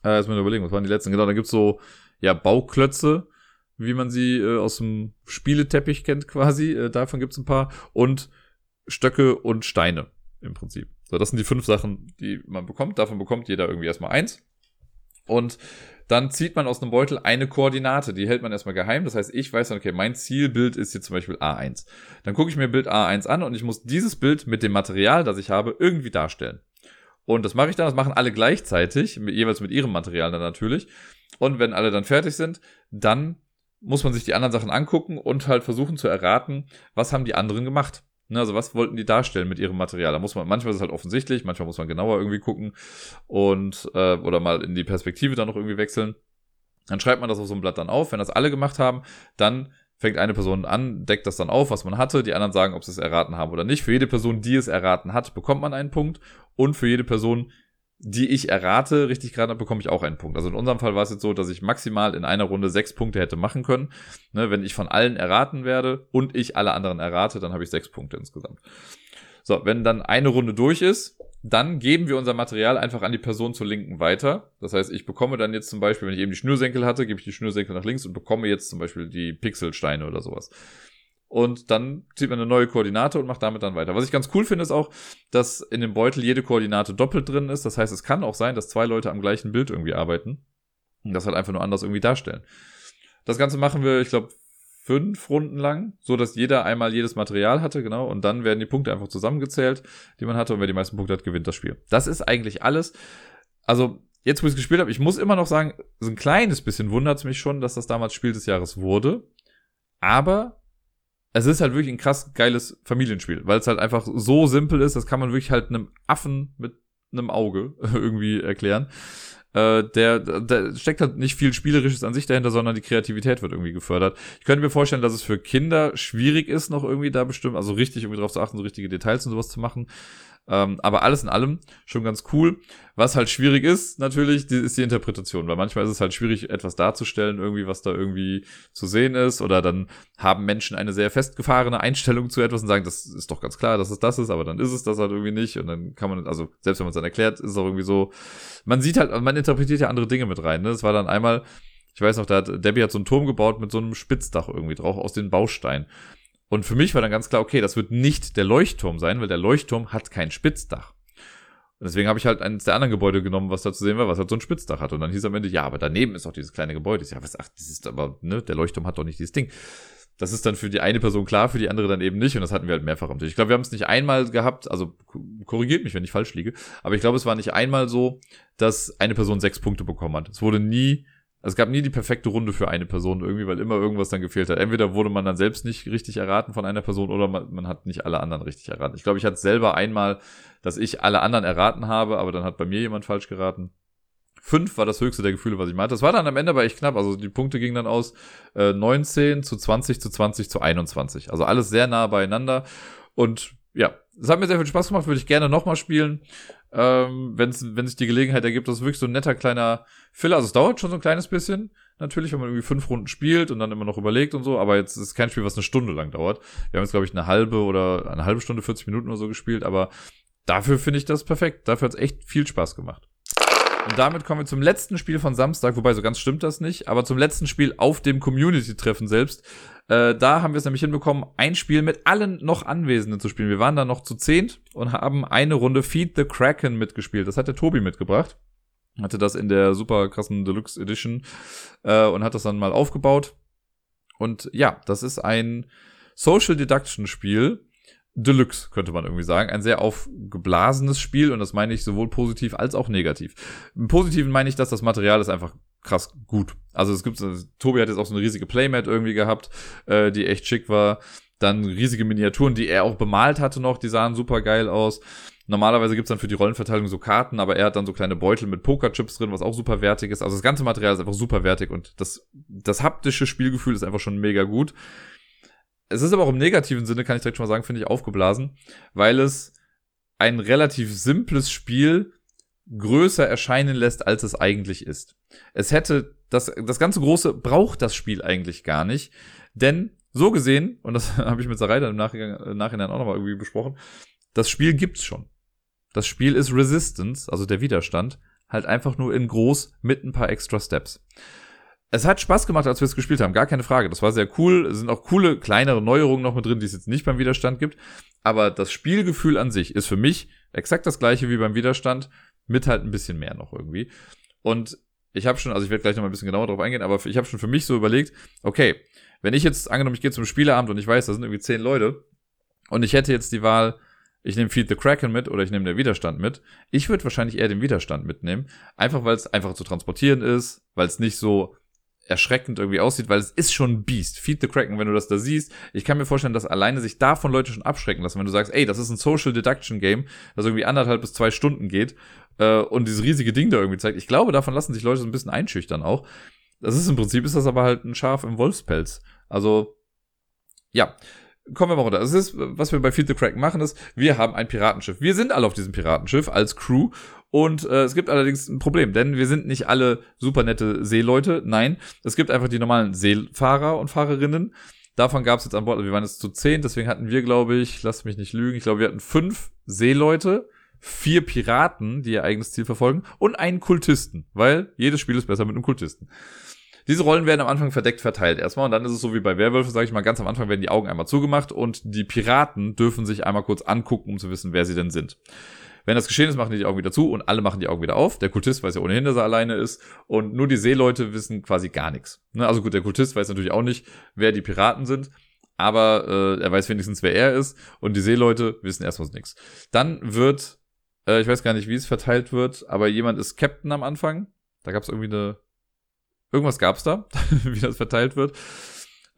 Äh, jetzt mal überlegen, was waren die letzten? Genau, dann gibt's so ja Bauklötze, wie man sie äh, aus dem Spieleteppich kennt quasi. Äh, davon gibt's ein paar und Stöcke und Steine im Prinzip. So, das sind die fünf Sachen, die man bekommt. Davon bekommt jeder irgendwie erstmal eins. Und dann zieht man aus einem Beutel eine Koordinate, die hält man erstmal geheim. Das heißt, ich weiß dann, okay, mein Zielbild ist jetzt zum Beispiel A1. Dann gucke ich mir Bild A1 an und ich muss dieses Bild mit dem Material, das ich habe, irgendwie darstellen. Und das mache ich dann, das machen alle gleichzeitig, jeweils mit ihrem Material dann natürlich. Und wenn alle dann fertig sind, dann muss man sich die anderen Sachen angucken und halt versuchen zu erraten, was haben die anderen gemacht. Ne, also was wollten die darstellen mit ihrem Material? Da muss man, manchmal ist es halt offensichtlich, manchmal muss man genauer irgendwie gucken und äh, oder mal in die Perspektive dann noch irgendwie wechseln. Dann schreibt man das auf so einem Blatt dann auf. Wenn das alle gemacht haben, dann fängt eine Person an, deckt das dann auf, was man hatte. Die anderen sagen, ob sie es erraten haben oder nicht. Für jede Person, die es erraten hat, bekommt man einen Punkt. Und für jede Person, die ich errate, richtig gerade bekomme ich auch einen Punkt. Also in unserem Fall war es jetzt so, dass ich maximal in einer Runde sechs Punkte hätte machen können. Ne, wenn ich von allen erraten werde und ich alle anderen errate, dann habe ich sechs Punkte insgesamt. So, wenn dann eine Runde durch ist, dann geben wir unser Material einfach an die Person zur Linken weiter. Das heißt, ich bekomme dann jetzt zum Beispiel, wenn ich eben die Schnürsenkel hatte, gebe ich die Schnürsenkel nach links und bekomme jetzt zum Beispiel die Pixelsteine oder sowas. Und dann zieht man eine neue Koordinate und macht damit dann weiter. Was ich ganz cool finde, ist auch, dass in dem Beutel jede Koordinate doppelt drin ist. Das heißt, es kann auch sein, dass zwei Leute am gleichen Bild irgendwie arbeiten und das halt einfach nur anders irgendwie darstellen. Das Ganze machen wir, ich glaube, fünf Runden lang, so dass jeder einmal jedes Material hatte, genau, und dann werden die Punkte einfach zusammengezählt, die man hatte, und wer die meisten Punkte hat, gewinnt das Spiel. Das ist eigentlich alles. Also, jetzt, wo ich es gespielt habe, ich muss immer noch sagen, so ein kleines bisschen wundert es mich schon, dass das damals Spiel des Jahres wurde. Aber es ist halt wirklich ein krass geiles Familienspiel, weil es halt einfach so simpel ist, das kann man wirklich halt einem Affen mit einem Auge irgendwie erklären. Äh, der, der steckt halt nicht viel Spielerisches an sich dahinter, sondern die Kreativität wird irgendwie gefördert. Ich könnte mir vorstellen, dass es für Kinder schwierig ist, noch irgendwie da bestimmt, also richtig irgendwie drauf zu achten, so richtige Details und sowas zu machen. Ähm, aber alles in allem schon ganz cool. Was halt schwierig ist, natürlich, die, ist die Interpretation, weil manchmal ist es halt schwierig, etwas darzustellen, irgendwie, was da irgendwie zu sehen ist. Oder dann haben Menschen eine sehr festgefahrene Einstellung zu etwas und sagen, das ist doch ganz klar, dass es das ist, aber dann ist es das halt irgendwie nicht. Und dann kann man, also selbst wenn man es dann erklärt, ist es auch irgendwie so, man sieht halt, man interpretiert ja andere Dinge mit rein. Ne? Das war dann einmal, ich weiß noch, da hat, Debbie hat so einen Turm gebaut mit so einem Spitzdach irgendwie drauf aus den Bausteinen. Und für mich war dann ganz klar, okay, das wird nicht der Leuchtturm sein, weil der Leuchtturm hat kein Spitzdach. Und deswegen habe ich halt eines der anderen Gebäude genommen, was da zu sehen war, was halt so ein Spitzdach hat. Und dann hieß am Ende, ja, aber daneben ist auch dieses kleine Gebäude. Ich, ja, was, ach, das ist aber, ne, der Leuchtturm hat doch nicht dieses Ding. Das ist dann für die eine Person klar, für die andere dann eben nicht. Und das hatten wir halt mehrfach am Tisch. Ich glaube, wir haben es nicht einmal gehabt, also korrigiert mich, wenn ich falsch liege, aber ich glaube, es war nicht einmal so, dass eine Person sechs Punkte bekommen hat. Es wurde nie also es gab nie die perfekte Runde für eine Person irgendwie, weil immer irgendwas dann gefehlt hat. Entweder wurde man dann selbst nicht richtig erraten von einer Person oder man, man hat nicht alle anderen richtig erraten. Ich glaube, ich hatte selber einmal, dass ich alle anderen erraten habe, aber dann hat bei mir jemand falsch geraten. Fünf war das höchste der Gefühle, was ich meinte. Das war dann am Ende aber echt knapp. Also die Punkte gingen dann aus äh, 19 zu 20 zu 20 zu 21. Also alles sehr nah beieinander. Und ja, es hat mir sehr viel Spaß gemacht, würde ich gerne nochmal spielen ähm, wenn's, wenn sich die Gelegenheit ergibt. Das ist wirklich so ein netter kleiner Filler. Also es dauert schon so ein kleines bisschen, natürlich, wenn man irgendwie fünf Runden spielt und dann immer noch überlegt und so, aber jetzt ist kein Spiel, was eine Stunde lang dauert. Wir haben jetzt, glaube ich, eine halbe oder eine halbe Stunde, 40 Minuten oder so gespielt, aber dafür finde ich das perfekt. Dafür hat es echt viel Spaß gemacht. Und damit kommen wir zum letzten Spiel von Samstag, wobei so ganz stimmt das nicht, aber zum letzten Spiel auf dem Community-Treffen selbst. Äh, da haben wir es nämlich hinbekommen, ein Spiel mit allen noch Anwesenden zu spielen. Wir waren da noch zu zehnt und haben eine Runde Feed the Kraken mitgespielt. Das hat der Tobi mitgebracht. Hatte das in der super krassen Deluxe Edition äh, und hat das dann mal aufgebaut. Und ja, das ist ein Social Deduction Spiel, Deluxe, könnte man irgendwie sagen. Ein sehr aufgeblasenes Spiel und das meine ich sowohl positiv als auch negativ. Im Positiven meine ich, dass das Material ist einfach krass gut. Also es gibt, Tobi hat jetzt auch so eine riesige Playmat irgendwie gehabt, äh, die echt schick war. Dann riesige Miniaturen, die er auch bemalt hatte noch, die sahen super geil aus. Normalerweise gibt's dann für die Rollenverteilung so Karten, aber er hat dann so kleine Beutel mit Pokerchips drin, was auch super wertig ist. Also das ganze Material ist einfach super wertig und das, das haptische Spielgefühl ist einfach schon mega gut. Es ist aber auch im negativen Sinne, kann ich direkt schon mal sagen, finde ich aufgeblasen, weil es ein relativ simples Spiel größer erscheinen lässt, als es eigentlich ist. Es hätte, das, das ganze Große braucht das Spiel eigentlich gar nicht, denn so gesehen, und das habe ich mit Sarai dann im Nachhinein, im Nachhinein auch nochmal irgendwie besprochen, das Spiel gibt's schon. Das Spiel ist Resistance, also der Widerstand, halt einfach nur in groß mit ein paar extra Steps es hat Spaß gemacht, als wir es gespielt haben, gar keine Frage. Das war sehr cool. Es sind auch coole, kleinere Neuerungen noch mit drin, die es jetzt nicht beim Widerstand gibt. Aber das Spielgefühl an sich ist für mich exakt das gleiche wie beim Widerstand, mit halt ein bisschen mehr noch irgendwie. Und ich habe schon, also ich werde gleich noch mal ein bisschen genauer drauf eingehen, aber ich habe schon für mich so überlegt, okay, wenn ich jetzt angenommen, ich gehe zum Spieleabend und ich weiß, da sind irgendwie zehn Leute und ich hätte jetzt die Wahl, ich nehme Feed the Kraken mit oder ich nehme den Widerstand mit. Ich würde wahrscheinlich eher den Widerstand mitnehmen, einfach weil es einfacher zu transportieren ist, weil es nicht so erschreckend irgendwie aussieht, weil es ist schon ein Beast. Feed the Kraken, wenn du das da siehst. Ich kann mir vorstellen, dass alleine sich davon Leute schon abschrecken lassen, wenn du sagst, ey, das ist ein Social Deduction Game, das irgendwie anderthalb bis zwei Stunden geht äh, und dieses riesige Ding da irgendwie zeigt. Ich glaube, davon lassen sich Leute so ein bisschen einschüchtern auch. Das ist im Prinzip, ist das aber halt ein Schaf im Wolfspelz. Also, ja. Kommen wir mal runter. Das ist, was wir bei Feed the Kraken machen, ist, wir haben ein Piratenschiff. Wir sind alle auf diesem Piratenschiff als Crew und äh, es gibt allerdings ein Problem, denn wir sind nicht alle super nette Seeleute. Nein, es gibt einfach die normalen Seefahrer und Fahrerinnen. Davon gab es jetzt an Bord, also wir waren jetzt zu zehn, deswegen hatten wir, glaube ich, lass mich nicht lügen, ich glaube, wir hatten fünf Seeleute, vier Piraten, die ihr eigenes Ziel verfolgen, und einen Kultisten, weil jedes Spiel ist besser mit einem Kultisten. Diese Rollen werden am Anfang verdeckt verteilt erstmal und dann ist es so wie bei Werwölfe, sage ich mal, ganz am Anfang werden die Augen einmal zugemacht und die Piraten dürfen sich einmal kurz angucken, um zu wissen, wer sie denn sind. Wenn das geschehen ist, machen die die Augen wieder zu und alle machen die Augen wieder auf. Der Kultist weiß ja ohnehin, dass er alleine ist und nur die Seeleute wissen quasi gar nichts. Ne? Also gut, der Kultist weiß natürlich auch nicht, wer die Piraten sind, aber äh, er weiß wenigstens, wer er ist und die Seeleute wissen erstmal nichts. Dann wird, äh, ich weiß gar nicht, wie es verteilt wird, aber jemand ist Captain am Anfang. Da gab es irgendwie eine, irgendwas gab es da, wie das verteilt wird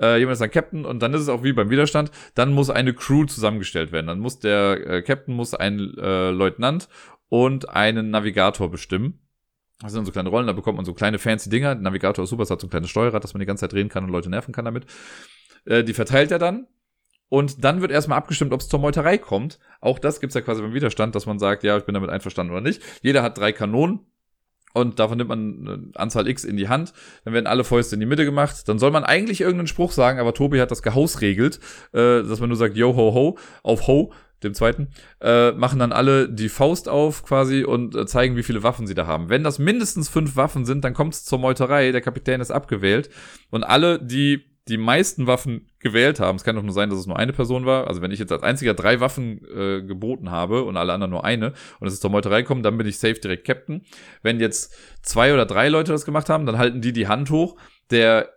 äh, jemand ist dann Captain und dann ist es auch wie beim Widerstand, dann muss eine Crew zusammengestellt werden. Dann muss der äh, Captain muss einen äh, Leutnant und einen Navigator bestimmen. Das sind so kleine Rollen, da bekommt man so kleine fancy Dinger. Der Navigator ist super, es hat so ein kleines Steuerrad, dass man die ganze Zeit drehen kann und Leute nerven kann damit. Äh, die verteilt er dann. Und dann wird erstmal abgestimmt, ob es zur Meuterei kommt. Auch das gibt's ja quasi beim Widerstand, dass man sagt, ja, ich bin damit einverstanden oder nicht. Jeder hat drei Kanonen und davon nimmt man eine Anzahl X in die Hand, dann werden alle Fäuste in die Mitte gemacht, dann soll man eigentlich irgendeinen Spruch sagen, aber Tobi hat das gehausregelt, äh, dass man nur sagt, yo, ho, ho, auf ho, dem zweiten, äh, machen dann alle die Faust auf quasi und äh, zeigen, wie viele Waffen sie da haben. Wenn das mindestens fünf Waffen sind, dann kommt es zur Meuterei, der Kapitän ist abgewählt und alle, die die meisten Waffen gewählt haben. Es kann doch nur sein, dass es nur eine Person war. Also wenn ich jetzt als einziger drei Waffen äh, geboten habe und alle anderen nur eine und es ist zur Meuterei kommen, dann bin ich safe direkt Captain. Wenn jetzt zwei oder drei Leute das gemacht haben, dann halten die die Hand hoch. Der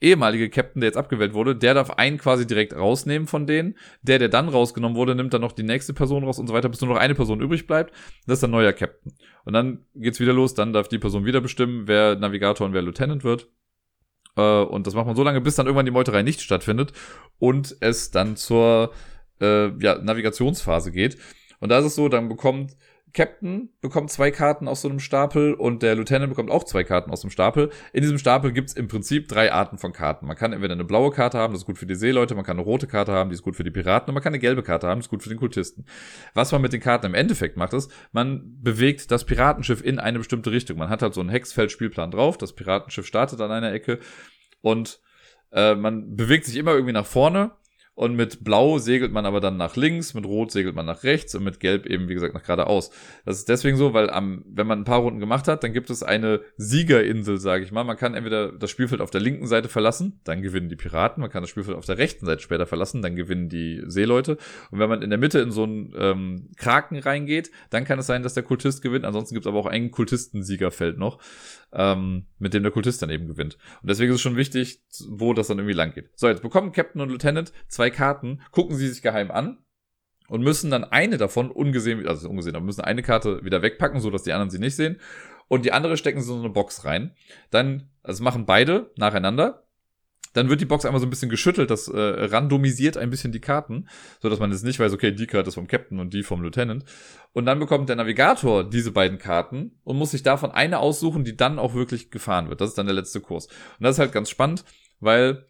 ehemalige Captain, der jetzt abgewählt wurde, der darf einen quasi direkt rausnehmen von denen. Der, der dann rausgenommen wurde, nimmt dann noch die nächste Person raus und so weiter, bis nur noch eine Person übrig bleibt. Das ist ein neuer Captain. Und dann geht's wieder los, dann darf die Person wieder bestimmen, wer Navigator und wer Lieutenant wird. Äh, und das macht man so lange, bis dann irgendwann die Meuterei nicht stattfindet und es dann zur äh, ja, Navigationsphase geht. Und da ist es so, dann bekommt Captain bekommt zwei Karten aus so einem Stapel und der Lieutenant bekommt auch zwei Karten aus dem Stapel. In diesem Stapel gibt's im Prinzip drei Arten von Karten. Man kann entweder eine blaue Karte haben, das ist gut für die Seeleute, man kann eine rote Karte haben, die ist gut für die Piraten und man kann eine gelbe Karte haben, die ist gut für den Kultisten. Was man mit den Karten im Endeffekt macht, ist, man bewegt das Piratenschiff in eine bestimmte Richtung. Man hat halt so einen Hexfeld-Spielplan drauf, das Piratenschiff startet an einer Ecke und äh, man bewegt sich immer irgendwie nach vorne und mit Blau segelt man aber dann nach links, mit Rot segelt man nach rechts und mit Gelb eben, wie gesagt, nach geradeaus. Das ist deswegen so, weil am, wenn man ein paar Runden gemacht hat, dann gibt es eine Siegerinsel, sage ich mal. Man kann entweder das Spielfeld auf der linken Seite verlassen, dann gewinnen die Piraten. Man kann das Spielfeld auf der rechten Seite später verlassen, dann gewinnen die Seeleute. Und wenn man in der Mitte in so einen ähm, Kraken reingeht, dann kann es sein, dass der Kultist gewinnt. Ansonsten gibt es aber auch ein Kultistensiegerfeld noch ähm, mit dem der Kultist dann eben gewinnt. Und deswegen ist es schon wichtig, wo das dann irgendwie lang geht. So, jetzt bekommen Captain und Lieutenant zwei Karten, gucken sie sich geheim an und müssen dann eine davon ungesehen, also ungesehen, aber müssen eine Karte wieder wegpacken, so dass die anderen sie nicht sehen. Und die andere stecken sie in so eine Box rein. Dann, also machen beide nacheinander dann wird die Box einmal so ein bisschen geschüttelt, das äh, randomisiert ein bisschen die Karten, so dass man jetzt nicht weiß, okay, die Karte ist vom Captain und die vom Lieutenant. Und dann bekommt der Navigator diese beiden Karten und muss sich davon eine aussuchen, die dann auch wirklich gefahren wird. Das ist dann der letzte Kurs. Und das ist halt ganz spannend, weil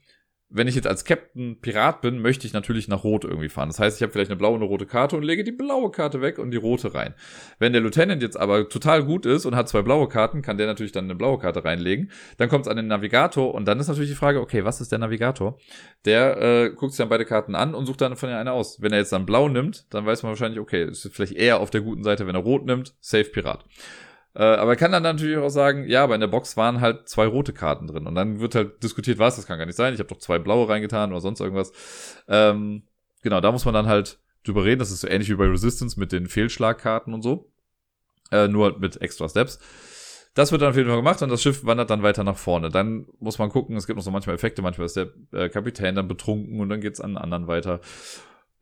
wenn ich jetzt als Captain Pirat bin, möchte ich natürlich nach Rot irgendwie fahren. Das heißt, ich habe vielleicht eine blaue und eine rote Karte und lege die blaue Karte weg und die rote rein. Wenn der Lieutenant jetzt aber total gut ist und hat zwei blaue Karten, kann der natürlich dann eine blaue Karte reinlegen. Dann kommt es an den Navigator und dann ist natürlich die Frage, okay, was ist der Navigator? Der äh, guckt sich dann beide Karten an und sucht dann von der eine aus. Wenn er jetzt dann blau nimmt, dann weiß man wahrscheinlich, okay, ist vielleicht eher auf der guten Seite. Wenn er rot nimmt, safe Pirat. Äh, aber er kann dann natürlich auch sagen, ja, aber in der Box waren halt zwei rote Karten drin. Und dann wird halt diskutiert, was, das kann gar nicht sein. Ich habe doch zwei blaue reingetan oder sonst irgendwas. Ähm, genau, da muss man dann halt drüber reden. Das ist so ähnlich wie bei Resistance mit den Fehlschlagkarten und so. Äh, nur mit extra Steps. Das wird dann auf jeden Fall gemacht und das Schiff wandert dann weiter nach vorne. Dann muss man gucken, es gibt noch so manchmal Effekte, manchmal ist der äh, Kapitän dann betrunken und dann geht's an anderen weiter.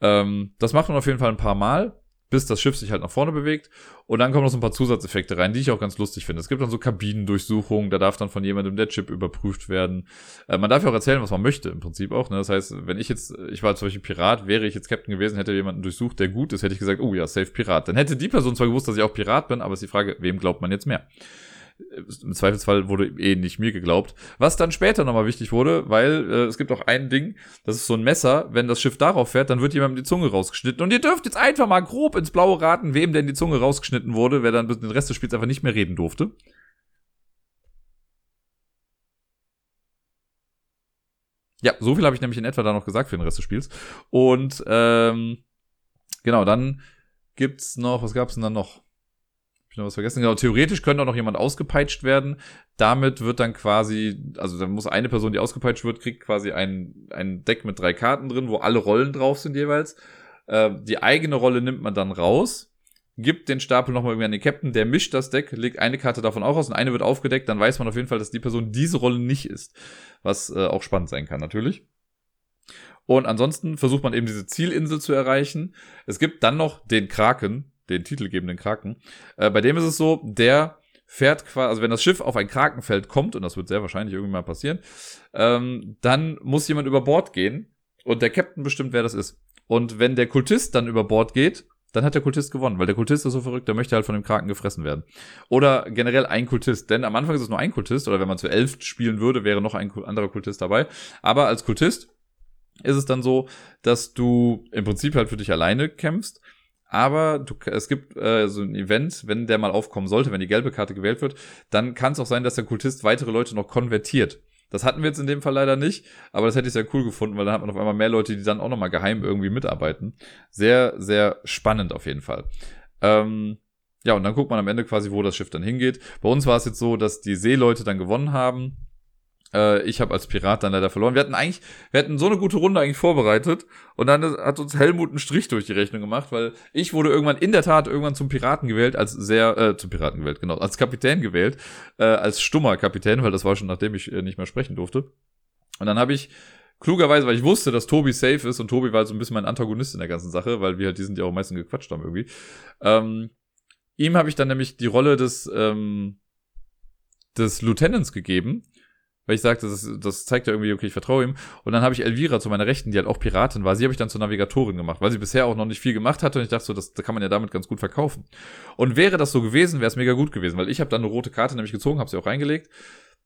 Ähm, das macht man auf jeden Fall ein paar Mal bis das Schiff sich halt nach vorne bewegt. Und dann kommen noch so ein paar Zusatzeffekte rein, die ich auch ganz lustig finde. Es gibt dann so Kabinendurchsuchungen, da darf dann von jemandem der Chip überprüft werden. Äh, man darf ja auch erzählen, was man möchte, im Prinzip auch. Ne? Das heißt, wenn ich jetzt, ich war zum Beispiel Pirat, wäre ich jetzt Captain gewesen, hätte jemanden durchsucht, der gut ist, hätte ich gesagt, oh ja, safe Pirat. Dann hätte die Person zwar gewusst, dass ich auch Pirat bin, aber ist die Frage, wem glaubt man jetzt mehr? Im Zweifelsfall wurde eh nicht mir geglaubt. Was dann später nochmal wichtig wurde, weil äh, es gibt auch ein Ding, das ist so ein Messer, wenn das Schiff darauf fährt, dann wird jemandem die Zunge rausgeschnitten. Und ihr dürft jetzt einfach mal grob ins Blaue raten, wem denn die Zunge rausgeschnitten wurde, wer dann den Rest des Spiels einfach nicht mehr reden durfte. Ja, so viel habe ich nämlich in etwa da noch gesagt für den Rest des Spiels. Und ähm, genau, dann gibt's noch, was gab's denn dann noch? Ich noch was vergessen. Genau, theoretisch könnte auch noch jemand ausgepeitscht werden. Damit wird dann quasi, also dann muss eine Person, die ausgepeitscht wird, kriegt quasi ein, ein Deck mit drei Karten drin, wo alle Rollen drauf sind jeweils. Äh, die eigene Rolle nimmt man dann raus, gibt den Stapel nochmal irgendwie an den Captain, der mischt das Deck, legt eine Karte davon auch aus und eine wird aufgedeckt, dann weiß man auf jeden Fall, dass die Person diese Rolle nicht ist. Was äh, auch spannend sein kann, natürlich. Und ansonsten versucht man eben diese Zielinsel zu erreichen. Es gibt dann noch den Kraken, den titelgebenden Kraken. Äh, bei dem ist es so, der fährt quasi, also wenn das Schiff auf ein Krakenfeld kommt, und das wird sehr wahrscheinlich irgendwie mal passieren, ähm, dann muss jemand über Bord gehen und der Captain bestimmt, wer das ist. Und wenn der Kultist dann über Bord geht, dann hat der Kultist gewonnen, weil der Kultist ist so verrückt, der möchte halt von dem Kraken gefressen werden. Oder generell ein Kultist, denn am Anfang ist es nur ein Kultist, oder wenn man zu elf spielen würde, wäre noch ein anderer Kultist dabei. Aber als Kultist ist es dann so, dass du im Prinzip halt für dich alleine kämpfst aber du, es gibt äh, so ein Event, wenn der mal aufkommen sollte, wenn die gelbe Karte gewählt wird, dann kann es auch sein, dass der Kultist weitere Leute noch konvertiert. Das hatten wir jetzt in dem Fall leider nicht, aber das hätte ich sehr cool gefunden, weil dann hat man auf einmal mehr Leute, die dann auch nochmal geheim irgendwie mitarbeiten. Sehr, sehr spannend auf jeden Fall. Ähm, ja, und dann guckt man am Ende quasi, wo das Schiff dann hingeht. Bei uns war es jetzt so, dass die Seeleute dann gewonnen haben äh, ich habe als Pirat dann leider verloren. Wir hatten eigentlich, wir hatten so eine gute Runde eigentlich vorbereitet und dann hat uns Helmut einen Strich durch die Rechnung gemacht, weil ich wurde irgendwann in der Tat irgendwann zum Piraten gewählt, als sehr, äh, zum Piraten gewählt, genau, als Kapitän gewählt, äh, als stummer Kapitän, weil das war schon nachdem ich äh, nicht mehr sprechen durfte. Und dann habe ich klugerweise, weil ich wusste, dass Tobi safe ist und Tobi war so ein bisschen mein Antagonist in der ganzen Sache, weil wir halt, die sind ja auch meistens gequatscht haben irgendwie. Ähm, ihm habe ich dann nämlich die Rolle des, ähm, des Lieutenants gegeben weil ich sagte, das, das zeigt ja irgendwie, okay, ich vertraue ihm. Und dann habe ich Elvira zu meiner Rechten, die halt auch Piratin war. Sie habe ich dann zur Navigatorin gemacht, weil sie bisher auch noch nicht viel gemacht hatte. Und ich dachte so, das, das kann man ja damit ganz gut verkaufen. Und wäre das so gewesen, wäre es mega gut gewesen, weil ich habe dann eine rote Karte nämlich gezogen, habe sie auch reingelegt.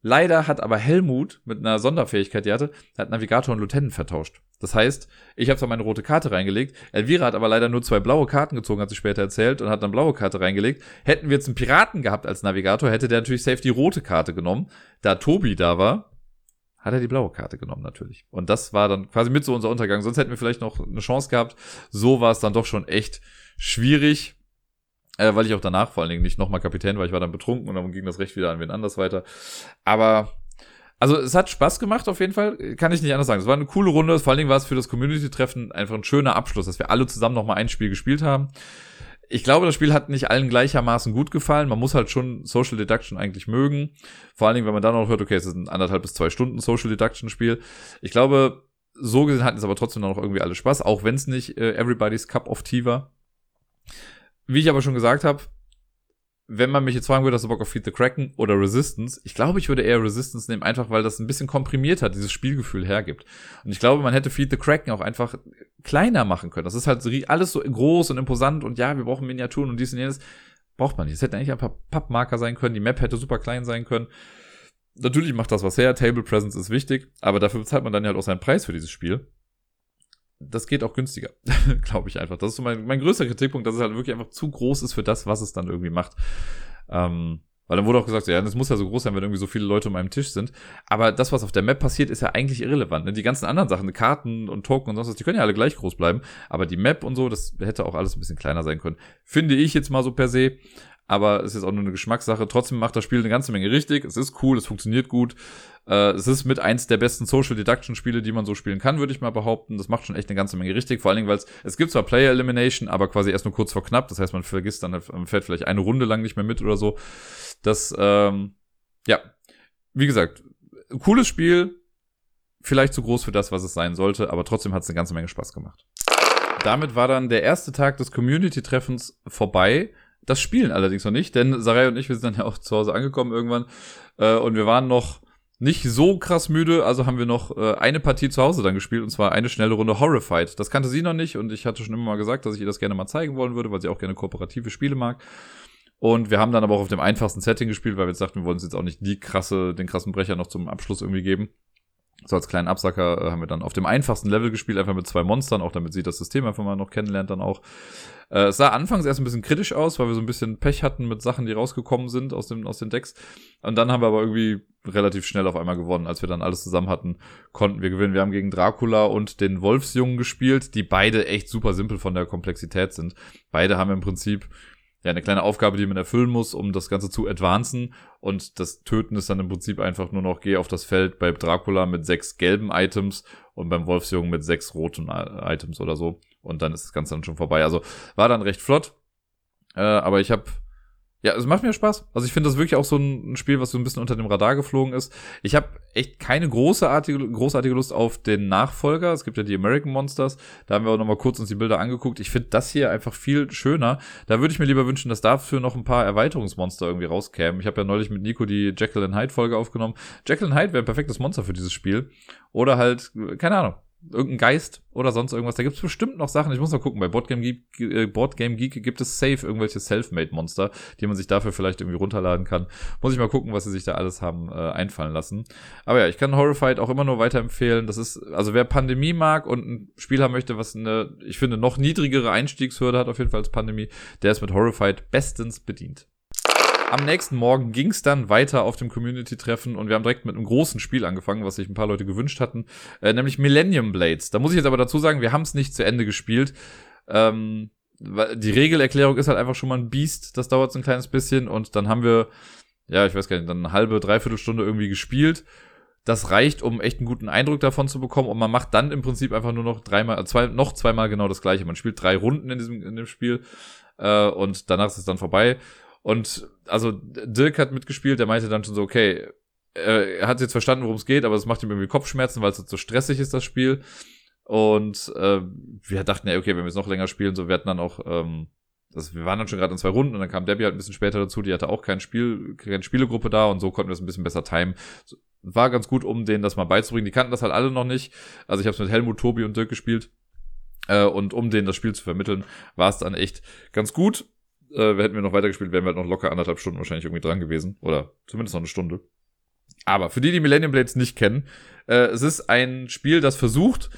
Leider hat aber Helmut mit einer Sonderfähigkeit, die hatte, hat Navigator und Lieutenant vertauscht. Das heißt, ich habe zwar meine rote Karte reingelegt, Elvira hat aber leider nur zwei blaue Karten gezogen, hat sie später erzählt, und hat dann blaue Karte reingelegt. Hätten wir jetzt einen Piraten gehabt als Navigator, hätte der natürlich safe die rote Karte genommen. Da Tobi da war, hat er die blaue Karte genommen natürlich. Und das war dann quasi mit so unser Untergang. Sonst hätten wir vielleicht noch eine Chance gehabt. So war es dann doch schon echt schwierig. Äh, weil ich auch danach vor allen Dingen nicht nochmal Kapitän war. Ich war dann betrunken und dann ging das Recht wieder an wen anders weiter. Aber also es hat Spaß gemacht auf jeden Fall, kann ich nicht anders sagen. Es war eine coole Runde, vor allen Dingen war es für das Community-Treffen einfach ein schöner Abschluss, dass wir alle zusammen nochmal ein Spiel gespielt haben. Ich glaube, das Spiel hat nicht allen gleichermaßen gut gefallen. Man muss halt schon Social Deduction eigentlich mögen. Vor allen Dingen, wenn man dann noch hört, okay, es ist ein anderthalb bis zwei Stunden Social Deduction Spiel. Ich glaube, so gesehen hatten es aber trotzdem noch irgendwie alle Spaß, auch wenn es nicht äh, Everybody's Cup of Tea war. Wie ich aber schon gesagt habe, wenn man mich jetzt fragen würde, hast du Bock auf Feed the Kraken oder Resistance? Ich glaube, ich würde eher Resistance nehmen, einfach weil das ein bisschen komprimiert hat, dieses Spielgefühl hergibt. Und ich glaube, man hätte Feed the Kraken auch einfach kleiner machen können. Das ist halt alles so groß und imposant und ja, wir brauchen Miniaturen und dies und jenes. Braucht man nicht. Es hätte eigentlich ein paar Pappmarker sein können, die Map hätte super klein sein können. Natürlich macht das was her, Table Presence ist wichtig, aber dafür bezahlt man dann ja halt auch seinen Preis für dieses Spiel das geht auch günstiger, glaube ich einfach. Das ist so mein, mein größter Kritikpunkt, dass es halt wirklich einfach zu groß ist für das, was es dann irgendwie macht. Ähm, weil dann wurde auch gesagt, ja, das muss ja so groß sein, wenn irgendwie so viele Leute um einem Tisch sind. Aber das, was auf der Map passiert, ist ja eigentlich irrelevant. Ne? Die ganzen anderen Sachen, Karten und Token und sonst was, die können ja alle gleich groß bleiben. Aber die Map und so, das hätte auch alles ein bisschen kleiner sein können. Finde ich jetzt mal so per se aber es ist auch nur eine Geschmackssache. Trotzdem macht das Spiel eine ganze Menge richtig. Es ist cool, es funktioniert gut. Äh, es ist mit eins der besten Social Deduction Spiele, die man so spielen kann, würde ich mal behaupten. Das macht schon echt eine ganze Menge richtig. Vor allen Dingen, weil es, es gibt zwar Player Elimination, aber quasi erst nur kurz vor knapp. Das heißt, man vergisst dann, man fährt vielleicht eine Runde lang nicht mehr mit oder so. Das, ähm, ja, wie gesagt, cooles Spiel. Vielleicht zu groß für das, was es sein sollte, aber trotzdem hat es eine ganze Menge Spaß gemacht. Damit war dann der erste Tag des Community-Treffens vorbei. Das Spielen allerdings noch nicht, denn Sarai und ich, wir sind dann ja auch zu Hause angekommen irgendwann. Äh, und wir waren noch nicht so krass müde, also haben wir noch äh, eine Partie zu Hause dann gespielt und zwar eine schnelle Runde Horrified. Das kannte sie noch nicht und ich hatte schon immer mal gesagt, dass ich ihr das gerne mal zeigen wollen würde, weil sie auch gerne kooperative Spiele mag. Und wir haben dann aber auch auf dem einfachsten Setting gespielt, weil wir jetzt dachten, wir wollen uns jetzt auch nicht die krasse, den krassen Brecher noch zum Abschluss irgendwie geben. So als kleinen Absacker äh, haben wir dann auf dem einfachsten Level gespielt, einfach mit zwei Monstern, auch damit sie das System einfach mal noch kennenlernt dann auch. Äh, es sah anfangs erst ein bisschen kritisch aus, weil wir so ein bisschen Pech hatten mit Sachen, die rausgekommen sind aus, dem, aus den Decks. Und dann haben wir aber irgendwie relativ schnell auf einmal gewonnen. Als wir dann alles zusammen hatten, konnten wir gewinnen. Wir haben gegen Dracula und den Wolfsjungen gespielt, die beide echt super simpel von der Komplexität sind. Beide haben im Prinzip ja, eine kleine Aufgabe, die man erfüllen muss, um das Ganze zu advancen. Und das Töten ist dann im Prinzip einfach nur noch, geh auf das Feld bei Dracula mit sechs gelben Items und beim Wolfsjungen mit sechs roten Items oder so. Und dann ist das Ganze dann schon vorbei. Also war dann recht flott. Äh, aber ich habe ja, es macht mir Spaß. Also ich finde das wirklich auch so ein Spiel, was so ein bisschen unter dem Radar geflogen ist. Ich habe echt keine großartige, großartige Lust auf den Nachfolger. Es gibt ja die American Monsters. Da haben wir auch noch mal kurz uns die Bilder angeguckt. Ich finde das hier einfach viel schöner. Da würde ich mir lieber wünschen, dass dafür noch ein paar Erweiterungsmonster irgendwie rauskämen. Ich habe ja neulich mit Nico die Jekyll and Hyde Folge aufgenommen. Jekyll and Hyde wäre ein perfektes Monster für dieses Spiel. Oder halt, keine Ahnung, irgendein Geist oder sonst irgendwas. Da gibt es bestimmt noch Sachen. Ich muss mal gucken. Bei Boardgame Geek, äh, Boardgame Geek gibt es safe irgendwelche Selfmade-Monster, die man sich dafür vielleicht irgendwie runterladen kann. Muss ich mal gucken, was sie sich da alles haben äh, einfallen lassen. Aber ja, ich kann Horrified auch immer nur weiterempfehlen. Das ist, also wer Pandemie mag und ein Spiel haben möchte, was eine, ich finde, noch niedrigere Einstiegshürde hat auf jeden Fall als Pandemie, der ist mit Horrified bestens bedient. Am nächsten Morgen ging es dann weiter auf dem Community-Treffen und wir haben direkt mit einem großen Spiel angefangen, was sich ein paar Leute gewünscht hatten, äh, nämlich Millennium Blades. Da muss ich jetzt aber dazu sagen, wir haben es nicht zu Ende gespielt. Ähm, die Regelerklärung ist halt einfach schon mal ein Biest, das dauert so ein kleines bisschen und dann haben wir, ja, ich weiß gar nicht, dann eine halbe, dreiviertel Stunde irgendwie gespielt. Das reicht, um echt einen guten Eindruck davon zu bekommen und man macht dann im Prinzip einfach nur noch dreimal, zwei, noch zweimal genau das gleiche. Man spielt drei Runden in diesem in dem Spiel äh, und danach ist es dann vorbei. Und also Dirk hat mitgespielt, der meinte dann schon so, okay, er hat jetzt verstanden, worum es geht, aber es macht ihm irgendwie Kopfschmerzen, weil es so stressig ist, das Spiel. Und äh, wir dachten ja, okay, wenn wir es noch länger spielen, so hatten dann auch, ähm, das, wir waren dann schon gerade in zwei Runden und dann kam Debbie halt ein bisschen später dazu, die hatte auch kein Spiel, keine Spielegruppe da und so konnten wir es ein bisschen besser timen. War ganz gut, um denen das mal beizubringen. Die kannten das halt alle noch nicht. Also ich habe es mit Helmut, Tobi und Dirk gespielt. Äh, und um denen das Spiel zu vermitteln, war es dann echt ganz gut äh, hätten wir noch weitergespielt, wären wir halt noch locker anderthalb Stunden wahrscheinlich irgendwie dran gewesen. Oder zumindest noch eine Stunde. Aber für die, die Millennium Blades nicht kennen, äh, es ist ein Spiel, das versucht,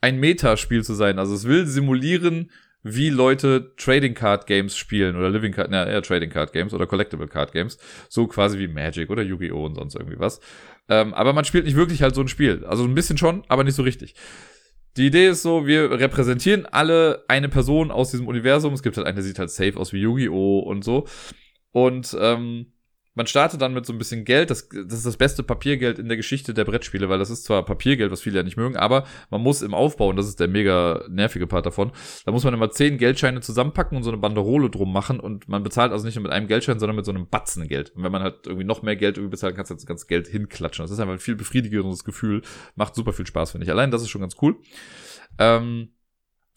ein Metaspiel zu sein. Also es will simulieren, wie Leute Trading Card Games spielen oder Living Card, ja, eher Trading Card Games oder Collectible Card Games. So quasi wie Magic oder Yu-Gi-Oh! und sonst irgendwie was. Ähm, aber man spielt nicht wirklich halt so ein Spiel. Also ein bisschen schon, aber nicht so richtig. Die Idee ist so, wir repräsentieren alle eine Person aus diesem Universum. Es gibt halt eine, die sieht halt safe aus wie Yu-Gi-Oh! und so. Und ähm, man startet dann mit so ein bisschen Geld. Das, das ist das beste Papiergeld in der Geschichte der Brettspiele, weil das ist zwar Papiergeld, was viele ja nicht mögen, aber man muss im Aufbau, und das ist der mega nervige Part davon, da muss man immer zehn Geldscheine zusammenpacken und so eine Banderole drum machen und man bezahlt also nicht nur mit einem Geldschein, sondern mit so einem Batzen Geld. Und wenn man halt irgendwie noch mehr Geld irgendwie bezahlt, kannst du das ganze Geld hinklatschen. Das ist einfach ein viel befriedigendes Gefühl. Macht super viel Spaß, finde ich. Allein das ist schon ganz cool. Ähm,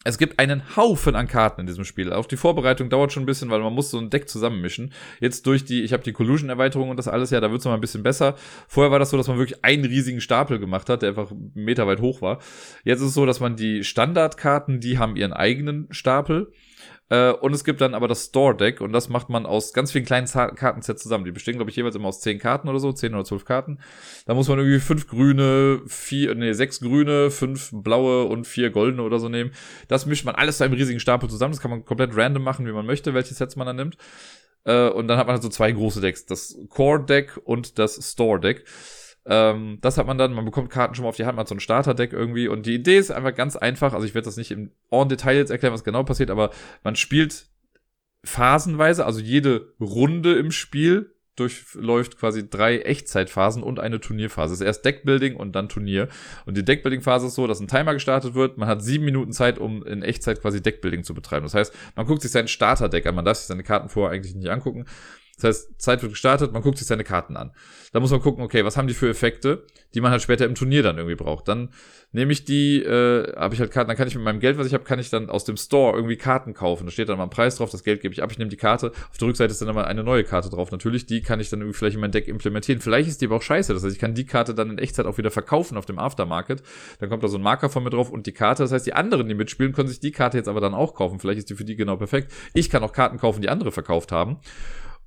es gibt einen Haufen an Karten in diesem Spiel. Auch die Vorbereitung dauert schon ein bisschen, weil man muss so ein Deck zusammenmischen. Jetzt durch die, ich habe die Collusion-Erweiterung und das alles ja, da wird es mal ein bisschen besser. Vorher war das so, dass man wirklich einen riesigen Stapel gemacht hat, der einfach einen Meter weit hoch war. Jetzt ist es so, dass man die Standardkarten, die haben ihren eigenen Stapel. Äh, und es gibt dann aber das Store Deck und das macht man aus ganz vielen kleinen Kartensets zusammen. Die bestehen, glaube ich, jeweils immer aus zehn Karten oder so, zehn oder zwölf Karten. Da muss man irgendwie fünf grüne, vier, nee, sechs grüne, fünf blaue und vier goldene oder so nehmen. Das mischt man alles zu einem riesigen Stapel zusammen. Das kann man komplett random machen, wie man möchte, welche Sets man dann nimmt. Äh, und dann hat man halt so zwei große Decks. Das Core Deck und das Store Deck. Ähm, das hat man dann, man bekommt Karten schon mal auf die Hand, man hat so ein Starterdeck irgendwie und die Idee ist einfach ganz einfach, also ich werde das nicht im en Detail jetzt erklären, was genau passiert, aber man spielt phasenweise, also jede Runde im Spiel durchläuft quasi drei Echtzeitphasen und eine Turnierphase. Das ist erst Deckbuilding und dann Turnier. Und die Deckbuilding-Phase ist so, dass ein Timer gestartet wird. Man hat sieben Minuten Zeit, um in Echtzeit quasi Deckbuilding zu betreiben. Das heißt, man guckt sich sein Starterdeck an. Man darf sich seine Karten vorher eigentlich nicht angucken. Das heißt, Zeit wird gestartet, man guckt sich seine Karten an. Da muss man gucken, okay, was haben die für Effekte, die man halt später im Turnier dann irgendwie braucht. Dann nehme ich die, äh, habe ich halt Karten, dann kann ich mit meinem Geld, was ich habe, kann ich dann aus dem Store irgendwie Karten kaufen. Da steht dann mal ein Preis drauf, das Geld gebe ich ab, ich nehme die Karte. Auf der Rückseite ist dann immer eine neue Karte drauf. Natürlich, die kann ich dann irgendwie vielleicht in mein Deck implementieren. Vielleicht ist die aber auch scheiße. Das heißt, ich kann die Karte dann in Echtzeit auch wieder verkaufen auf dem Aftermarket. Dann kommt da so ein Marker von mir drauf und die Karte. Das heißt, die anderen, die mitspielen, können sich die Karte jetzt aber dann auch kaufen. Vielleicht ist die für die genau perfekt. Ich kann auch Karten kaufen, die andere verkauft haben.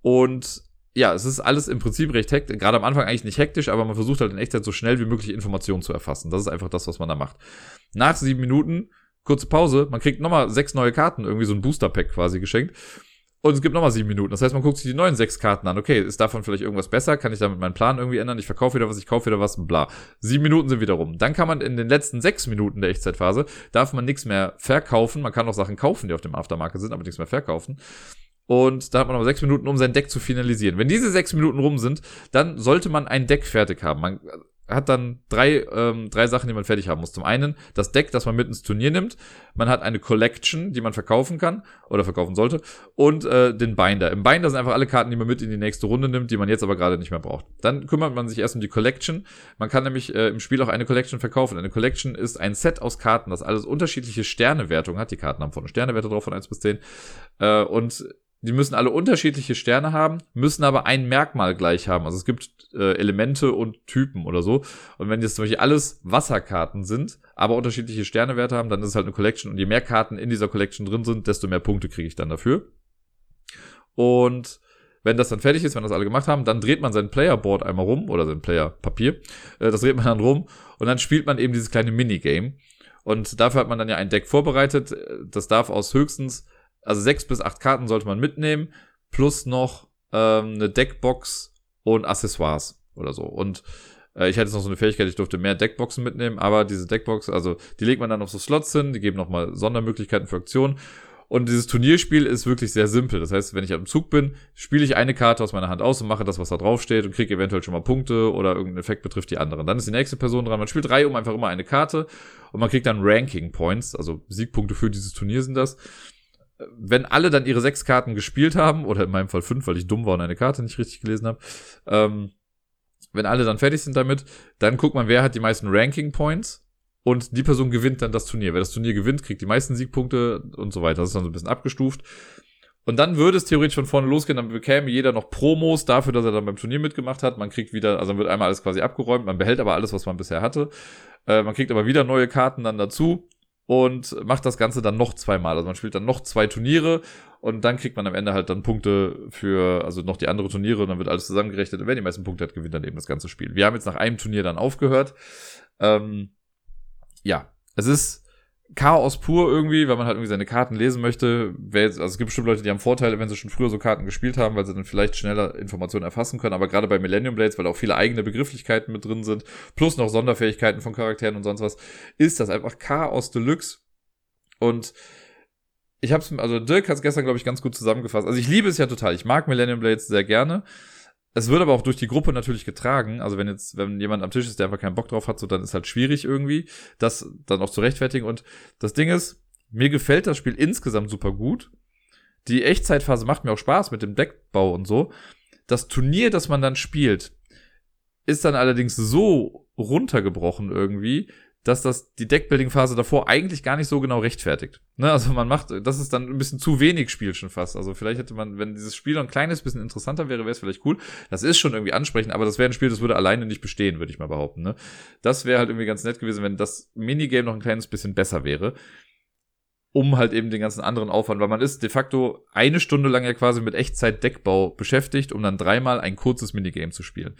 Und ja, es ist alles im Prinzip recht hektisch, gerade am Anfang eigentlich nicht hektisch, aber man versucht halt in Echtzeit so schnell wie möglich Informationen zu erfassen. Das ist einfach das, was man da macht. Nach sieben Minuten, kurze Pause, man kriegt nochmal sechs neue Karten, irgendwie so ein Booster-Pack quasi geschenkt. Und es gibt nochmal sieben Minuten. Das heißt, man guckt sich die neuen sechs Karten an. Okay, ist davon vielleicht irgendwas besser? Kann ich damit meinen Plan irgendwie ändern? Ich verkaufe wieder was, ich kaufe wieder was, bla. Sieben Minuten sind wieder rum. Dann kann man in den letzten sechs Minuten der Echtzeitphase, darf man nichts mehr verkaufen. Man kann auch Sachen kaufen, die auf dem Aftermarket sind, aber nichts mehr verkaufen. Und da hat man aber sechs Minuten, um sein Deck zu finalisieren. Wenn diese sechs Minuten rum sind, dann sollte man ein Deck fertig haben. Man hat dann drei, ähm, drei Sachen, die man fertig haben muss. Zum einen das Deck, das man mit ins Turnier nimmt. Man hat eine Collection, die man verkaufen kann oder verkaufen sollte. Und äh, den Binder. Im Binder sind einfach alle Karten, die man mit in die nächste Runde nimmt, die man jetzt aber gerade nicht mehr braucht. Dann kümmert man sich erst um die Collection. Man kann nämlich äh, im Spiel auch eine Collection verkaufen. Eine Collection ist ein Set aus Karten, das alles unterschiedliche Sternewertungen hat. Die Karten haben vorne Sternewerte drauf von 1 bis 10. Äh, und die müssen alle unterschiedliche Sterne haben, müssen aber ein Merkmal gleich haben. Also es gibt äh, Elemente und Typen oder so. Und wenn jetzt zum Beispiel alles Wasserkarten sind, aber unterschiedliche Sternewerte haben, dann ist es halt eine Collection. Und je mehr Karten in dieser Collection drin sind, desto mehr Punkte kriege ich dann dafür. Und wenn das dann fertig ist, wenn das alle gemacht haben, dann dreht man sein Playerboard einmal rum oder sein Playerpapier. Äh, das dreht man dann rum und dann spielt man eben dieses kleine Minigame. Und dafür hat man dann ja ein Deck vorbereitet. Das darf aus höchstens also sechs bis acht Karten sollte man mitnehmen, plus noch ähm, eine Deckbox und Accessoires oder so. Und äh, ich hatte jetzt noch so eine Fähigkeit, ich durfte mehr Deckboxen mitnehmen, aber diese Deckbox, also die legt man dann auf so Slots hin, die geben nochmal Sondermöglichkeiten für Aktionen. Und dieses Turnierspiel ist wirklich sehr simpel. Das heißt, wenn ich am Zug bin, spiele ich eine Karte aus meiner Hand aus und mache das, was da drauf steht und kriege eventuell schon mal Punkte oder irgendein Effekt betrifft die anderen. Dann ist die nächste Person dran. Man spielt drei um einfach immer eine Karte und man kriegt dann Ranking Points, also Siegpunkte für dieses Turnier sind das wenn alle dann ihre sechs Karten gespielt haben, oder in meinem Fall fünf, weil ich dumm war und eine Karte nicht richtig gelesen habe, ähm, wenn alle dann fertig sind damit, dann guckt man, wer hat die meisten Ranking Points und die Person gewinnt dann das Turnier. Wer das Turnier gewinnt, kriegt die meisten Siegpunkte und so weiter. Das ist dann so ein bisschen abgestuft. Und dann würde es theoretisch von vorne losgehen, dann bekäme jeder noch Promos dafür, dass er dann beim Turnier mitgemacht hat. Man kriegt wieder, also dann wird einmal alles quasi abgeräumt, man behält aber alles, was man bisher hatte. Äh, man kriegt aber wieder neue Karten dann dazu und macht das Ganze dann noch zweimal. Also man spielt dann noch zwei Turniere und dann kriegt man am Ende halt dann Punkte für, also noch die andere Turniere und dann wird alles zusammengerechnet und wer die meisten Punkte hat, gewinnt dann eben das ganze Spiel. Wir haben jetzt nach einem Turnier dann aufgehört. Ähm, ja, es ist Chaos pur irgendwie, weil man halt irgendwie seine Karten lesen möchte. also es gibt bestimmt Leute, die haben Vorteile, wenn sie schon früher so Karten gespielt haben, weil sie dann vielleicht schneller Informationen erfassen können. Aber gerade bei Millennium Blades, weil auch viele eigene Begrifflichkeiten mit drin sind, plus noch Sonderfähigkeiten von Charakteren und sonst was, ist das einfach Chaos Deluxe. Und ich hab's, also Dirk hat es gestern, glaube ich, ganz gut zusammengefasst. Also ich liebe es ja total. Ich mag Millennium Blades sehr gerne. Es wird aber auch durch die Gruppe natürlich getragen. Also wenn jetzt, wenn jemand am Tisch ist, der einfach keinen Bock drauf hat, so dann ist halt schwierig irgendwie, das dann auch zu rechtfertigen. Und das Ding ist, mir gefällt das Spiel insgesamt super gut. Die Echtzeitphase macht mir auch Spaß mit dem Deckbau und so. Das Turnier, das man dann spielt, ist dann allerdings so runtergebrochen irgendwie, dass das die Deckbuilding-Phase davor eigentlich gar nicht so genau rechtfertigt. Ne? Also man macht, das ist dann ein bisschen zu wenig Spiel schon fast. Also vielleicht hätte man, wenn dieses Spiel noch ein kleines bisschen interessanter wäre, wäre es vielleicht cool. Das ist schon irgendwie ansprechend, aber das wäre ein Spiel, das würde alleine nicht bestehen, würde ich mal behaupten. Ne? Das wäre halt irgendwie ganz nett gewesen, wenn das Minigame noch ein kleines bisschen besser wäre. Um halt eben den ganzen anderen Aufwand, weil man ist de facto eine Stunde lang ja quasi mit Echtzeit-Deckbau beschäftigt, um dann dreimal ein kurzes Minigame zu spielen.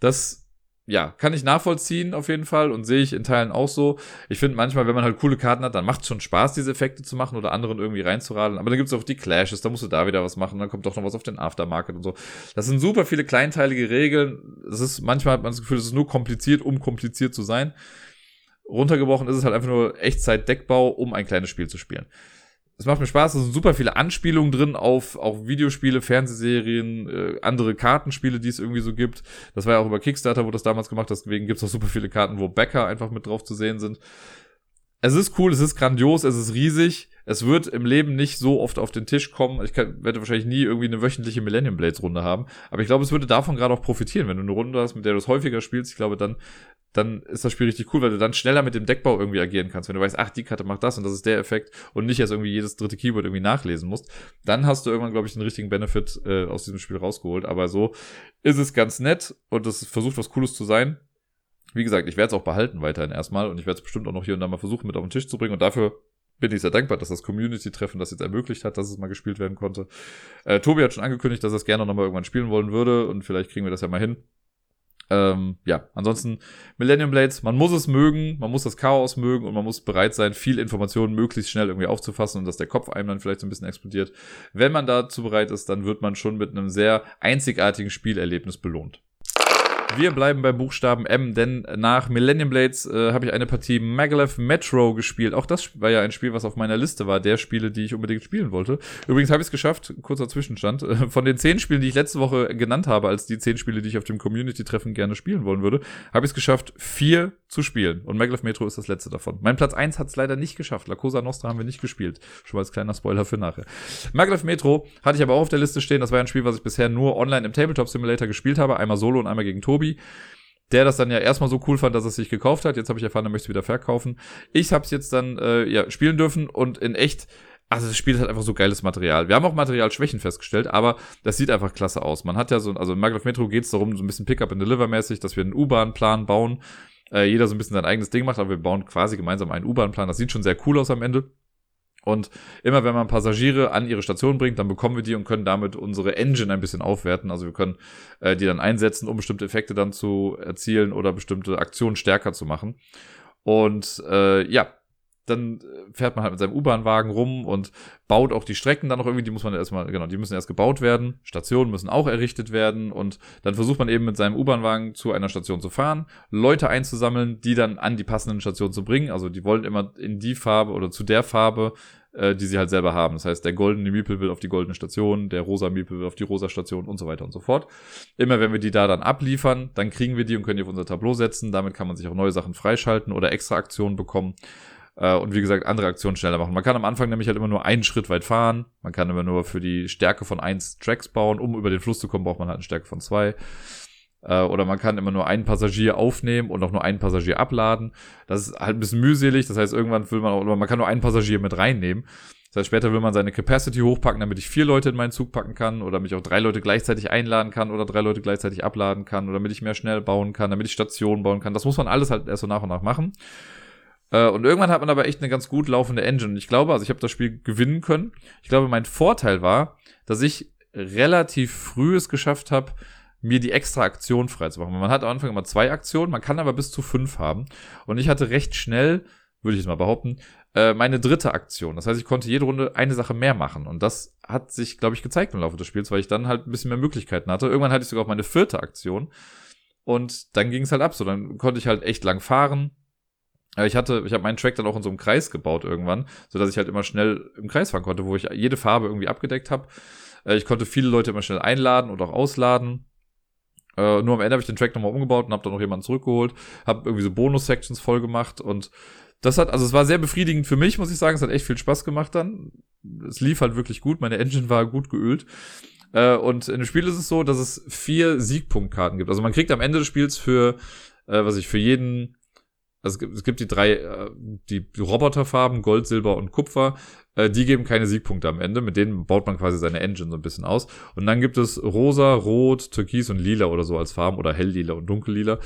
Das ja, kann ich nachvollziehen auf jeden Fall und sehe ich in Teilen auch so. Ich finde manchmal, wenn man halt coole Karten hat, dann macht es schon Spaß, diese Effekte zu machen oder anderen irgendwie reinzuradeln. Aber dann gibt es auch die Clashes, da musst du da wieder was machen, dann kommt doch noch was auf den Aftermarket und so. Das sind super viele kleinteilige Regeln. Es ist, manchmal hat man das Gefühl, es ist nur kompliziert, um kompliziert zu sein. Runtergebrochen ist es halt einfach nur Echtzeit-Deckbau, um ein kleines Spiel zu spielen es macht mir Spaß, es sind super viele Anspielungen drin auf, auf Videospiele, Fernsehserien, äh, andere Kartenspiele, die es irgendwie so gibt. Das war ja auch über Kickstarter, wo das damals gemacht deswegen gibt es auch super viele Karten, wo Bäcker einfach mit drauf zu sehen sind. Es ist cool, es ist grandios, es ist riesig. Es wird im Leben nicht so oft auf den Tisch kommen. Ich kann, werde wahrscheinlich nie irgendwie eine wöchentliche Millennium Blades Runde haben. Aber ich glaube, es würde davon gerade auch profitieren, wenn du eine Runde hast, mit der du es häufiger spielst. Ich glaube, dann, dann ist das Spiel richtig cool, weil du dann schneller mit dem Deckbau irgendwie agieren kannst. Wenn du weißt, ach, die Karte macht das und das ist der Effekt und nicht erst irgendwie jedes dritte Keyword irgendwie nachlesen musst, dann hast du irgendwann, glaube ich, einen richtigen Benefit äh, aus diesem Spiel rausgeholt. Aber so ist es ganz nett und es versucht was Cooles zu sein. Wie gesagt, ich werde es auch behalten weiterhin erstmal und ich werde es bestimmt auch noch hier und da mal versuchen mit auf den Tisch zu bringen und dafür bin ich sehr dankbar, dass das Community-Treffen das jetzt ermöglicht hat, dass es mal gespielt werden konnte. Äh, Tobi hat schon angekündigt, dass er es gerne nochmal irgendwann spielen wollen würde und vielleicht kriegen wir das ja mal hin. Ähm, ja, ansonsten Millennium Blades, man muss es mögen, man muss das Chaos mögen und man muss bereit sein, viel Informationen möglichst schnell irgendwie aufzufassen und dass der Kopf einem dann vielleicht so ein bisschen explodiert. Wenn man dazu bereit ist, dann wird man schon mit einem sehr einzigartigen Spielerlebnis belohnt. Wir bleiben beim Buchstaben M, denn nach Millennium Blades äh, habe ich eine Partie Maglev Metro gespielt. Auch das war ja ein Spiel, was auf meiner Liste war, der Spiele, die ich unbedingt spielen wollte. Übrigens habe ich es geschafft, kurzer Zwischenstand, äh, von den zehn Spielen, die ich letzte Woche genannt habe, als die zehn Spiele, die ich auf dem Community-Treffen gerne spielen wollen würde, habe ich es geschafft, vier zu spielen. Und Maglev Metro ist das letzte davon. Mein Platz eins hat es leider nicht geschafft. La Cosa Nostra haben wir nicht gespielt. Schon mal als kleiner Spoiler für nachher. Maglev Metro hatte ich aber auch auf der Liste stehen. Das war ein Spiel, was ich bisher nur online im Tabletop Simulator gespielt habe. Einmal solo und einmal gegen Tobi der das dann ja erstmal so cool fand, dass er es sich gekauft hat. Jetzt habe ich erfahren, er möchte es wieder verkaufen. Ich habe es jetzt dann äh, ja spielen dürfen und in echt also das Spiel hat einfach so geiles Material. Wir haben auch Materialschwächen festgestellt, aber das sieht einfach klasse aus. Man hat ja so, also in Maglev Metro geht es darum, so ein bisschen Pickup and Deliver mäßig, dass wir einen U-Bahn-Plan bauen. Äh, jeder so ein bisschen sein eigenes Ding macht, aber wir bauen quasi gemeinsam einen U-Bahn-Plan. Das sieht schon sehr cool aus am Ende. Und immer wenn man Passagiere an ihre Station bringt, dann bekommen wir die und können damit unsere Engine ein bisschen aufwerten. Also wir können äh, die dann einsetzen, um bestimmte Effekte dann zu erzielen oder bestimmte Aktionen stärker zu machen. Und äh, ja, dann fährt man halt mit seinem U-Bahn-Wagen rum und baut auch die Strecken dann noch irgendwie, die muss man erstmal, genau, die müssen erst gebaut werden, Stationen müssen auch errichtet werden und dann versucht man eben mit seinem U-Bahn-Wagen zu einer Station zu fahren, Leute einzusammeln, die dann an die passenden Stationen zu bringen, also die wollen immer in die Farbe oder zu der Farbe, äh, die sie halt selber haben. Das heißt, der goldene Miepel will auf die goldene Station, der rosa Miepel will auf die rosa Station und so weiter und so fort. Immer wenn wir die da dann abliefern, dann kriegen wir die und können die auf unser Tableau setzen, damit kann man sich auch neue Sachen freischalten oder extra Aktionen bekommen. Äh, und wie gesagt, andere Aktionen schneller machen. Man kann am Anfang nämlich halt immer nur einen Schritt weit fahren. Man kann immer nur für die Stärke von eins Tracks bauen. Um über den Fluss zu kommen, braucht man halt eine Stärke von zwei. Äh, oder man kann immer nur einen Passagier aufnehmen und auch nur einen Passagier abladen. Das ist halt ein bisschen mühselig. Das heißt, irgendwann will man auch, man kann nur einen Passagier mit reinnehmen. Das heißt, später will man seine Capacity hochpacken, damit ich vier Leute in meinen Zug packen kann oder mich auch drei Leute gleichzeitig einladen kann oder drei Leute gleichzeitig abladen kann oder damit ich mehr schnell bauen kann, damit ich Stationen bauen kann. Das muss man alles halt erst so nach und nach machen. Äh, und irgendwann hat man aber echt eine ganz gut laufende Engine. Ich glaube, also ich habe das Spiel gewinnen können. Ich glaube, mein Vorteil war, dass ich relativ früh es geschafft habe, mir die extra Aktion freizumachen. Man hat am Anfang immer zwei Aktionen, man kann aber bis zu fünf haben. Und ich hatte recht schnell, würde ich jetzt mal behaupten, äh, meine dritte Aktion. Das heißt, ich konnte jede Runde eine Sache mehr machen. Und das hat sich, glaube ich, gezeigt im Laufe des Spiels, weil ich dann halt ein bisschen mehr Möglichkeiten hatte. Irgendwann hatte ich sogar auch meine vierte Aktion. Und dann ging es halt ab. So, dann konnte ich halt echt lang fahren ich hatte, ich habe meinen Track dann auch in so einem Kreis gebaut irgendwann, so dass ich halt immer schnell im Kreis fahren konnte, wo ich jede Farbe irgendwie abgedeckt habe. Äh, ich konnte viele Leute immer schnell einladen und auch ausladen. Äh, nur am Ende habe ich den Track nochmal umgebaut und habe dann noch jemanden zurückgeholt, habe irgendwie so Bonus-Sections voll gemacht und das hat, also es war sehr befriedigend für mich, muss ich sagen. Es hat echt viel Spaß gemacht dann. Es lief halt wirklich gut. Meine Engine war gut geölt. Äh, und in dem Spiel ist es so, dass es vier Siegpunktkarten gibt. Also man kriegt am Ende des Spiels für, was ich, für jeden also es gibt, die drei, äh, die Roboterfarben, Gold, Silber und Kupfer. Äh, die geben keine Siegpunkte am Ende. Mit denen baut man quasi seine Engine so ein bisschen aus. Und dann gibt es rosa, rot, türkis und lila oder so als Farben oder helllila und dunkellila.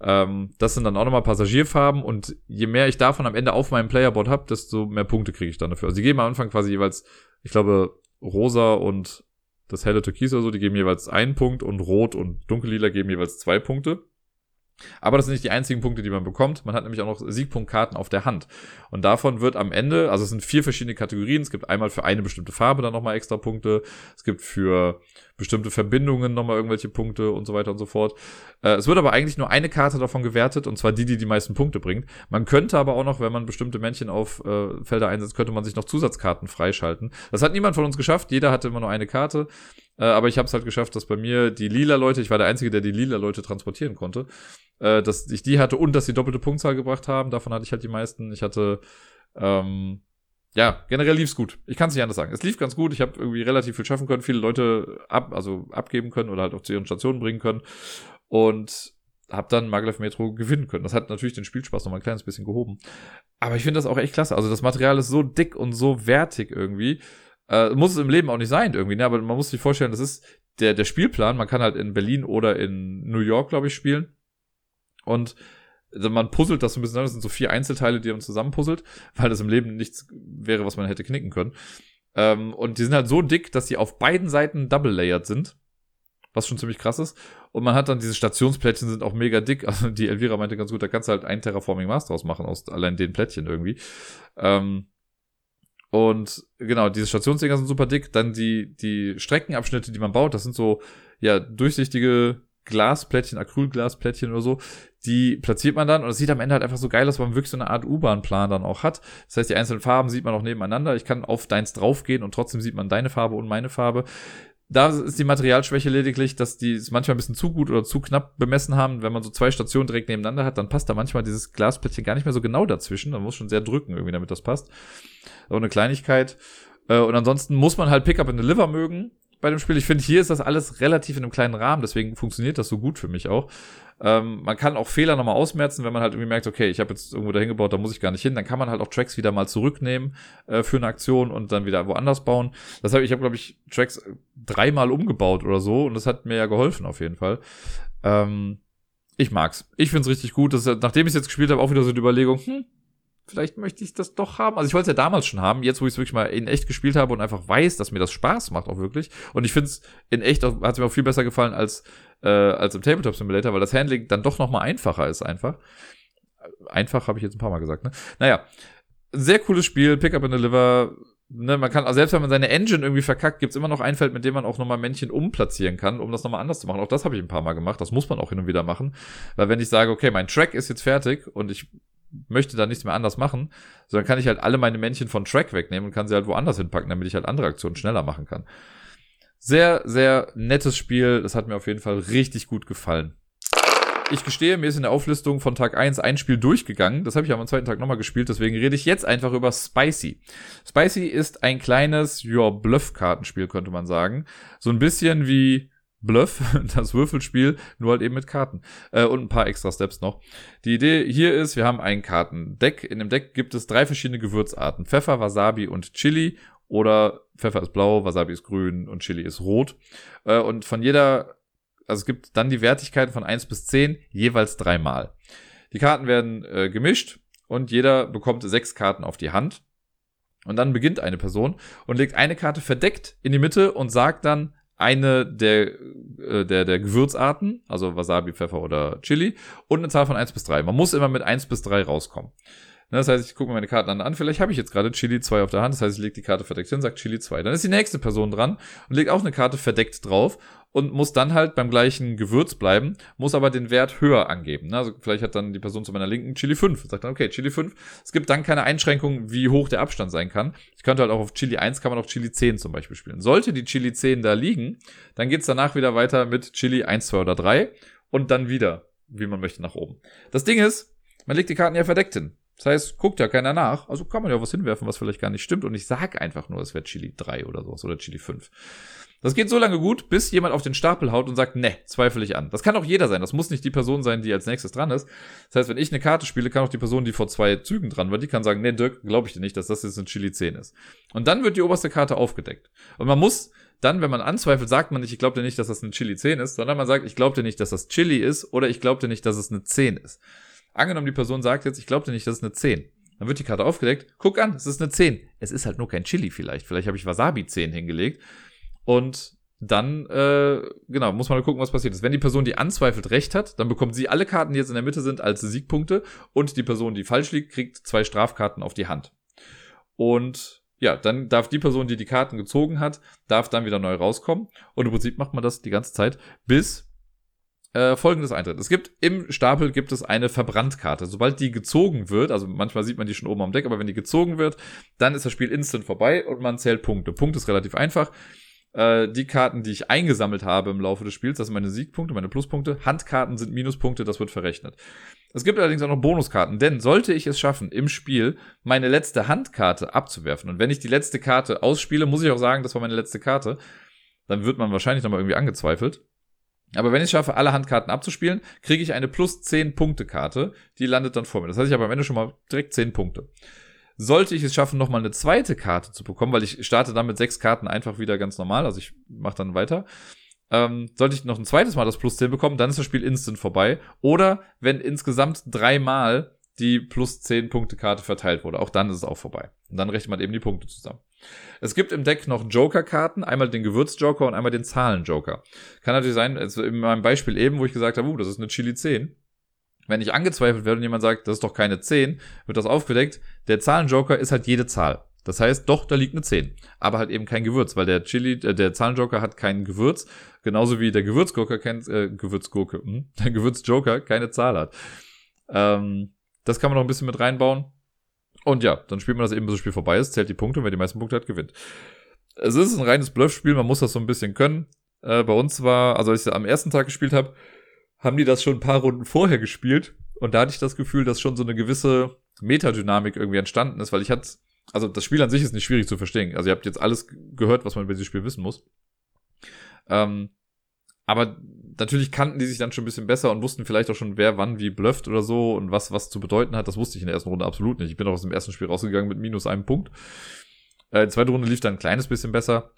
Ähm, das sind dann auch nochmal Passagierfarben und je mehr ich davon am Ende auf meinem Playerboard habe, desto mehr Punkte kriege ich dann dafür. Also die geben am Anfang quasi jeweils, ich glaube, rosa und das helle Türkis oder so, die geben jeweils einen Punkt und rot und dunkellila geben jeweils zwei Punkte. Aber das sind nicht die einzigen Punkte, die man bekommt. Man hat nämlich auch noch Siegpunktkarten auf der Hand. Und davon wird am Ende, also es sind vier verschiedene Kategorien. Es gibt einmal für eine bestimmte Farbe dann nochmal extra Punkte. Es gibt für bestimmte Verbindungen nochmal irgendwelche Punkte und so weiter und so fort. Äh, es wird aber eigentlich nur eine Karte davon gewertet, und zwar die, die die meisten Punkte bringt. Man könnte aber auch noch, wenn man bestimmte Männchen auf äh, Felder einsetzt, könnte man sich noch Zusatzkarten freischalten. Das hat niemand von uns geschafft. Jeder hatte immer nur eine Karte. Äh, aber ich habe es halt geschafft, dass bei mir die lila Leute, ich war der Einzige, der die lila Leute transportieren konnte, äh, dass ich die hatte und dass sie doppelte Punktzahl gebracht haben. Davon hatte ich halt die meisten. Ich hatte, ähm, ja, generell lief's gut. Ich kann es nicht anders sagen. Es lief ganz gut. Ich habe irgendwie relativ viel schaffen können, viele Leute ab, also abgeben können oder halt auch zu ihren Stationen bringen können. Und habe dann Maglev Metro gewinnen können. Das hat natürlich den Spielspaß noch mal ein kleines bisschen gehoben. Aber ich finde das auch echt klasse. Also das Material ist so dick und so wertig irgendwie. Äh, muss es im Leben auch nicht sein irgendwie, ne? aber man muss sich vorstellen, das ist der, der Spielplan. Man kann halt in Berlin oder in New York, glaube ich, spielen. Und man puzzelt das so ein bisschen, das sind so vier Einzelteile, die man zusammenpuzzelt, weil das im Leben nichts wäre, was man hätte knicken können. Ähm, und die sind halt so dick, dass sie auf beiden Seiten double-layered sind was schon ziemlich krass ist. Und man hat dann diese Stationsplättchen sind auch mega dick. Also die Elvira meinte ganz gut, da kannst du halt ein Terraforming Mars draus machen aus allein den Plättchen irgendwie. Ähm, und genau, diese Stationsdinger sind super dick. Dann die, die Streckenabschnitte, die man baut, das sind so, ja, durchsichtige Glasplättchen, Acrylglasplättchen oder so, die platziert man dann und es sieht am Ende halt einfach so geil aus, weil man wirklich so eine Art U-Bahn-Plan dann auch hat. Das heißt, die einzelnen Farben sieht man auch nebeneinander. Ich kann auf deins draufgehen und trotzdem sieht man deine Farbe und meine Farbe da ist die Materialschwäche lediglich, dass die es manchmal ein bisschen zu gut oder zu knapp bemessen haben. Wenn man so zwei Stationen direkt nebeneinander hat, dann passt da manchmal dieses Glasplättchen gar nicht mehr so genau dazwischen. Man muss schon sehr drücken, irgendwie, damit das passt. Aber eine Kleinigkeit. Äh, und ansonsten muss man halt Pickup and Deliver mögen bei dem Spiel. Ich finde, hier ist das alles relativ in einem kleinen Rahmen, deswegen funktioniert das so gut für mich auch. Ähm, man kann auch Fehler nochmal ausmerzen, wenn man halt irgendwie merkt, okay, ich habe jetzt irgendwo dahin gebaut, da muss ich gar nicht hin. Dann kann man halt auch Tracks wieder mal zurücknehmen äh, für eine Aktion und dann wieder woanders bauen. Das habe ich habe glaube ich Tracks dreimal umgebaut oder so und das hat mir ja geholfen auf jeden Fall. Ähm, ich mag's. Ich find's richtig gut. Das, nachdem ich jetzt gespielt habe, auch wieder so die Überlegung, hm, vielleicht möchte ich das doch haben. Also ich wollte es ja damals schon haben, jetzt wo ich es wirklich mal in echt gespielt habe und einfach weiß, dass mir das Spaß macht auch wirklich. Und ich finde es in echt hat es mir auch viel besser gefallen als, äh, als im Tabletop Simulator, weil das Handling dann doch nochmal einfacher ist einfach. Einfach habe ich jetzt ein paar Mal gesagt, ne? Naja, sehr cooles Spiel, Pick Up and Deliver. Ne, man kann, also selbst wenn man seine Engine irgendwie verkackt, gibt's immer noch ein Feld, mit dem man auch nochmal Männchen umplatzieren kann, um das nochmal anders zu machen. Auch das habe ich ein paar Mal gemacht. Das muss man auch hin und wieder machen. Weil wenn ich sage, okay, mein Track ist jetzt fertig und ich möchte da nichts mehr anders machen, sondern kann ich halt alle meine Männchen von Track wegnehmen und kann sie halt woanders hinpacken, damit ich halt andere Aktionen schneller machen kann. Sehr, sehr nettes Spiel. Das hat mir auf jeden Fall richtig gut gefallen. Ich gestehe, mir ist in der Auflistung von Tag 1 ein Spiel durchgegangen. Das habe ich am zweiten Tag nochmal gespielt, deswegen rede ich jetzt einfach über Spicy. Spicy ist ein kleines, ja, Bluff-Kartenspiel, könnte man sagen. So ein bisschen wie Bluff, das Würfelspiel, nur halt eben mit Karten. Äh, und ein paar extra Steps noch. Die Idee hier ist, wir haben ein Kartendeck. In dem Deck gibt es drei verschiedene Gewürzarten. Pfeffer, Wasabi und Chili. Oder Pfeffer ist blau, Wasabi ist grün und Chili ist rot. Äh, und von jeder, also es gibt dann die Wertigkeiten von eins bis zehn jeweils dreimal. Die Karten werden äh, gemischt und jeder bekommt sechs Karten auf die Hand. Und dann beginnt eine Person und legt eine Karte verdeckt in die Mitte und sagt dann, eine der, äh, der, der Gewürzarten, also Wasabi, Pfeffer oder Chili, und eine Zahl von 1 bis 3. Man muss immer mit 1 bis 3 rauskommen. Ne, das heißt, ich gucke mir meine Karten an. Vielleicht habe ich jetzt gerade Chili 2 auf der Hand. Das heißt, ich lege die Karte verdeckt hin, sagt Chili 2. Dann ist die nächste Person dran und legt auch eine Karte verdeckt drauf und muss dann halt beim gleichen Gewürz bleiben, muss aber den Wert höher angeben. Ne? Also vielleicht hat dann die Person zu meiner Linken Chili 5. Sagt dann, okay, Chili 5. Es gibt dann keine Einschränkung, wie hoch der Abstand sein kann. Ich könnte halt auch auf Chili 1, kann man auch Chili 10 zum Beispiel spielen. Sollte die Chili 10 da liegen, dann geht's danach wieder weiter mit Chili 1, 2 oder 3 und dann wieder, wie man möchte, nach oben. Das Ding ist, man legt die Karten ja verdeckt hin. Das heißt, guckt ja keiner nach. Also kann man ja was hinwerfen, was vielleicht gar nicht stimmt. Und ich sag einfach nur, es wäre Chili 3 oder sowas oder Chili 5. Das geht so lange gut, bis jemand auf den Stapel haut und sagt, ne, zweifle ich an. Das kann auch jeder sein. Das muss nicht die Person sein, die als nächstes dran ist. Das heißt, wenn ich eine Karte spiele, kann auch die Person, die vor zwei Zügen dran war, die kann sagen, ne, Dirk, glaube ich dir nicht, dass das jetzt ein Chili 10 ist. Und dann wird die oberste Karte aufgedeckt. Und man muss dann, wenn man anzweifelt, sagt man nicht, ich glaube dir nicht, dass das eine Chili 10 ist, sondern man sagt, ich glaube dir nicht, dass das Chili ist oder ich glaube dir nicht, dass es eine 10 ist. Angenommen, die Person sagt jetzt, ich glaube dir nicht, dass es eine 10. Dann wird die Karte aufgedeckt. Guck an, es ist eine 10. Es ist halt nur kein Chili vielleicht. Vielleicht habe ich Wasabi 10 hingelegt. Und dann, äh, genau, muss man gucken, was passiert ist. Wenn die Person, die anzweifelt, recht hat, dann bekommt sie alle Karten, die jetzt in der Mitte sind, als Siegpunkte. Und die Person, die falsch liegt, kriegt zwei Strafkarten auf die Hand. Und ja, dann darf die Person, die die Karten gezogen hat, darf dann wieder neu rauskommen. Und im Prinzip macht man das die ganze Zeit, bis äh, folgendes eintritt. Es gibt im Stapel gibt es eine Verbrannt-Karte. Sobald die gezogen wird, also manchmal sieht man die schon oben am Deck, aber wenn die gezogen wird, dann ist das Spiel instant vorbei und man zählt Punkte. Punkt ist relativ einfach. äh, die Karten, die ich eingesammelt habe im Laufe des Spiels, das sind meine Siegpunkte, meine Pluspunkte. Handkarten sind Minuspunkte, das wird verrechnet. Es gibt allerdings auch noch Bonuskarten, denn sollte ich es schaffen, im Spiel meine letzte Handkarte abzuwerfen, und wenn ich die letzte Karte ausspiele, muss ich auch sagen, das war meine letzte Karte, dann wird man wahrscheinlich nochmal irgendwie angezweifelt. Aber wenn ich es schaffe, alle Handkarten abzuspielen, kriege ich eine plus 10 Punkte Karte, die landet dann vor mir. Das heißt, ich habe am Ende schon mal direkt 10 Punkte. Sollte ich es schaffen, nochmal eine zweite Karte zu bekommen, weil ich starte dann mit sechs Karten einfach wieder ganz normal, also ich mache dann weiter. Ähm, sollte ich noch ein zweites Mal das Plus 10 bekommen, dann ist das Spiel instant vorbei. Oder wenn insgesamt dreimal die plus 10 Punkte Karte verteilt wurde, auch dann ist es auch vorbei. Und dann rechnet man eben die Punkte zusammen. Es gibt im Deck noch Joker-Karten, einmal den Gewürz-Joker und einmal den Zahlen-Joker. Kann natürlich sein, also in meinem Beispiel eben, wo ich gesagt habe, uh, das ist eine Chili 10, wenn ich angezweifelt werde und jemand sagt, das ist doch keine 10, wird das aufgedeckt. Der Zahlenjoker ist halt jede Zahl. Das heißt, doch, da liegt eine 10. Aber halt eben kein Gewürz, weil der Chili, äh, der Zahlenjoker hat kein Gewürz. Genauso wie der Gewürzgurke kennt, äh, Gewürzgurke, hm? der Gewürzjoker keine Zahl hat. Ähm, das kann man noch ein bisschen mit reinbauen. Und ja, dann spielt man das eben, bis das Spiel vorbei ist, zählt die Punkte und wer die meisten Punkte hat, gewinnt. Es ist ein reines Bluffspiel, man muss das so ein bisschen können. Äh, bei uns war, also als ich am ersten Tag gespielt habe, haben die das schon ein paar Runden vorher gespielt. Und da hatte ich das Gefühl, dass schon so eine gewisse Metadynamik irgendwie entstanden ist, weil ich hatte, also das Spiel an sich ist nicht schwierig zu verstehen. Also ihr habt jetzt alles gehört, was man über dieses Spiel wissen muss. Ähm, aber natürlich kannten die sich dann schon ein bisschen besser und wussten vielleicht auch schon, wer wann wie blufft oder so und was was zu bedeuten hat. Das wusste ich in der ersten Runde absolut nicht. Ich bin auch aus dem ersten Spiel rausgegangen mit minus einem Punkt. Äh, die zweite Runde lief dann ein kleines bisschen besser.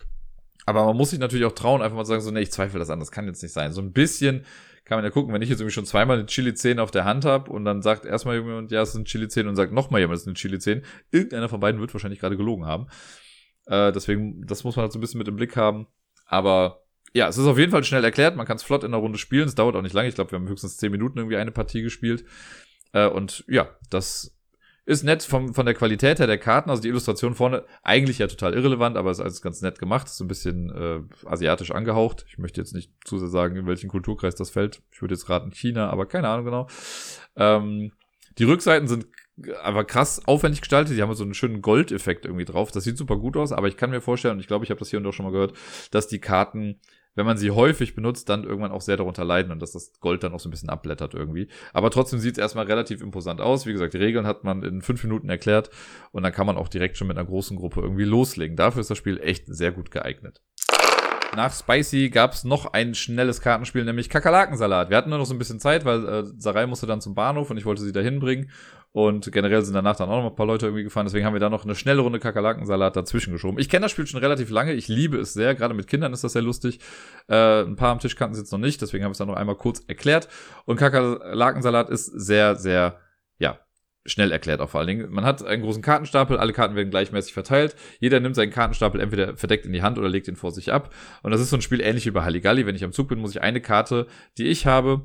Aber man muss sich natürlich auch trauen, einfach mal zu sagen, so, nee, ich zweifle das an, das kann jetzt nicht sein. So ein bisschen kann man ja gucken, wenn ich jetzt irgendwie schon zweimal eine Chili 10 auf der Hand habe und dann sagt erstmal jemand, ja, es ist eine Chili 10 und sagt nochmal jemand, es ist eine Chili 10, irgendeiner von beiden wird wahrscheinlich gerade gelogen haben. Äh, deswegen, das muss man halt so ein bisschen mit im Blick haben. Aber ja, es ist auf jeden Fall schnell erklärt, man kann es flott in der Runde spielen, es dauert auch nicht lange, ich glaube, wir haben höchstens 10 Minuten irgendwie eine Partie gespielt. Äh, und ja, das ist nett vom, von der Qualität her der Karten, also die Illustration vorne, eigentlich ja total irrelevant, aber ist alles ganz nett gemacht, ist so ein bisschen äh, asiatisch angehaucht. Ich möchte jetzt nicht zu sehr sagen, in welchen Kulturkreis das fällt. Ich würde jetzt raten China, aber keine Ahnung genau. Ähm, die Rückseiten sind aber krass aufwendig gestaltet. Die haben so einen schönen Goldeffekt irgendwie drauf. Das sieht super gut aus, aber ich kann mir vorstellen, und ich glaube, ich habe das hier und da schon mal gehört, dass die Karten wenn man sie häufig benutzt, dann irgendwann auch sehr darunter leiden und dass das Gold dann auch so ein bisschen abblättert irgendwie. Aber trotzdem sieht es erstmal relativ imposant aus. Wie gesagt, die Regeln hat man in fünf Minuten erklärt und dann kann man auch direkt schon mit einer großen Gruppe irgendwie loslegen. Dafür ist das Spiel echt sehr gut geeignet. Nach Spicy gab es noch ein schnelles Kartenspiel, nämlich Kakerlakensalat. Wir hatten nur noch so ein bisschen Zeit, weil äh, Sarai musste dann zum Bahnhof und ich wollte sie da hinbringen. Und generell sind danach dann auch noch ein paar Leute irgendwie gefahren. Deswegen haben wir da noch eine schnelle Runde Kakerlakensalat dazwischen geschoben. Ich kenne das Spiel schon relativ lange. Ich liebe es sehr. Gerade mit Kindern ist das sehr lustig. Äh, ein paar am Tisch kannten es jetzt noch nicht. Deswegen habe ich es dann noch einmal kurz erklärt. Und Kakerlakensalat ist sehr, sehr, ja, schnell erklärt auch vor allen Dingen. Man hat einen großen Kartenstapel, alle Karten werden gleichmäßig verteilt. Jeder nimmt seinen Kartenstapel entweder verdeckt in die Hand oder legt ihn vor sich ab. Und das ist so ein Spiel ähnlich wie bei Halligalli. Wenn ich am Zug bin, muss ich eine Karte, die ich habe,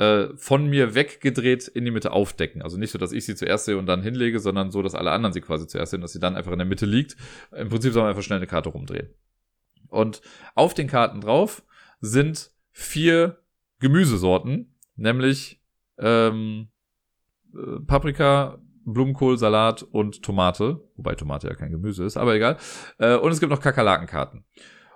äh, von mir weggedreht in die Mitte aufdecken. Also nicht so, dass ich sie zuerst sehe und dann hinlege, sondern so, dass alle anderen sie quasi zuerst sehen, dass sie dann einfach in der Mitte liegt. Im Prinzip soll man einfach schnell eine Karte rumdrehen. Und auf den Karten drauf sind vier Gemüsesorten, nämlich ähm, äh, Paprika, Blumenkohl, Salat und Tomate. Wobei Tomate ja kein Gemüse ist, aber egal. Äh, und es gibt noch Kakerlakenkarten.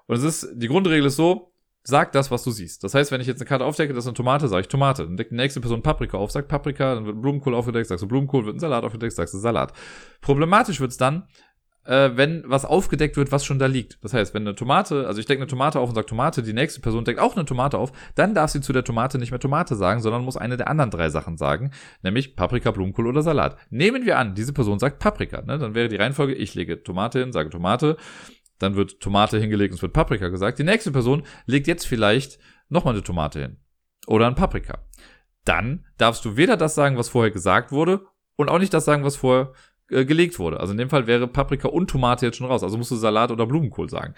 Und es ist, die Grundregel ist so, sag das, was du siehst. Das heißt, wenn ich jetzt eine Karte aufdecke, das ist eine Tomate, sage ich Tomate. Dann deckt die nächste Person Paprika auf, sagt Paprika, dann wird Blumenkohl aufgedeckt, sagst du Blumenkohl, wird ein Salat aufgedeckt, sagst du Salat. Problematisch wird's dann, äh, wenn was aufgedeckt wird, was schon da liegt. Das heißt, wenn eine Tomate, also ich decke eine Tomate auf und sage Tomate, die nächste Person deckt auch eine Tomate auf, dann darf sie zu der Tomate nicht mehr Tomate sagen, sondern muss eine der anderen drei Sachen sagen, nämlich Paprika, Blumenkohl oder Salat. Nehmen wir an, diese Person sagt Paprika, ne? dann wäre die Reihenfolge, ich lege Tomate hin, sage Tomate, dann wird Tomate hingelegt und es wird Paprika gesagt. Die nächste Person legt jetzt vielleicht nochmal eine Tomate hin. Oder ein Paprika. Dann darfst du weder das sagen, was vorher gesagt wurde, und auch nicht das sagen, was vorher äh, gelegt wurde. Also in dem Fall wäre Paprika und Tomate jetzt schon raus. Also musst du Salat oder Blumenkohl sagen.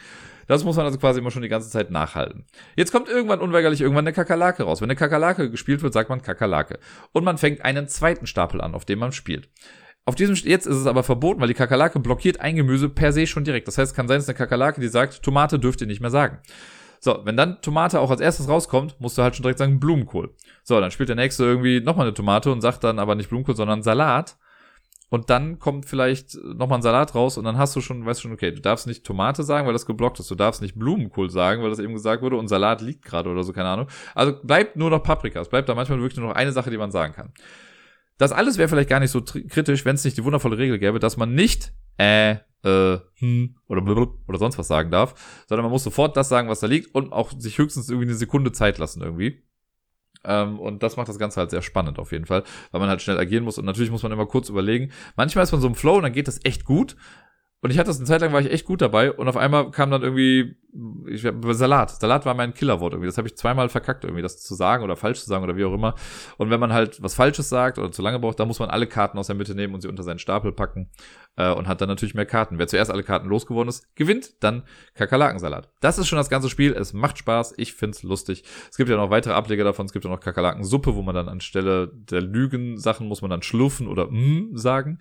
Das muss man also quasi immer schon die ganze Zeit nachhalten. Jetzt kommt irgendwann unweigerlich irgendwann eine Kakerlake raus. Wenn eine Kakerlake gespielt wird, sagt man Kakerlake. Und man fängt einen zweiten Stapel an, auf dem man spielt. Auf diesem, jetzt ist es aber verboten, weil die Kakerlake blockiert ein Gemüse per se schon direkt. Das heißt, es kann sein, dass eine Kakerlake, die sagt, Tomate dürft ihr nicht mehr sagen. So, wenn dann Tomate auch als erstes rauskommt, musst du halt schon direkt sagen Blumenkohl. So, dann spielt der nächste irgendwie nochmal eine Tomate und sagt dann aber nicht Blumenkohl, sondern Salat. und dann kommt vielleicht nochmal ein Salat raus und dann hast du schon, weißt schon, okay, du darfst nicht Tomate sagen, weil das geblockt ist. Du darfst nicht Blumenkohl sagen, weil das eben gesagt wurde und Salat liegt gerade oder so, keine Ahnung. Also bleibt nur noch Paprika. Es bleibt da manchmal wirklich nur noch eine Sache, die man sagen kann. Das alles wäre vielleicht gar nicht so kritisch, wenn es nicht die wundervolle Regel gäbe, dass man nicht äh, äh, hm oder blub oder sonst was sagen darf, sondern man muss sofort das sagen, was da liegt und auch sich höchstens irgendwie eine Sekunde Zeit lassen irgendwie. Ähm, und das macht das Ganze halt sehr spannend auf jeden Fall, weil man halt schnell agieren muss und natürlich muss man immer kurz überlegen. Manchmal ist man so im Flow und dann geht das echt gut. Und ich hatte das eine Zeit lang, war ich echt gut dabei und auf einmal kam dann irgendwie ich, Salat. Salat war mein Killerwort irgendwie. Das habe ich zweimal verkackt, irgendwie das zu sagen oder falsch zu sagen oder wie auch immer. Und wenn man halt was Falsches sagt oder zu lange braucht, dann muss man alle Karten aus der Mitte nehmen und sie unter seinen Stapel packen äh, und hat dann natürlich mehr Karten. Wer zuerst alle Karten losgeworden ist, gewinnt dann Kakerlakensalat. Das ist schon das ganze Spiel. Es macht Spaß. Ich find's lustig. Es gibt ja noch weitere Ableger davon. Es gibt ja noch Kakerlakensuppe, wo man dann anstelle der Lügen-Sachen muss man dann schlurfen oder mm sagen.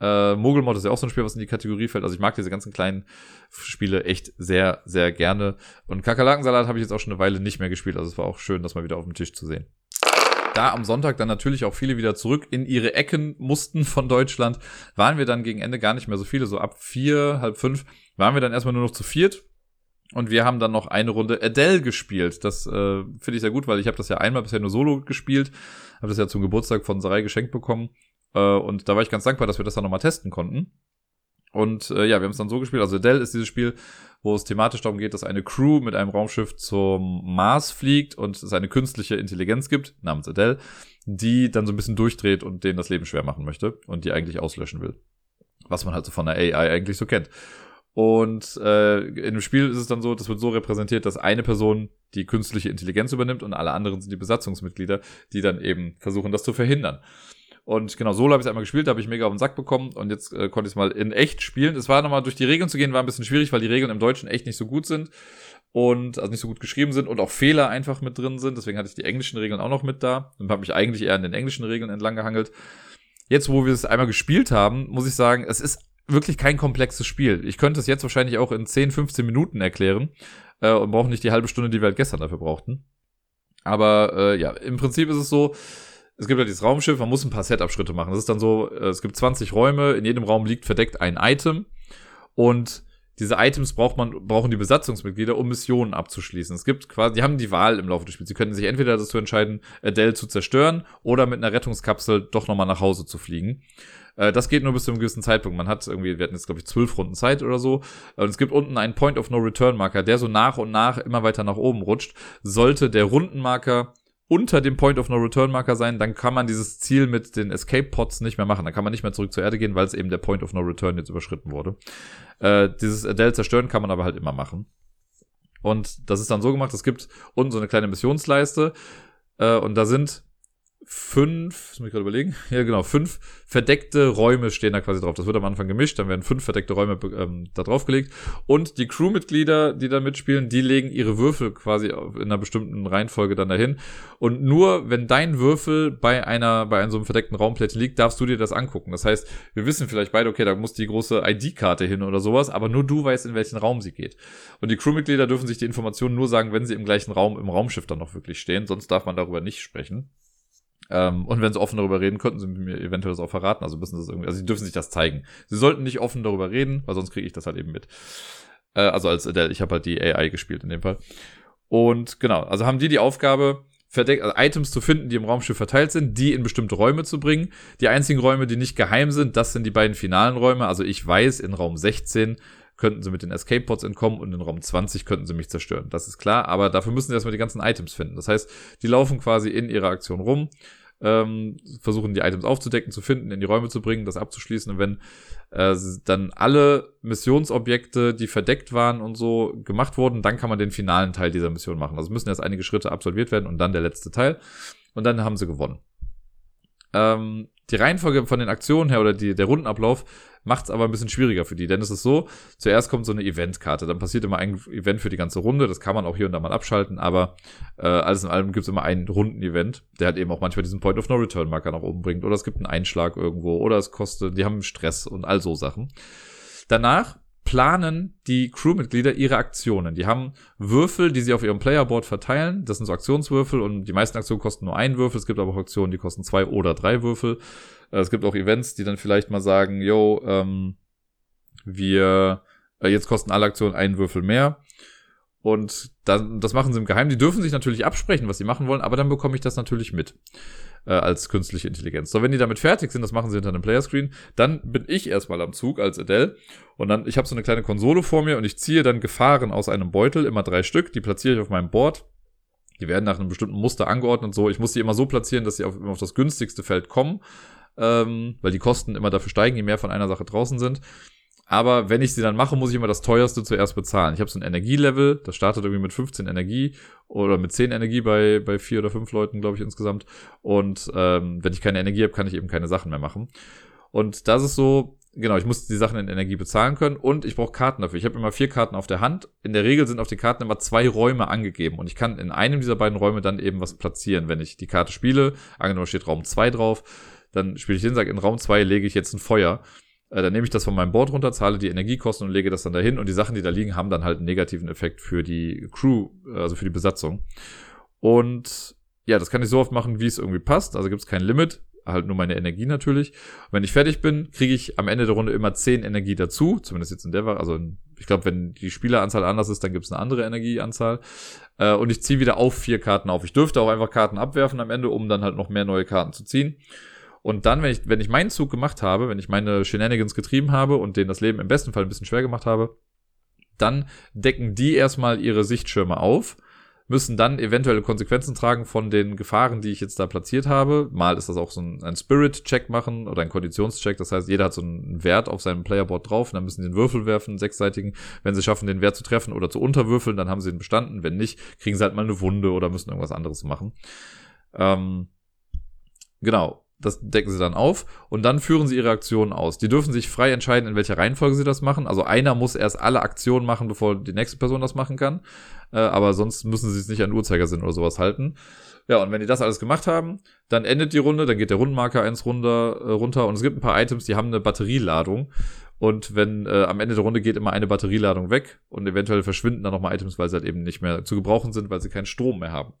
Äh, Mogelmod ist ja auch so ein Spiel, was in die Kategorie fällt. Also ich mag diese ganzen kleinen Spiele echt sehr, sehr gerne. Und Kakerlakensalat habe ich jetzt auch schon eine Weile nicht mehr gespielt. Also es war auch schön, das mal wieder auf dem Tisch zu sehen. Da am Sonntag dann natürlich auch viele wieder zurück in ihre Ecken mussten von Deutschland, waren wir dann gegen Ende gar nicht mehr so viele. So ab vier, halb fünf waren wir dann erstmal nur noch zu viert. Und wir haben dann noch eine Runde Adele gespielt. Das äh, finde ich sehr gut, weil ich habe das ja einmal bisher nur solo gespielt. Habe das ja zum Geburtstag von Sarai geschenkt bekommen. Äh, und da war ich ganz dankbar, dass wir das dann nochmal testen konnten. Und äh, ja, wir haben es dann so gespielt. Also Dell ist dieses Spiel, wo es thematisch darum geht, dass eine Crew mit einem Raumschiff zum Mars fliegt und es eine künstliche Intelligenz gibt, namens Adele, die dann so ein bisschen durchdreht und denen das Leben schwer machen möchte und die eigentlich auslöschen will. Was man halt so von der AI eigentlich so kennt. Und äh, in dem Spiel ist es dann so, das wird so repräsentiert, dass eine Person die künstliche Intelligenz übernimmt und alle anderen sind die Besatzungsmitglieder, die dann eben versuchen, das zu verhindern. Und genau, Solo habe ich einmal gespielt, da habe ich mega auf den Sack bekommen und jetzt äh, konnte ich es mal in echt spielen. Es war nochmal durch die Regeln zu gehen, war ein bisschen schwierig, weil die Regeln im Deutschen echt nicht so gut sind und also nicht so gut geschrieben sind und auch Fehler einfach mit drin sind. Deswegen hatte ich die englischen Regeln auch noch mit da und habe mich eigentlich eher an den englischen Regeln entlang gehangelt. Jetzt, wo wir es einmal gespielt haben, muss ich sagen, es ist wirklich kein komplexes Spiel. Ich könnte es jetzt wahrscheinlich auch in 10, 15 Minuten erklären äh, und brauche nicht die halbe Stunde, die wir halt gestern dafür brauchten. Aber äh, ja, im Prinzip ist es so, es gibt ja dieses Raumschiff, man muss ein paar Setup-Schritte machen. Das ist dann so, äh, es gibt 20 Räume, in jedem Raum liegt verdeckt ein Item und diese Items braucht man, brauchen die Besatzungsmitglieder, um Missionen abzuschließen. Es gibt quasi, die haben die Wahl im Laufe des Spiels. Sie können sich entweder dazu entscheiden, Adele zu zerstören oder mit einer Rettungskapsel doch nochmal nach Hause zu fliegen. Äh, das geht nur bis zu einem gewissen Zeitpunkt. Man hat irgendwie, wir hatten jetzt, glaube ich, zwölf Runden Zeit oder so. Und es gibt unten einen Point of No Return Marker, der so nach und nach immer weiter nach oben rutscht. Sollte der Rundenmarker unter dem Point of No Return Marker sein, dann kann man dieses Ziel mit den Escape Pods nicht mehr machen. Dann kann man nicht mehr zurück zur Erde gehen, weil es eben der Point of No Return jetzt überschritten wurde. Äh, dieses Adele zerstören kann man aber halt immer machen. Und das ist dann so gemacht, es gibt unten so eine kleine Missionsleiste äh, und da sind fünf, muss ich gerade überlegen, ja genau, fünf verdeckte Räume stehen da quasi drauf. Das wird am Anfang gemischt, dann werden fünf verdeckte Räume ähm, da draufgelegt. Und die Crewmitglieder, die da mitspielen, die legen ihre Würfel quasi in einer bestimmten Reihenfolge dann dahin. Und nur wenn dein Würfel bei einer, bei einem so einem verdeckten Raumplättchen liegt, darfst du dir das angucken. Das heißt, wir wissen vielleicht beide, okay, da muss die große ID-Karte hin oder sowas, aber nur du weißt, in welchen Raum sie geht. Und die Crewmitglieder dürfen sich die Informationen nur sagen, wenn sie im gleichen Raum, im Raumschiff dann noch wirklich stehen, sonst darf man darüber nicht sprechen. Ähm, und wenn sie offen darüber reden, könnten sie mir eventuell das auch verraten. Also müssen sie das irgendwie, also sie dürfen sich das zeigen. Sie sollten nicht offen darüber reden, weil sonst kriege ich das halt eben mit. Äh, also als Adele, ich habe halt die AI gespielt in dem Fall. Und genau, also haben die die Aufgabe, verdeckt, also Items zu finden, die im Raumschiff verteilt sind, die in bestimmte Räume zu bringen. Die einzigen Räume, die nicht geheim sind, das sind die beiden finalen Räume. Also ich weiß, in Raum 16 könnten sie mit den Escape Pods entkommen und in Raum 20 könnten sie mich zerstören. Das ist klar, aber dafür müssen sie erstmal die ganzen Items finden. Das heißt, die laufen quasi in ihrer Aktion rum, ähm, versuchen die Items aufzudecken, zu finden, in die Räume zu bringen, das abzuschließen. Und wenn äh, dann alle Missionsobjekte, die verdeckt waren und so gemacht wurden, dann kann man den finalen Teil dieser Mission machen. Also müssen erst einige Schritte absolviert werden und dann der letzte Teil. Und dann haben sie gewonnen. Ähm, die Reihenfolge von den Aktionen her oder die, der Rundenablauf macht es aber ein bisschen schwieriger für die, denn es ist so, zuerst kommt so eine Eventkarte, dann passiert immer ein Event für die ganze Runde, das kann man auch hier und da mal abschalten, aber äh, alles in allem gibt es immer einen Runden-Event, der halt eben auch manchmal diesen Point of No Return Marker nach oben bringt. Oder es gibt einen Einschlag irgendwo. Oder es kostet, die haben Stress und all so Sachen. Danach planen die Crewmitglieder ihre Aktionen. Die haben Würfel, die sie auf ihrem Playerboard verteilen. Das sind so Aktionswürfel und die meisten Aktionen kosten nur einen Würfel. Es gibt aber auch Aktionen, die kosten zwei oder drei Würfel. Äh, es gibt auch Events, die dann vielleicht mal sagen, yo, ähm, wir, äh, jetzt kosten alle Aktionen einen Würfel mehr. Und dann, das machen sie im Geheimen. Die dürfen sich natürlich absprechen, was sie machen wollen, aber dann bekomme ich das natürlich mit äh, als künstliche Intelligenz. So, wenn die damit fertig sind, das machen sie hinter einem Playerscreen, dann bin ich erstmal am Zug als Adele und dann, ich habe so eine kleine Konsole vor mir und ich ziehe dann Gefahren aus einem Beutel, immer drei Stück, die platziere ich auf meinem Board. Die werden nach einem bestimmten Muster angeordnet. So, ich muss die immer so platzieren, dass sie auf, auf das günstigste Feld kommen, ähm, weil die Kosten immer dafür steigen, je mehr von einer Sache draußen sind. Aber wenn ich sie dann mache, muss ich immer das teuerste zuerst bezahlen. Ich habe so ein Energielevel, das startet irgendwie mit 15 Energie oder mit 10 Energie bei, bei vier oder fünf Leuten, glaube ich, insgesamt. Und ähm, wenn ich keine Energie habe, kann ich eben keine Sachen mehr machen. Und das ist so, genau, ich muss die Sachen in Energie bezahlen können und ich brauche Karten dafür. Ich habe immer vier Karten auf der Hand. In der Regel sind auf den Karten immer zwei Räume angegeben und ich kann in einem dieser beiden Räume dann eben was platzieren, wenn ich die Karte spiele. Angenommen steht Raum 2 drauf, dann spiele ich den, sage in Raum 2 lege ich jetzt ein Feuer äh, dann nehme ich das von meinem Board runter, zahle die Energiekosten und lege das dann dahin und die Sachen, die da liegen, haben dann halt einen negativen Effekt für die Crew, also für die Besatzung. Und ja, das kann ich so oft machen, wie es irgendwie passt. Also gibt es kein Limit, halt nur meine Energie natürlich. Und wenn ich fertig bin, kriege ich am Ende der Runde immer 10 Energie dazu, zumindest jetzt in der War. Also ich glaube, wenn die Spieleranzahl anders ist, dann gibt es eine andere Energieanzahl. Äh, und ich ziehe wieder auf vier Karten auf. Ich dürfte auch einfach Karten abwerfen am Ende, um dann halt noch mehr neue Karten zu ziehen. Und dann, wenn ich, wenn ich meinen Zug gemacht habe, wenn ich meine Shenanigans getrieben habe und denen das Leben im besten Fall ein bisschen schwer gemacht habe, dann decken die erstmal ihre Sichtschirme auf, müssen dann eventuelle Konsequenzen tragen von den Gefahren, die ich jetzt da platziert habe. Mal ist das auch so ein, ein Spirit-Check machen oder ein Konditionscheck. Das heißt, jeder hat so einen Wert auf seinem Playerboard drauf und dann müssen sie den Würfel werfen, einen sechsseitigen. Wenn sie schaffen, den Wert zu treffen oder zu unterwürfeln, dann haben sie ihn bestanden. Wenn nicht, kriegen sie halt mal eine Wunde oder müssen irgendwas anderes machen. Ähm, genau. Das decken sie dann auf und dann führen sie ihre Aktionen aus. Die dürfen sich frei entscheiden, in welcher Reihenfolge sie das machen. Also einer muss erst alle Aktionen machen, bevor die nächste Person das machen kann. Äh, aber sonst müssen sie es nicht an Uhrzeigersinn oder sowas halten. Ja, und wenn die das alles gemacht haben, dann endet die Runde, dann geht der Rundenmarker eins runter, äh, runter und es gibt ein paar Items, die haben eine Batterieladung. Und wenn äh, am Ende der Runde geht immer eine Batterieladung weg und eventuell verschwinden dann nochmal Items, weil sie halt eben nicht mehr zu gebrauchen sind, weil sie keinen Strom mehr haben.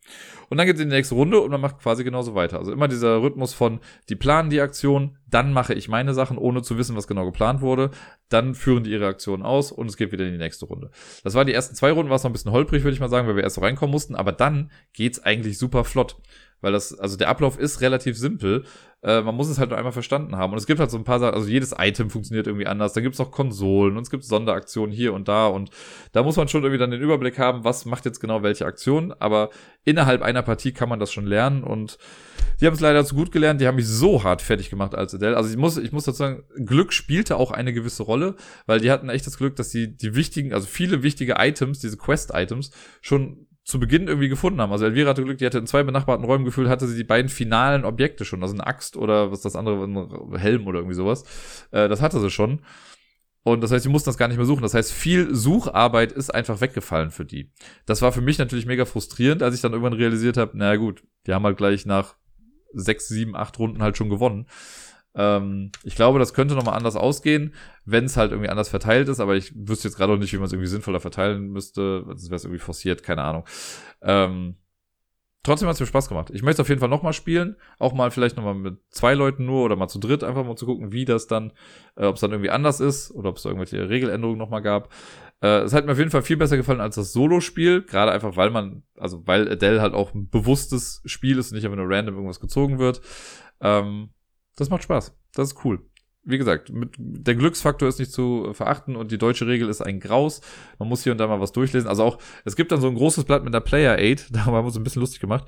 Und dann geht es in die nächste Runde und man macht quasi genauso weiter. Also immer dieser Rhythmus von, die planen die Aktion, dann mache ich meine Sachen, ohne zu wissen, was genau geplant wurde. Dann führen die ihre Aktion aus und es geht wieder in die nächste Runde. Das waren die ersten zwei Runden, war es noch ein bisschen holprig, würde ich mal sagen, weil wir erst so reinkommen mussten. Aber dann geht's eigentlich super flott weil das, also der Ablauf ist relativ simpel. Äh, man muss es halt nur einmal verstanden haben. Und es gibt halt so ein paar Sachen, also jedes Item funktioniert irgendwie anders. Da gibt es auch Konsolen und es gibt Sonderaktionen hier und da. Und da muss man schon irgendwie dann den Überblick haben, was macht jetzt genau welche Aktion. Aber innerhalb einer Partie kann man das schon lernen. Und die haben es leider zu gut gelernt. Die haben mich so hart fertig gemacht als Adele. Also ich muss, ich muss dazu sagen, Glück spielte auch eine gewisse Rolle, weil die hatten echt das Glück, dass sie die wichtigen, also viele wichtige Items, diese Quest-Items, schon zu Beginn irgendwie gefunden haben. Also Elvira hatte Glück, die hatte in zwei benachbarten Räumen gefühlt, hatte sie die beiden finalen Objekte schon. Also eine Axt oder was das andere, ein Helm oder irgendwie sowas. Äh, das hatte sie schon. Und das heißt, sie mussten das gar nicht mehr suchen. Das heißt, viel Sucharbeit ist einfach weggefallen für die. Das war für mich natürlich mega frustrierend, als ich dann irgendwann realisiert habe, naja gut, die haben halt gleich nach sechs, sieben, acht Runden halt schon gewonnen. Ähm, ich glaube, das könnte nochmal anders ausgehen, wenn es halt irgendwie anders verteilt ist, aber ich wüsste jetzt gerade noch nicht, wie man es irgendwie sinnvoller verteilen müsste. Das wäre es irgendwie forciert, keine Ahnung. Ähm, trotzdem hat es mir Spaß gemacht. Ich möchte auf jeden Fall nochmal spielen. Auch mal vielleicht nochmal mit zwei Leuten nur oder mal zu dritt, einfach mal zu gucken, wie das dann, äh, ob es dann irgendwie anders ist oder ob es irgendwelche Regeländerungen nochmal gab. Äh, es hat mir auf jeden Fall viel besser gefallen als das Solo-Spiel, gerade einfach, weil man, also weil Adele halt auch ein bewusstes Spiel ist und nicht einfach nur random irgendwas gezogen wird. Ähm, das macht Spaß. Das ist cool. Wie gesagt, mit, der Glücksfaktor ist nicht zu verachten und die deutsche Regel ist ein Graus. Man muss hier und da mal was durchlesen. Also auch, es gibt dann so ein großes Blatt mit der Player Aid, da haben wir uns ein bisschen lustig gemacht.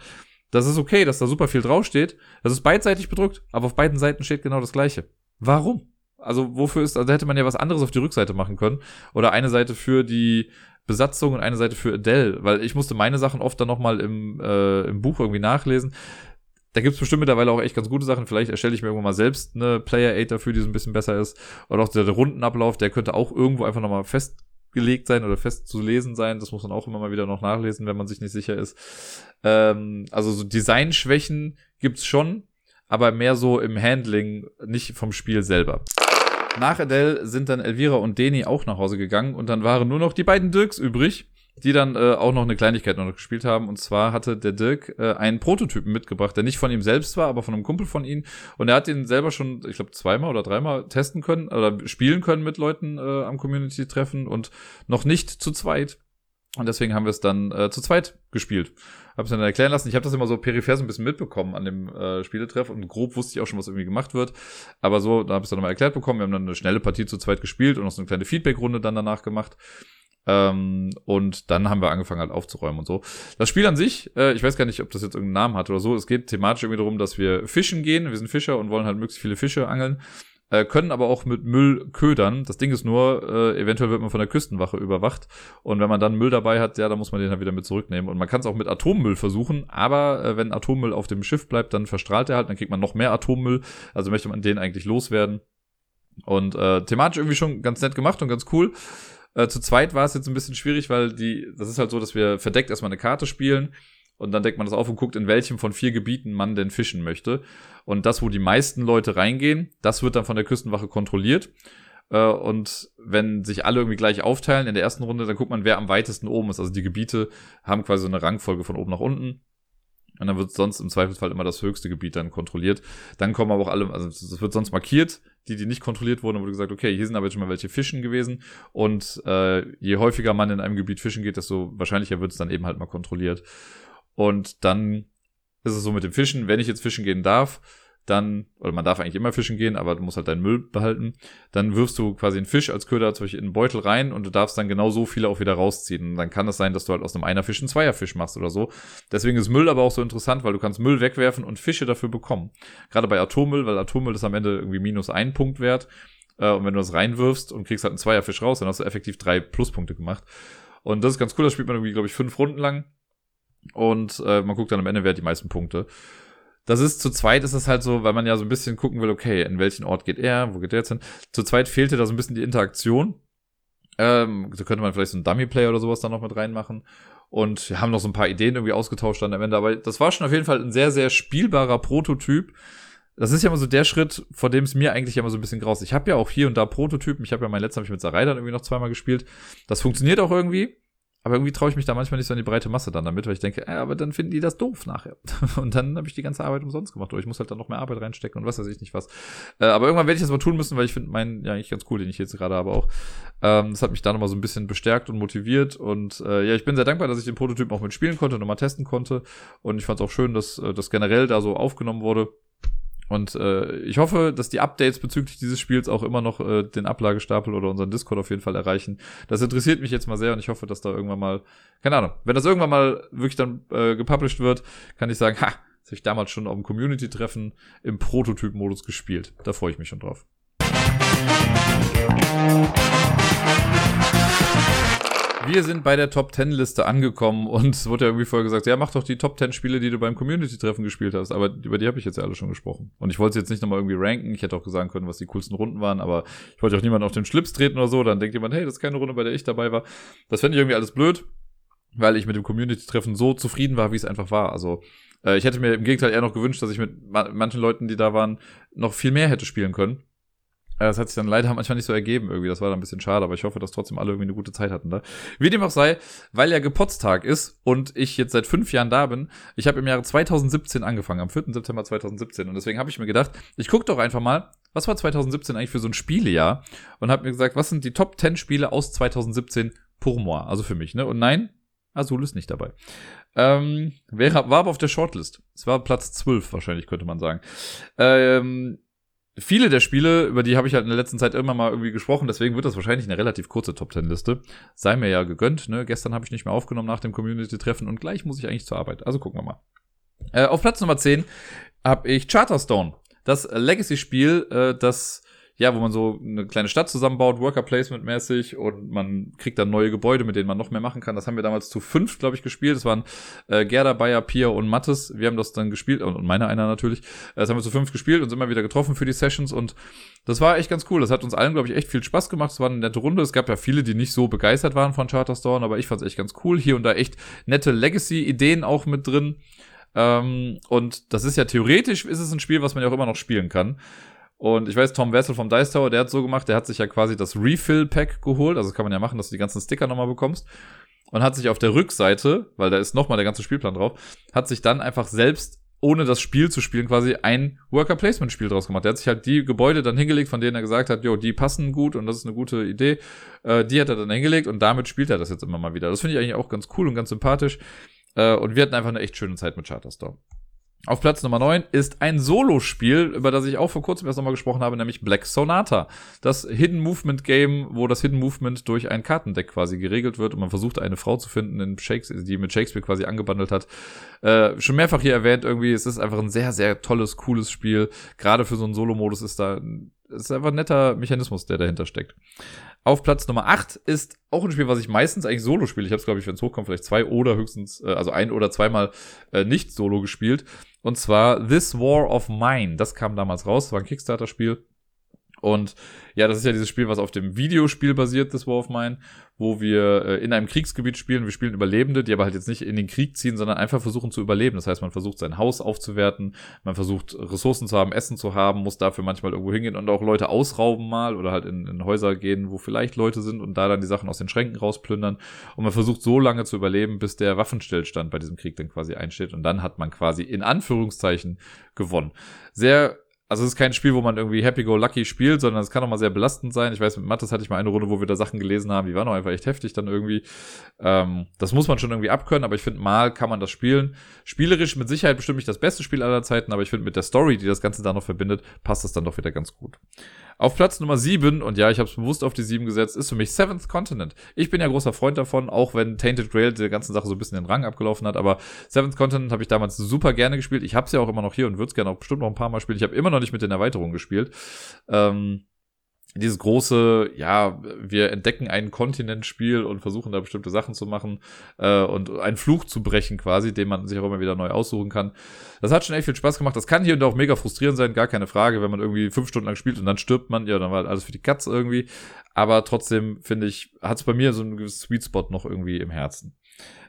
Das ist okay, dass da super viel draufsteht. Das ist beidseitig bedruckt, aber auf beiden Seiten steht genau das Gleiche. Warum? Also wofür ist, also hätte man ja was anderes auf die Rückseite machen können. Oder eine Seite für die Besatzung und eine Seite für Adele, weil ich musste meine Sachen oft dann nochmal im, äh, im Buch irgendwie nachlesen. Da gibt's bestimmt mittlerweile auch echt ganz gute Sachen. Vielleicht erstelle ich mir irgendwann mal selbst eine Player Aid dafür, die so ein bisschen besser ist. Oder auch der, der Rundenablauf, der könnte auch irgendwo einfach nochmal festgelegt sein oder fest zu lesen sein. Das muss man auch immer mal wieder noch nachlesen, wenn man sich nicht sicher ist. Ähm, also so Designschwächen gibt's schon, aber mehr so im Handling, nicht vom Spiel selber. Nach Adele sind dann Elvira und Deni auch nach Hause gegangen und dann waren nur noch die beiden Dirks übrig. Die dann äh, auch noch eine Kleinigkeit noch gespielt haben. Und zwar hatte der Dirk äh, einen Prototypen mitgebracht, der nicht von ihm selbst war, aber von einem Kumpel von ihm. Und er hat den selber schon, ich glaube, zweimal oder dreimal testen können oder spielen können mit Leuten äh, am Community-Treffen und noch nicht zu zweit. Und deswegen haben wir es dann äh, zu zweit gespielt. Habe es dann erklären lassen. Ich habe das immer so peripher so ein bisschen mitbekommen an dem äh, Spieletreff und grob wusste ich auch schon, was irgendwie gemacht wird. Aber so, da habe ich es dann nochmal erklärt bekommen. Wir haben dann eine schnelle Partie zu zweit gespielt und noch so eine kleine Feedback-Runde dann danach gemacht. Ähm, und dann haben wir angefangen halt aufzuräumen und so. Das Spiel an sich, äh, ich weiß gar nicht, ob das jetzt irgendeinen Namen hat oder so. Es geht thematisch irgendwie darum, dass wir fischen gehen. Wir sind Fischer und wollen halt möglichst viele Fische angeln. Äh, können aber auch mit Müll ködern. Das Ding ist nur, äh, eventuell wird man von der Küstenwache überwacht. Und wenn man dann Müll dabei hat, ja, dann muss man den halt wieder mit zurücknehmen. Und man kann es auch mit Atommüll versuchen, aber äh, wenn Atommüll auf dem Schiff bleibt, dann verstrahlt er halt, dann kriegt man noch mehr Atommüll. Also möchte man den eigentlich loswerden. Und äh, thematisch irgendwie schon ganz nett gemacht und ganz cool. Äh, zu zweit war es jetzt ein bisschen schwierig, weil die, das ist halt so, dass wir verdeckt erstmal eine Karte spielen und dann deckt man das auf und guckt, in welchem von vier Gebieten man denn fischen möchte. Und das, wo die meisten Leute reingehen, das wird dann von der Küstenwache kontrolliert. Äh, und wenn sich alle irgendwie gleich aufteilen in der ersten Runde, dann guckt man, wer am weitesten oben ist. Also die Gebiete haben quasi so eine Rangfolge von oben nach unten. Und dann wird sonst im Zweifelsfall immer das höchste Gebiet dann kontrolliert. Dann kommen aber auch alle, also es wird sonst markiert, die, die nicht kontrolliert wurden, wurde gesagt, okay, hier sind aber jetzt schon mal welche Fischen gewesen. Und äh, je häufiger man in einem Gebiet fischen geht, desto wahrscheinlicher wird es dann eben halt mal kontrolliert. Und dann ist es so mit dem Fischen, wenn ich jetzt fischen gehen darf, dann, oder man darf eigentlich immer fischen gehen, aber du musst halt deinen Müll behalten, dann wirfst du quasi einen Fisch als Köder zum Beispiel in einen Beutel rein und du darfst dann genau so viele auch wieder rausziehen. Und dann kann es sein, dass du halt aus einem Einerfisch einen Zweierfisch machst oder so. Deswegen ist Müll aber auch so interessant, weil du kannst Müll wegwerfen und Fische dafür bekommen. Gerade bei Atommüll, weil Atommüll ist am Ende irgendwie minus ein Punkt wert. Äh, und wenn du das reinwirfst und kriegst halt einen Zweierfisch raus, dann hast du effektiv drei Pluspunkte gemacht. Und das ist ganz cool, das spielt man irgendwie, glaube ich, fünf Runden lang. Und äh, man guckt dann am Ende, wer hat die meisten Punkte das ist zu zweit ist es halt so, weil man ja so ein bisschen gucken will, okay, in welchen Ort geht er, wo geht der jetzt hin? Zu zweit fehlte da so ein bisschen die Interaktion. Ähm, da könnte man vielleicht so ein Dummy-Player oder sowas dann noch mit reinmachen. Und wir haben noch so ein paar Ideen irgendwie ausgetauscht dann am Ende. Aber das war schon auf jeden Fall ein sehr, sehr spielbarer Prototyp. Das ist ja immer so der Schritt, vor dem es mir eigentlich immer so ein bisschen graust. Ich habe ja auch hier und da Prototypen. Ich habe ja mein letztes habe ich mit Sarai dann irgendwie noch zweimal gespielt. Das funktioniert auch irgendwie. Aber irgendwie traue ich mich da manchmal nicht so an die breite Masse dann damit, weil ich denke, äh, aber dann finden die das doof nachher. Und dann habe ich die ganze Arbeit umsonst gemacht. Oder ich muss halt dann noch mehr Arbeit reinstecken und was weiß ich nicht was. Äh, aber irgendwann werde ich das mal tun müssen, weil ich finde meinen ja eigentlich ganz cool, den ich jetzt gerade habe auch. Ähm, das hat mich da nochmal so ein bisschen bestärkt und motiviert. Und äh, ja, ich bin sehr dankbar, dass ich den Prototypen auch mitspielen konnte und nochmal testen konnte. Und ich fand es auch schön, dass äh, das generell da so aufgenommen wurde. Und äh, ich hoffe, dass die Updates bezüglich dieses Spiels auch immer noch äh, den Ablagestapel oder unseren Discord auf jeden Fall erreichen. Das interessiert mich jetzt mal sehr und ich hoffe, dass da irgendwann mal, keine Ahnung, wenn das irgendwann mal wirklich dann äh, gepublished wird, kann ich sagen, ha, das habe ich damals schon auf dem Community-Treffen im Prototyp-Modus gespielt. Da freue ich mich schon drauf. Wir sind bei der Top 10 Liste angekommen und es wurde ja irgendwie vorher gesagt, ja, mach doch die Top 10 Spiele, die du beim Community-Treffen gespielt hast. Aber über die habe ich jetzt ja alle schon gesprochen. Und ich wollte jetzt nicht nochmal irgendwie ranken. Ich hätte auch sagen können, was die coolsten Runden waren, aber ich wollte auch niemanden auf den Schlips treten oder so. Dann denkt jemand, hey, das ist keine Runde, bei der ich dabei war. Das fände ich irgendwie alles blöd, weil ich mit dem Community-Treffen so zufrieden war, wie es einfach war. Also äh, ich hätte mir im Gegenteil eher noch gewünscht, dass ich mit manchen Leuten, die da waren, noch viel mehr hätte spielen können. Das hat sich dann leider manchmal nicht so ergeben irgendwie. Das war dann ein bisschen schade, aber ich hoffe, dass trotzdem alle irgendwie eine gute Zeit hatten da. Wie dem auch sei, weil ja Gepotztag ist und ich jetzt seit fünf Jahren da bin. Ich habe im Jahre 2017 angefangen, am 4. September 2017. Und deswegen habe ich mir gedacht, ich gucke doch einfach mal, was war 2017 eigentlich für so ein Spielejahr? Und habe mir gesagt, was sind die Top 10 Spiele aus 2017 pour moi? Also für mich, ne? Und nein, Azul ist nicht dabei. Ähm, wäre, war aber auf der Shortlist. Es war Platz 12 wahrscheinlich, könnte man sagen. Ähm, viele der Spiele, über die habe ich halt in der letzten Zeit immer mal irgendwie gesprochen, deswegen wird das wahrscheinlich eine relativ kurze Top Ten Liste. Sei mir ja gegönnt, ne? Gestern habe ich nicht mehr aufgenommen nach dem Community-Treffen und gleich muss ich eigentlich zur Arbeit. Also gucken wir mal. Äh, auf Platz Nummer 10 habe ich Charterstone. Das Legacy-Spiel, äh, das ja, wo man so eine kleine Stadt zusammenbaut, Worker Placement mäßig und man kriegt dann neue Gebäude, mit denen man noch mehr machen kann. Das haben wir damals zu fünf, glaube ich, gespielt. Das waren äh, Gerda, Bayer, Pia und Mattes. Wir haben das dann gespielt und, und meiner einer natürlich. Das haben wir zu fünf gespielt und sind immer wieder getroffen für die Sessions und das war echt ganz cool. Das hat uns allen, glaube ich, echt viel Spaß gemacht. Es war eine nette Runde. Es gab ja viele, die nicht so begeistert waren von Charterstone, aber ich fand es echt ganz cool. Hier und da echt nette Legacy-Ideen auch mit drin. Ähm, und das ist ja theoretisch, ist es ein Spiel, was man ja auch immer noch spielen kann. Und ich weiß, Tom Wessel vom Dice Tower, der hat so gemacht, der hat sich ja quasi das Refill-Pack geholt. Also das kann man ja machen, dass du die ganzen Sticker nochmal bekommst. und hat sich auf der Rückseite, weil da ist nochmal der ganze Spielplan drauf, hat sich dann einfach selbst ohne das Spiel zu spielen, quasi ein Worker Placement Spiel draus gemacht. Der hat sich halt die Gebäude dann hingelegt, von denen er gesagt hat, jo, die passen gut und das ist eine gute Idee. Äh, die hat er dann hingelegt und damit spielt er das jetzt immer mal wieder. Das finde ich eigentlich auch ganz cool und ganz sympathisch. Äh, und wir hatten einfach eine echt schöne Zeit mit Charterstorm. Auf Platz Nummer 9 ist ein Solo-Spiel, über das ich auch vor kurzem erst nochmal gesprochen habe, nämlich Black Sonata. Das Hidden Movement Game, wo das Hidden Movement durch ein Kartendeck quasi geregelt wird und man versucht, eine Frau zu finden, die mit Shakespeare quasi angebandelt hat. Äh, schon mehrfach hier erwähnt, irgendwie, es ist einfach ein sehr, sehr tolles, cooles Spiel. Gerade für so einen Solo-Modus ist da ist einfach ein netter Mechanismus, der dahinter steckt. Auf Platz Nummer 8 ist auch ein Spiel, was ich meistens eigentlich solo spiele. Ich habe es, glaube ich, wenn es hochkommt, vielleicht zwei oder höchstens, äh, also ein oder zweimal äh, nicht solo gespielt. Und zwar This War of Mine. Das kam damals raus, das war ein Kickstarter-Spiel. Und ja, das ist ja dieses Spiel, was auf dem Videospiel basiert, This War of Mine, wo wir äh, in einem Kriegsgebiet spielen. Wir spielen Überlebende, die aber halt jetzt nicht in den Krieg ziehen, sondern einfach versuchen zu überleben. Das heißt, man versucht sein Haus aufzuwerten, man versucht Ressourcen zu haben, Essen zu haben, muss dafür manchmal irgendwo hingehen und auch Leute ausrauben mal oder halt in, in Häuser gehen, wo vielleicht Leute sind und da dann die Sachen aus den Schränken rausplündern. Und man versucht so lange zu überleben, bis der Waffenstillstand bei diesem Krieg dann quasi einsteht. Und dann hat man quasi in Anführungszeichen gewonnen. Sehr also es ist kein Spiel, wo man irgendwie happy-go-lucky spielt, sondern es kann auch mal sehr belastend sein. Ich weiß, mit Mattes hatte ich mal eine Runde, wo wir da Sachen gelesen haben, die waren auch einfach echt heftig dann irgendwie. Ähm, das muss man schon irgendwie abkönnen, aber ich finde, mal kann man das spielen. Spielerisch mit Sicherheit bestimmt nicht das beste Spiel aller Zeiten, aber ich finde, mit der Story, die das Ganze da noch verbindet, passt das dann doch wieder ganz gut. Auf Platz Nummer 7, und ja, ich habe es bewusst auf die 7 gesetzt, ist für mich Seventh Continent. Ich bin ja großer Freund davon, auch wenn Tainted Grail der ganzen Sache so ein bisschen den Rang abgelaufen hat, aber Seventh Continent habe ich damals super gerne gespielt. Ich habe es ja auch immer noch hier und würde es gerne auch bestimmt noch ein paar Mal spielen. Ich habe immer noch nicht mit den Erweiterungen gespielt. Ähm, dieses große, ja, wir entdecken einen Kontinentspiel und versuchen da bestimmte Sachen zu machen äh, und einen Fluch zu brechen quasi, den man sich auch immer wieder neu aussuchen kann. Das hat schon echt viel Spaß gemacht. Das kann hier und da auch mega frustrierend sein, gar keine Frage, wenn man irgendwie fünf Stunden lang spielt und dann stirbt man, ja, dann war halt alles für die Katz irgendwie. Aber trotzdem, finde ich, hat es bei mir so einen Sweet Spot noch irgendwie im Herzen.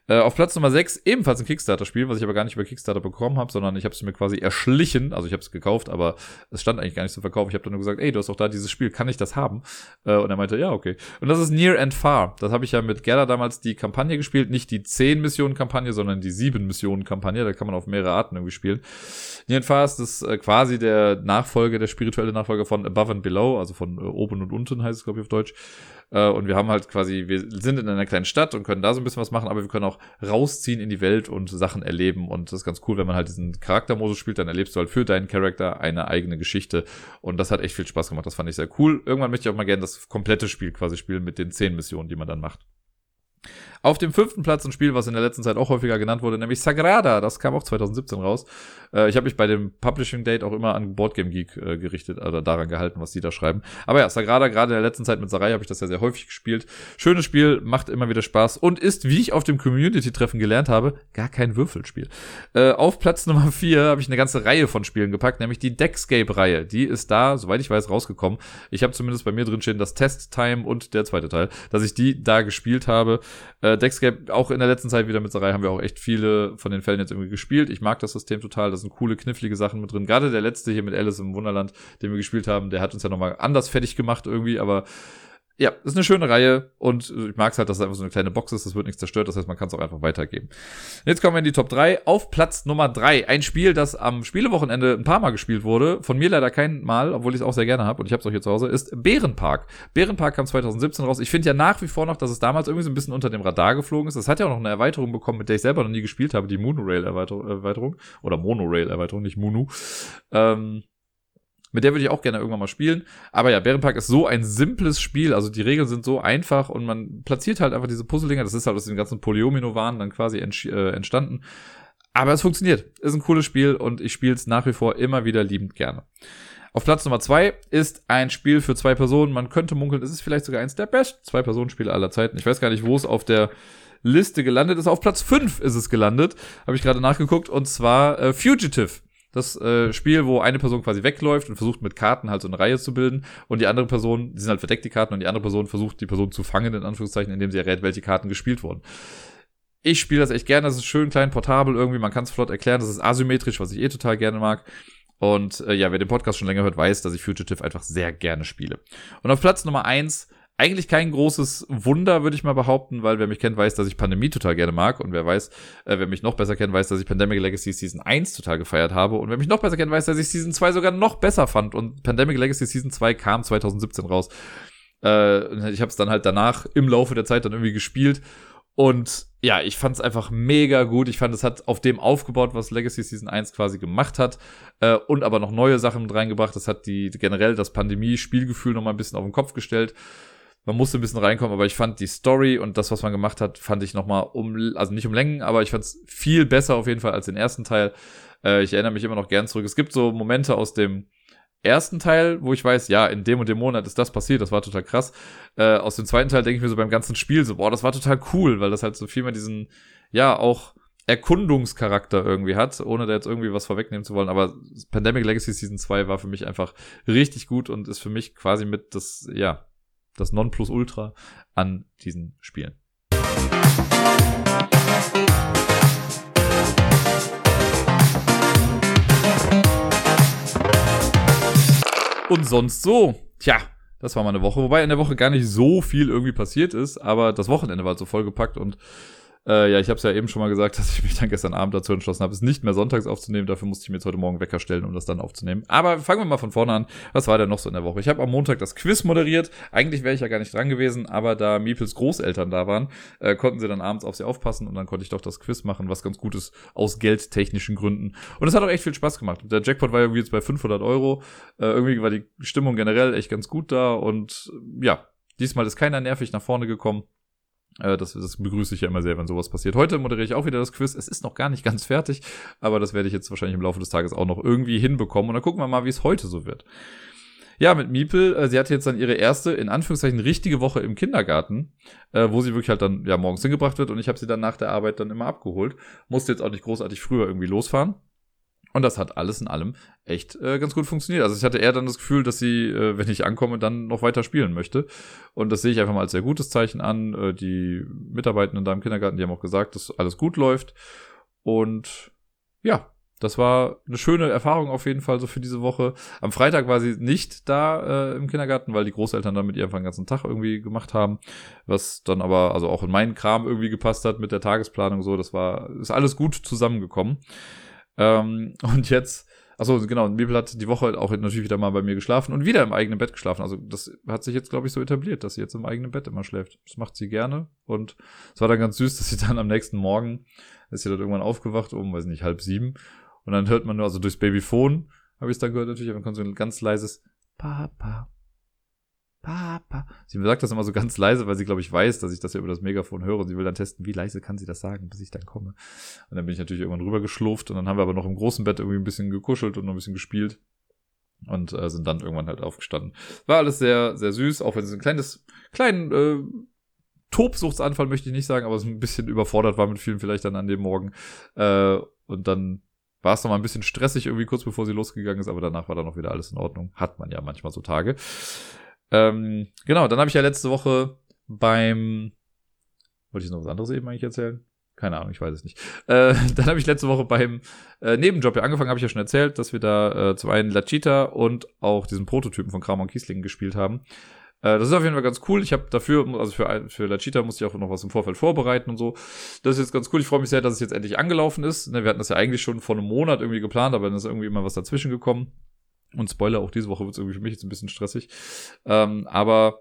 Äh, auf Platz Nummer 6 ebenfalls ein Kickstarter-Spiel, was ich aber gar nicht über Kickstarter bekommen habe, sondern ich habe es mir quasi erschlichen. Also ich habe es gekauft, aber es stand eigentlich gar nicht zum Verkauf. Ich habe dann nur gesagt, ey, du hast doch da dieses Spiel, kann ich das haben? Äh, und er meinte, ja, okay. Und das ist Near and Far. Das habe ich ja mit Gerda damals die Kampagne gespielt. Nicht die 10-Missionen-Kampagne, sondern die 7-Missionen-Kampagne. Da kann man auf mehrere Arten irgendwie spielen. Near and Far ist das äh, quasi der Nachfolger, der spirituelle Nachfolger von Above and Below, also von äh, oben und unten heißt es, glaube ich, auf Deutsch. Äh, und wir haben halt quasi, wir sind in einer kleinen Stadt und können da so ein bisschen was machen, aber wir können auch rausziehen in die Welt und Sachen erleben. Und das ist ganz cool, wenn man halt diesen Charaktermodus spielt, dann erlebst du halt für deinen Charakter eine eigene Geschichte. Und das hat echt viel Spaß gemacht. Das fand ich sehr cool. Irgendwann möchte ich auch mal gerne das komplette Spiel quasi spielen mit den zehn Missionen, die man dann macht. Auf dem fünften Platz ein Spiel, was in der letzten Zeit auch häufiger genannt wurde, nämlich Sagrada. Das kam auch 2017 raus. Äh, ich habe mich bei dem Publishing Date auch immer an Boardgame Geek äh, gerichtet oder daran gehalten, was die da schreiben. Aber ja, Sagrada, gerade in der letzten Zeit mit Sarai habe ich das ja sehr häufig gespielt. Schönes Spiel, macht immer wieder Spaß und ist, wie ich auf dem Community-Treffen gelernt habe, gar kein Würfelspiel. Äh, auf Platz Nummer vier habe ich eine ganze Reihe von Spielen gepackt, nämlich die Deckscape-Reihe. Die ist da, soweit ich weiß, rausgekommen. Ich habe zumindest bei mir drin stehen das Test Time und der zweite Teil, dass ich die da gespielt habe. Äh, Deckscape, auch in der letzten Zeit wieder mit Sarai haben wir auch echt viele von den Fällen jetzt irgendwie gespielt. Ich mag das System total. Da sind coole, knifflige Sachen mit drin. Gerade der letzte hier mit Alice im Wunderland, den wir gespielt haben, der hat uns ja nochmal anders fertig gemacht irgendwie, aber ja, ist eine schöne Reihe und ich mag es halt, dass es einfach so eine kleine Box ist, das wird nichts zerstört, das heißt, man kann es auch einfach weitergeben. Jetzt kommen wir in die Top 3. Auf Platz Nummer 3, ein Spiel, das am Spielewochenende ein paar Mal gespielt wurde, von mir leider kein Mal, obwohl ich es auch sehr gerne habe und ich habe es auch hier zu Hause, ist Bärenpark. Bärenpark kam 2017 raus. Ich finde ja nach wie vor noch, dass es damals irgendwie so ein bisschen unter dem Radar geflogen ist. Das hat ja auch noch eine Erweiterung bekommen, mit der ich selber noch nie gespielt habe, die Monorail-Erweiterung oder Monorail-Erweiterung, nicht Munu. Ähm, mit der würde ich auch gerne irgendwann mal spielen. Aber ja, Bärenpark ist so ein simples Spiel. Also die Regeln sind so einfach und man platziert halt einfach diese Puzzle-Dinger. Das ist halt aus den ganzen Polyomino-Waren dann quasi äh, entstanden. Aber es funktioniert. Ist ein cooles Spiel und ich spiele es nach wie vor immer wieder liebend gerne. Auf Platz Nummer zwei ist ein Spiel für zwei Personen. Man könnte munkeln, es ist vielleicht sogar eins der besten Zwei-Personen-Spiele aller Zeiten. Ich weiß gar nicht, wo es auf der Liste gelandet ist. Auf Platz fünf ist es gelandet. Habe ich gerade nachgeguckt. Und zwar äh, Fugitive das äh, Spiel, wo eine Person quasi wegläuft und versucht mit Karten halt so eine Reihe zu bilden und die andere Person, die sind halt verdeckt die Karten und die andere Person versucht die Person zu fangen, in Anführungszeichen, indem sie errät, welche Karten gespielt wurden. Ich spiele das echt gerne, das ist schön klein, portabel irgendwie, man kann es flott erklären, das ist asymmetrisch, was ich eh total gerne mag. Und äh, ja, wer den Podcast schon länger hört, weiß, dass ich Fugitive einfach sehr gerne spiele. Und auf Platz Nummer eins eigentlich kein großes Wunder, würde ich mal behaupten, weil wer mich kennt, weiß, dass ich Pandemie total gerne mag. Und wer weiß, äh, wer mich noch besser kennt, weiß, dass ich Pandemic Legacy Season 1 total gefeiert habe. Und wer mich noch besser kennt, weiß, dass ich Season 2 sogar noch besser fand. Und Pandemic Legacy Season 2 kam 2017 raus. Äh, ich habe es dann halt danach im Laufe der Zeit dann irgendwie gespielt. Und ja, ich fand es einfach mega gut. Ich fand, es hat auf dem aufgebaut, was Legacy Season 1 quasi gemacht hat. Äh, und aber noch neue Sachen mit reingebracht. Das hat die generell das Pandemie-Spielgefühl noch mal ein bisschen auf den Kopf gestellt man musste ein bisschen reinkommen, aber ich fand die Story und das, was man gemacht hat, fand ich nochmal um, also nicht um Längen, aber ich fand es viel besser auf jeden Fall als den ersten Teil. Äh, ich erinnere mich immer noch gern zurück. Es gibt so Momente aus dem ersten Teil, wo ich weiß, ja, in dem und dem Monat ist das passiert, das war total krass. Äh, aus dem zweiten Teil denke ich mir so beim ganzen Spiel so, boah, das war total cool, weil das halt so viel mehr diesen, ja, auch Erkundungscharakter irgendwie hat, ohne da jetzt irgendwie was vorwegnehmen zu wollen. Aber Pandemic Legacy Season 2 war für mich einfach richtig gut und ist für mich quasi mit das, ja, das Nonplusultra an diesen Spielen. Und sonst so. Tja, das war mal eine Woche. Wobei in der Woche gar nicht so viel irgendwie passiert ist, aber das Wochenende war so vollgepackt und äh, ja, ich habe es ja eben schon mal gesagt, dass ich mich dann gestern Abend dazu entschlossen habe, es nicht mehr sonntags aufzunehmen. Dafür musste ich mir jetzt heute Morgen Wecker stellen, um das dann aufzunehmen. Aber fangen wir mal von vorne an. Was war denn noch so in der Woche? Ich habe am Montag das Quiz moderiert. Eigentlich wäre ich ja gar nicht dran gewesen, aber da Miepels Großeltern da waren, äh, konnten sie dann abends auf sie aufpassen und dann konnte ich doch das Quiz machen, was ganz gut ist aus geldtechnischen Gründen. Und es hat auch echt viel Spaß gemacht. Der Jackpot war irgendwie jetzt bei 500 Euro. Äh, irgendwie war die Stimmung generell echt ganz gut da und ja, diesmal ist keiner nervig nach vorne gekommen. Äh, das, das begrüße ich ja immer sehr, wenn sowas passiert. Heute moderiere ich auch wieder das Quiz. Es ist noch gar nicht ganz fertig, aber das werde ich jetzt wahrscheinlich im Laufe des Tages auch noch irgendwie hinbekommen. Und dann gucken wir mal, wie es heute so wird. Ja, mit Miepel, äh, sie hatte jetzt dann ihre erste, in Anführungszeichen, richtige Woche im Kindergarten, äh, wo sie wirklich halt dann ja morgens hingebracht wird und ich habe sie dann nach der Arbeit dann immer abgeholt. Musste jetzt auch nicht großartig früher irgendwie losfahren. Und das hat alles in allem echt äh, ganz gut funktioniert. Also ich hatte eher dann das Gefühl, dass sie, äh, wenn ich ankomme, dann noch weiter spielen möchte. Und das sehe ich einfach mal als sehr gutes Zeichen an. Äh, die Mitarbeitenden da im Kindergarten, die haben auch gesagt, dass alles gut läuft. Und ja, das war eine schöne Erfahrung auf jeden Fall so für diese Woche. Am Freitag war sie nicht da äh, im Kindergarten, weil die Großeltern dann mit ihr einfach den ganzen Tag irgendwie gemacht haben, was dann aber also auch in meinen Kram irgendwie gepasst hat mit der Tagesplanung so. Das war ist alles gut zusammengekommen. Ähm, und jetzt, achso, genau, Bibel hat die Woche auch natürlich wieder mal bei mir geschlafen und wieder im eigenen Bett geschlafen. Also das hat sich jetzt, glaube ich, so etabliert, dass sie jetzt im eigenen Bett immer schläft. Das macht sie gerne. Und es war dann ganz süß, dass sie dann am nächsten Morgen, ist sie dann irgendwann aufgewacht, um, weiß nicht, halb sieben. Und dann hört man nur, also durchs Babyphone, habe ich es dann gehört natürlich, aber man kann so ein ganz leises Papa, Papa. Sie sagt das immer so ganz leise, weil sie, glaube ich, weiß, dass ich das ja über das Megafon höre. Und sie will dann testen, wie leise kann sie das sagen, bis ich dann komme. Und dann bin ich natürlich irgendwann rüber geschlurft und dann haben wir aber noch im großen Bett irgendwie ein bisschen gekuschelt und noch ein bisschen gespielt. Und äh, sind dann irgendwann halt aufgestanden. War alles sehr, sehr süß, auch wenn es ein kleines, kleinen äh, Tobsuchtsanfall möchte ich nicht sagen, aber es ein bisschen überfordert war mit vielen vielleicht dann an dem Morgen. Äh, und dann war es noch mal ein bisschen stressig irgendwie kurz bevor sie losgegangen ist, aber danach war dann auch wieder alles in Ordnung. Hat man ja manchmal so Tage. Ähm, genau, dann habe ich ja letzte Woche beim. Wollte ich noch was anderes eben eigentlich erzählen? Keine Ahnung, ich weiß es nicht. Äh, dann habe ich letzte Woche beim äh, Nebenjob ja angefangen, habe ich ja schon erzählt, dass wir da äh, zum einen La Cheetah und auch diesen Prototypen von Kramer und Kiesling gespielt haben. Äh, das ist auf jeden Fall ganz cool. Ich habe dafür, also für, für La Cheetah musste ich auch noch was im Vorfeld vorbereiten und so. Das ist jetzt ganz cool. Ich freue mich sehr, dass es jetzt endlich angelaufen ist. Ne, wir hatten das ja eigentlich schon vor einem Monat irgendwie geplant, aber dann ist irgendwie immer was dazwischen gekommen. Und Spoiler, auch diese Woche wird es irgendwie für mich jetzt ein bisschen stressig. Ähm, aber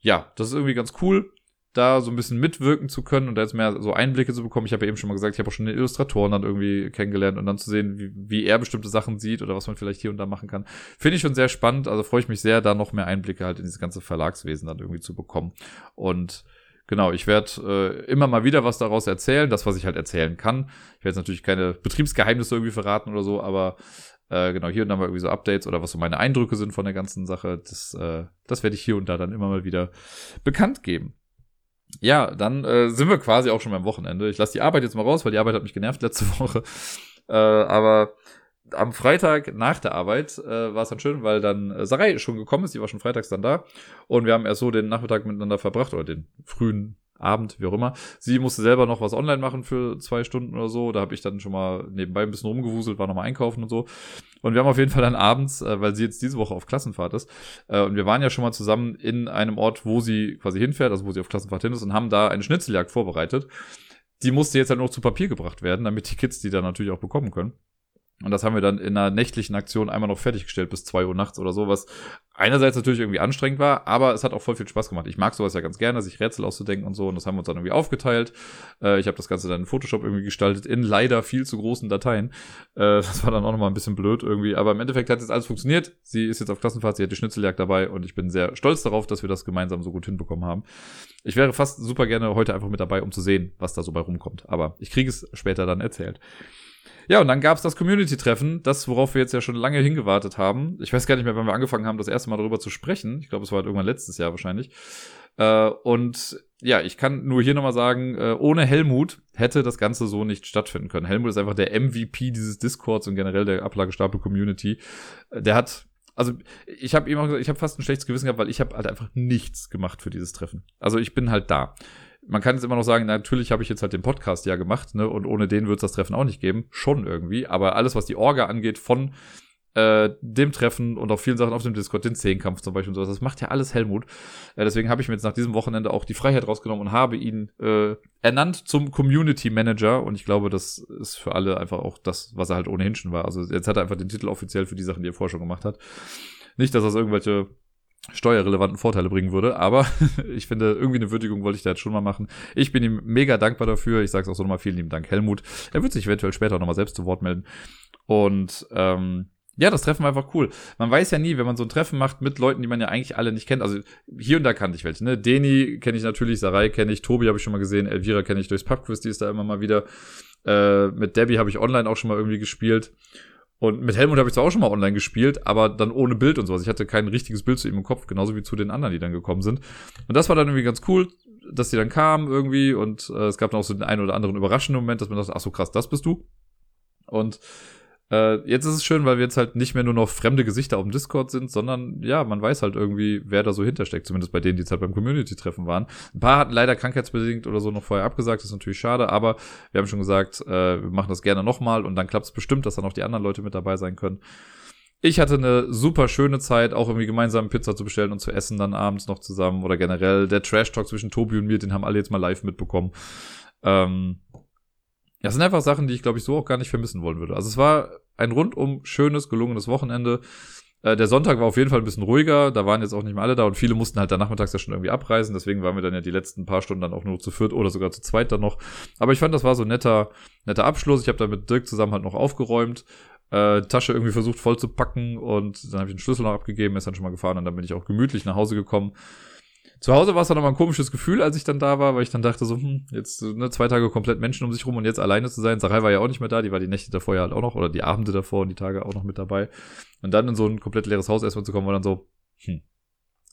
ja, das ist irgendwie ganz cool, da so ein bisschen mitwirken zu können und da jetzt mehr so Einblicke zu bekommen. Ich habe ja eben schon mal gesagt, ich habe auch schon den Illustratoren dann irgendwie kennengelernt und dann zu sehen, wie, wie er bestimmte Sachen sieht oder was man vielleicht hier und da machen kann. Finde ich schon sehr spannend. Also freue ich mich sehr, da noch mehr Einblicke halt in dieses ganze Verlagswesen dann irgendwie zu bekommen. Und Genau, ich werde äh, immer mal wieder was daraus erzählen, das, was ich halt erzählen kann. Ich werde jetzt natürlich keine Betriebsgeheimnisse irgendwie verraten oder so, aber äh, genau, hier und da mal irgendwie so Updates oder was so meine Eindrücke sind von der ganzen Sache. Das, äh, das werde ich hier und da dann immer mal wieder bekannt geben. Ja, dann äh, sind wir quasi auch schon beim Wochenende. Ich lasse die Arbeit jetzt mal raus, weil die Arbeit hat mich genervt letzte Woche. Äh, aber am Freitag nach der Arbeit äh, war es dann schön, weil dann äh, Sarai schon gekommen ist, die war schon freitags dann da. Und wir haben erst so den Nachmittag miteinander verbracht, oder den frühen Abend, wie auch immer. Sie musste selber noch was online machen für zwei Stunden oder so. Da habe ich dann schon mal nebenbei ein bisschen rumgewuselt, war noch mal einkaufen und so. Und wir haben auf jeden Fall dann abends, äh, weil sie jetzt diese Woche auf Klassenfahrt ist, äh, und wir waren ja schon mal zusammen in einem Ort, wo sie quasi hinfährt, also wo sie auf Klassenfahrt hin ist, und haben da eine Schnitzeljagd vorbereitet. Die musste jetzt halt noch zu Papier gebracht werden, damit die Kids die dann natürlich auch bekommen können. Und das haben wir dann in einer nächtlichen Aktion einmal noch fertiggestellt bis zwei Uhr nachts oder so, was einerseits natürlich irgendwie anstrengend war, aber es hat auch voll viel Spaß gemacht. Ich mag sowas ja ganz gerne, sich Rätsel auszudenken und so. Und das haben wir uns dann irgendwie aufgeteilt. Äh, ich habe das Ganze dann in Photoshop irgendwie gestaltet, in leider viel zu großen Dateien. Äh, das war dann auch nochmal ein bisschen blöd irgendwie. Aber im Endeffekt hat jetzt alles funktioniert. Sie ist jetzt auf Klassenfahrt, sie hat die Schnitzeljagd dabei und ich bin sehr stolz darauf, dass wir das gemeinsam so gut hinbekommen haben. Ich wäre fast super gerne heute einfach mit dabei, um zu sehen, was da so bei rumkommt. Aber ich kriege es später dann erzählt. Ja, und dann gab's das Community-Treffen, das, worauf wir jetzt ja schon lange hingewartet haben. Ich weiß gar nicht mehr, wann wir angefangen haben, das erste Mal darüber zu sprechen. Ich glaube, es war halt irgendwann letztes Jahr wahrscheinlich. Äh, und ja, ich kann nur hier nochmal sagen, äh, ohne Helmut hätte das Ganze so nicht stattfinden können. Helmut ist einfach der MVP dieses Discords und generell der Ablagestapel-Community. Äh, der hat also ich habe ihm auch gesagt, ich habe fast ein schlechtes Gewissen gehabt, weil ich habe halt einfach nichts gemacht für dieses Treffen. Also ich bin halt da man kann jetzt immer noch sagen, natürlich habe ich jetzt halt den Podcast ja gemacht, ne? Und ohne den wird es das Treffen auch nicht geben. Schon irgendwie. Aber alles, was die Orga angeht, von äh, dem Treffen und auch vielen Sachen auf dem Discord, den Zehnkampf zum Beispiel und sowas, das macht ja alles Helmut. Äh, deswegen habe ich mir jetzt nach diesem Wochenende auch die Freiheit rausgenommen und habe ihn äh, ernannt zum Community Manager. Und ich glaube, das ist für alle einfach auch das, was er halt ohnehin schon war. Also jetzt hat er einfach den Titel offiziell für die Sachen, die er vorher schon gemacht hat. Nicht, dass das irgendwelche steuerrelevanten Vorteile bringen würde. Aber ich finde, irgendwie eine Würdigung wollte ich da jetzt schon mal machen. Ich bin ihm mega dankbar dafür. Ich sage es auch so nochmal vielen lieben Dank, Helmut. Er wird sich eventuell später nochmal selbst zu Wort melden. Und ähm, ja, das Treffen war einfach cool. Man weiß ja nie, wenn man so ein Treffen macht mit Leuten, die man ja eigentlich alle nicht kennt. Also hier und da kannte ich welche. Ne? Deni kenne ich natürlich, Sarai kenne ich, Tobi habe ich schon mal gesehen, Elvira kenne ich durchs Pubquiz, die ist da immer mal wieder. Äh, mit Debbie habe ich online auch schon mal irgendwie gespielt. Und mit Helmut habe ich zwar auch schon mal online gespielt, aber dann ohne Bild und sowas. Ich hatte kein richtiges Bild zu ihm im Kopf, genauso wie zu den anderen, die dann gekommen sind. Und das war dann irgendwie ganz cool, dass die dann kamen irgendwie und äh, es gab dann auch so den einen oder anderen überraschenden Moment, dass man dachte, ach so krass, das bist du. Und äh, jetzt ist es schön, weil wir jetzt halt nicht mehr nur noch fremde Gesichter auf dem Discord sind, sondern ja, man weiß halt irgendwie, wer da so hintersteckt, zumindest bei denen, die jetzt halt beim Community-Treffen waren. Ein paar hatten leider krankheitsbedingt oder so noch vorher abgesagt, das ist natürlich schade, aber wir haben schon gesagt, äh, wir machen das gerne nochmal und dann klappt es bestimmt, dass dann auch die anderen Leute mit dabei sein können. Ich hatte eine super schöne Zeit, auch irgendwie gemeinsam Pizza zu bestellen und zu essen dann abends noch zusammen oder generell der Trash Talk zwischen Tobi und mir, den haben alle jetzt mal live mitbekommen. Ähm, das sind einfach Sachen, die ich, glaube ich, so auch gar nicht vermissen wollen würde. Also es war ein rundum schönes, gelungenes Wochenende. Äh, der Sonntag war auf jeden Fall ein bisschen ruhiger, da waren jetzt auch nicht mehr alle da und viele mussten halt dann nachmittags ja schon irgendwie abreisen, deswegen waren wir dann ja die letzten paar Stunden dann auch nur zu viert oder sogar zu zweit dann noch. Aber ich fand, das war so ein netter, netter Abschluss. Ich habe da mit Dirk zusammen halt noch aufgeräumt, äh, Tasche irgendwie versucht voll zu packen und dann habe ich den Schlüssel noch abgegeben, ist dann schon mal gefahren und dann bin ich auch gemütlich nach Hause gekommen. Zu Hause war es dann nochmal ein komisches Gefühl, als ich dann da war, weil ich dann dachte so, hm, jetzt ne, zwei Tage komplett Menschen um sich rum und jetzt alleine zu sein. Sarai war ja auch nicht mehr da, die war die Nächte davor ja halt auch noch oder die Abende davor und die Tage auch noch mit dabei. Und dann in so ein komplett leeres Haus erstmal zu kommen, war dann so, hm,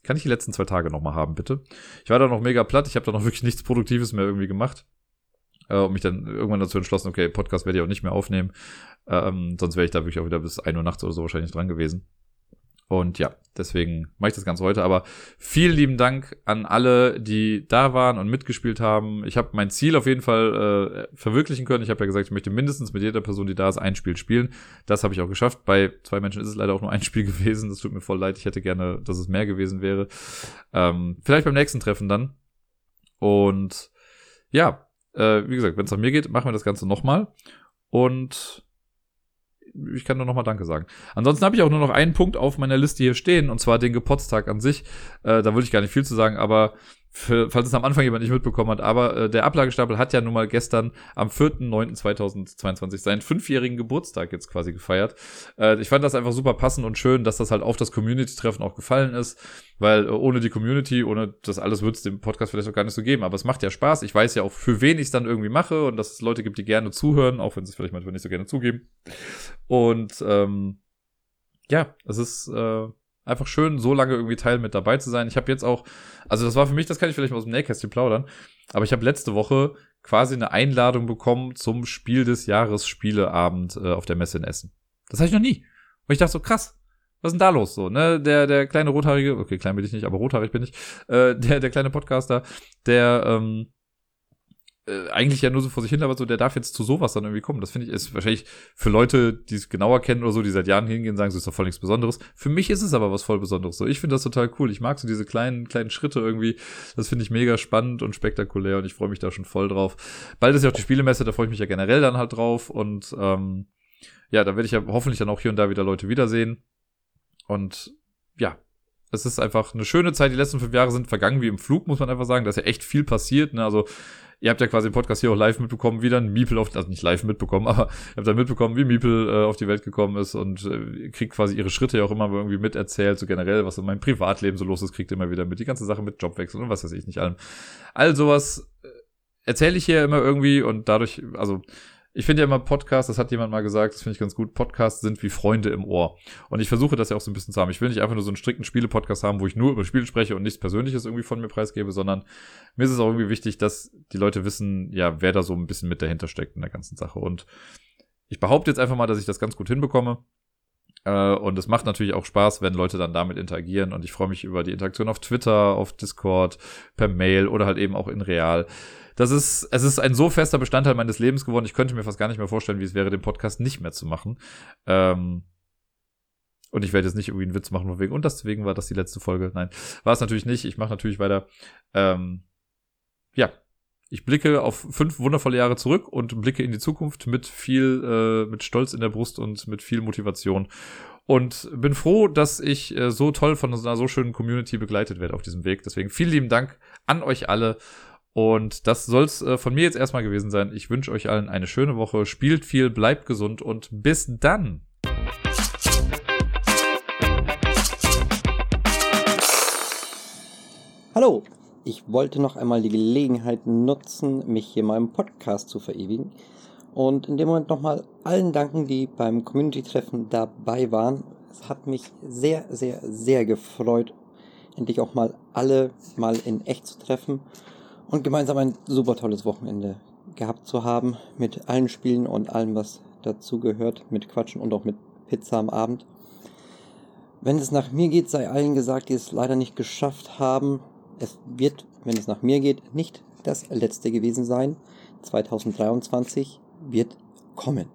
kann ich die letzten zwei Tage nochmal haben, bitte? Ich war da noch mega platt, ich habe da noch wirklich nichts Produktives mehr irgendwie gemacht. Äh, und mich dann irgendwann dazu entschlossen, okay, Podcast werde ich auch nicht mehr aufnehmen. Ähm, sonst wäre ich da wirklich auch wieder bis ein Uhr nachts oder so wahrscheinlich dran gewesen. Und ja, deswegen mache ich das Ganze heute. Aber vielen lieben Dank an alle, die da waren und mitgespielt haben. Ich habe mein Ziel auf jeden Fall äh, verwirklichen können. Ich habe ja gesagt, ich möchte mindestens mit jeder Person, die da ist, ein Spiel spielen. Das habe ich auch geschafft. Bei zwei Menschen ist es leider auch nur ein Spiel gewesen. Das tut mir voll leid. Ich hätte gerne, dass es mehr gewesen wäre. Ähm, vielleicht beim nächsten Treffen dann. Und ja, äh, wie gesagt, wenn es nach mir geht, machen wir das Ganze nochmal. Und ich kann nur noch mal Danke sagen. Ansonsten habe ich auch nur noch einen Punkt auf meiner Liste hier stehen, und zwar den Geburtstag an sich. Äh, da würde ich gar nicht viel zu sagen, aber für, falls es am Anfang jemand nicht mitbekommen hat, aber äh, der Ablagestapel hat ja nun mal gestern am 4.9.2022 seinen fünfjährigen Geburtstag jetzt quasi gefeiert. Äh, ich fand das einfach super passend und schön, dass das halt auf das Community-Treffen auch gefallen ist, weil äh, ohne die Community, ohne das alles wird es dem Podcast vielleicht auch gar nicht so geben, aber es macht ja Spaß. Ich weiß ja auch, für wen ich es dann irgendwie mache und dass es Leute gibt, die gerne zuhören, auch wenn sie es vielleicht manchmal nicht so gerne zugeben. Und ähm, ja, es ist äh, einfach schön, so lange irgendwie Teil mit dabei zu sein. Ich habe jetzt auch, also das war für mich, das kann ich vielleicht mal aus dem Nähkästchen plaudern, aber ich habe letzte Woche quasi eine Einladung bekommen zum Spiel des Jahres Spieleabend äh, auf der Messe in Essen. Das hatte ich noch nie. Und ich dachte so, krass, was ist denn da los so, ne? Der, der kleine rothaarige, okay, klein bin ich nicht, aber rothaarig bin ich, äh, der, der kleine Podcaster, der, ähm, äh, eigentlich ja nur so vor sich hin, aber so, der darf jetzt zu sowas dann irgendwie kommen. Das finde ich, ist wahrscheinlich für Leute, die es genauer kennen oder so, die seit Jahren hingehen, sagen, so ist doch voll nichts Besonderes. Für mich ist es aber was voll Besonderes. So, ich finde das total cool. Ich mag so diese kleinen, kleinen Schritte irgendwie. Das finde ich mega spannend und spektakulär und ich freue mich da schon voll drauf. Bald ist ja auch die Spielemesse, da freue ich mich ja generell dann halt drauf und ähm, ja, da werde ich ja hoffentlich dann auch hier und da wieder Leute wiedersehen. Und ja, es ist einfach eine schöne Zeit. Die letzten fünf Jahre sind vergangen wie im Flug, muss man einfach sagen. Da ist ja echt viel passiert. Ne? Also ihr habt ja quasi im Podcast hier auch live mitbekommen, wie dann Miepel auf, also nicht live mitbekommen, aber ihr habt dann mitbekommen, wie Miepel äh, auf die Welt gekommen ist und äh, kriegt quasi ihre Schritte ja auch immer irgendwie miterzählt, so generell, was in meinem Privatleben so los ist, kriegt ihr immer wieder mit. Die ganze Sache mit Jobwechsel und was weiß ich nicht allem. All sowas äh, erzähle ich hier immer irgendwie und dadurch, also ich finde ja immer Podcasts, das hat jemand mal gesagt, das finde ich ganz gut, Podcasts sind wie Freunde im Ohr. Und ich versuche das ja auch so ein bisschen zu haben. Ich will nicht einfach nur so einen strikten Spiele-Podcast haben, wo ich nur über Spiele spreche und nichts Persönliches irgendwie von mir preisgebe, sondern mir ist es auch irgendwie wichtig, dass die Leute wissen, ja, wer da so ein bisschen mit dahinter steckt in der ganzen Sache. Und ich behaupte jetzt einfach mal, dass ich das ganz gut hinbekomme. Äh, und es macht natürlich auch Spaß, wenn Leute dann damit interagieren. Und ich freue mich über die Interaktion auf Twitter, auf Discord, per Mail oder halt eben auch in Real das ist, es ist ein so fester Bestandteil meines Lebens geworden. Ich könnte mir fast gar nicht mehr vorstellen, wie es wäre, den Podcast nicht mehr zu machen. Ähm, und ich werde jetzt nicht irgendwie einen Witz machen, von wegen, und deswegen war das die letzte Folge. Nein, war es natürlich nicht. Ich mache natürlich weiter. Ähm, ja, ich blicke auf fünf wundervolle Jahre zurück und blicke in die Zukunft mit viel, äh, mit Stolz in der Brust und mit viel Motivation. Und bin froh, dass ich äh, so toll von einer so schönen Community begleitet werde auf diesem Weg. Deswegen vielen lieben Dank an euch alle und das soll's äh, von mir jetzt erstmal gewesen sein. Ich wünsche euch allen eine schöne Woche. Spielt viel, bleibt gesund und bis dann. Hallo, ich wollte noch einmal die Gelegenheit nutzen, mich hier mal im Podcast zu verewigen. Und in dem Moment nochmal allen danken, die beim Community-Treffen dabei waren. Es hat mich sehr, sehr, sehr gefreut, endlich auch mal alle mal in echt zu treffen und gemeinsam ein super tolles Wochenende gehabt zu haben mit allen Spielen und allem, was dazu gehört, mit Quatschen und auch mit Pizza am Abend. Wenn es nach mir geht, sei allen gesagt, die es leider nicht geschafft haben. Es wird, wenn es nach mir geht, nicht das letzte gewesen sein. 2023 wird kommen.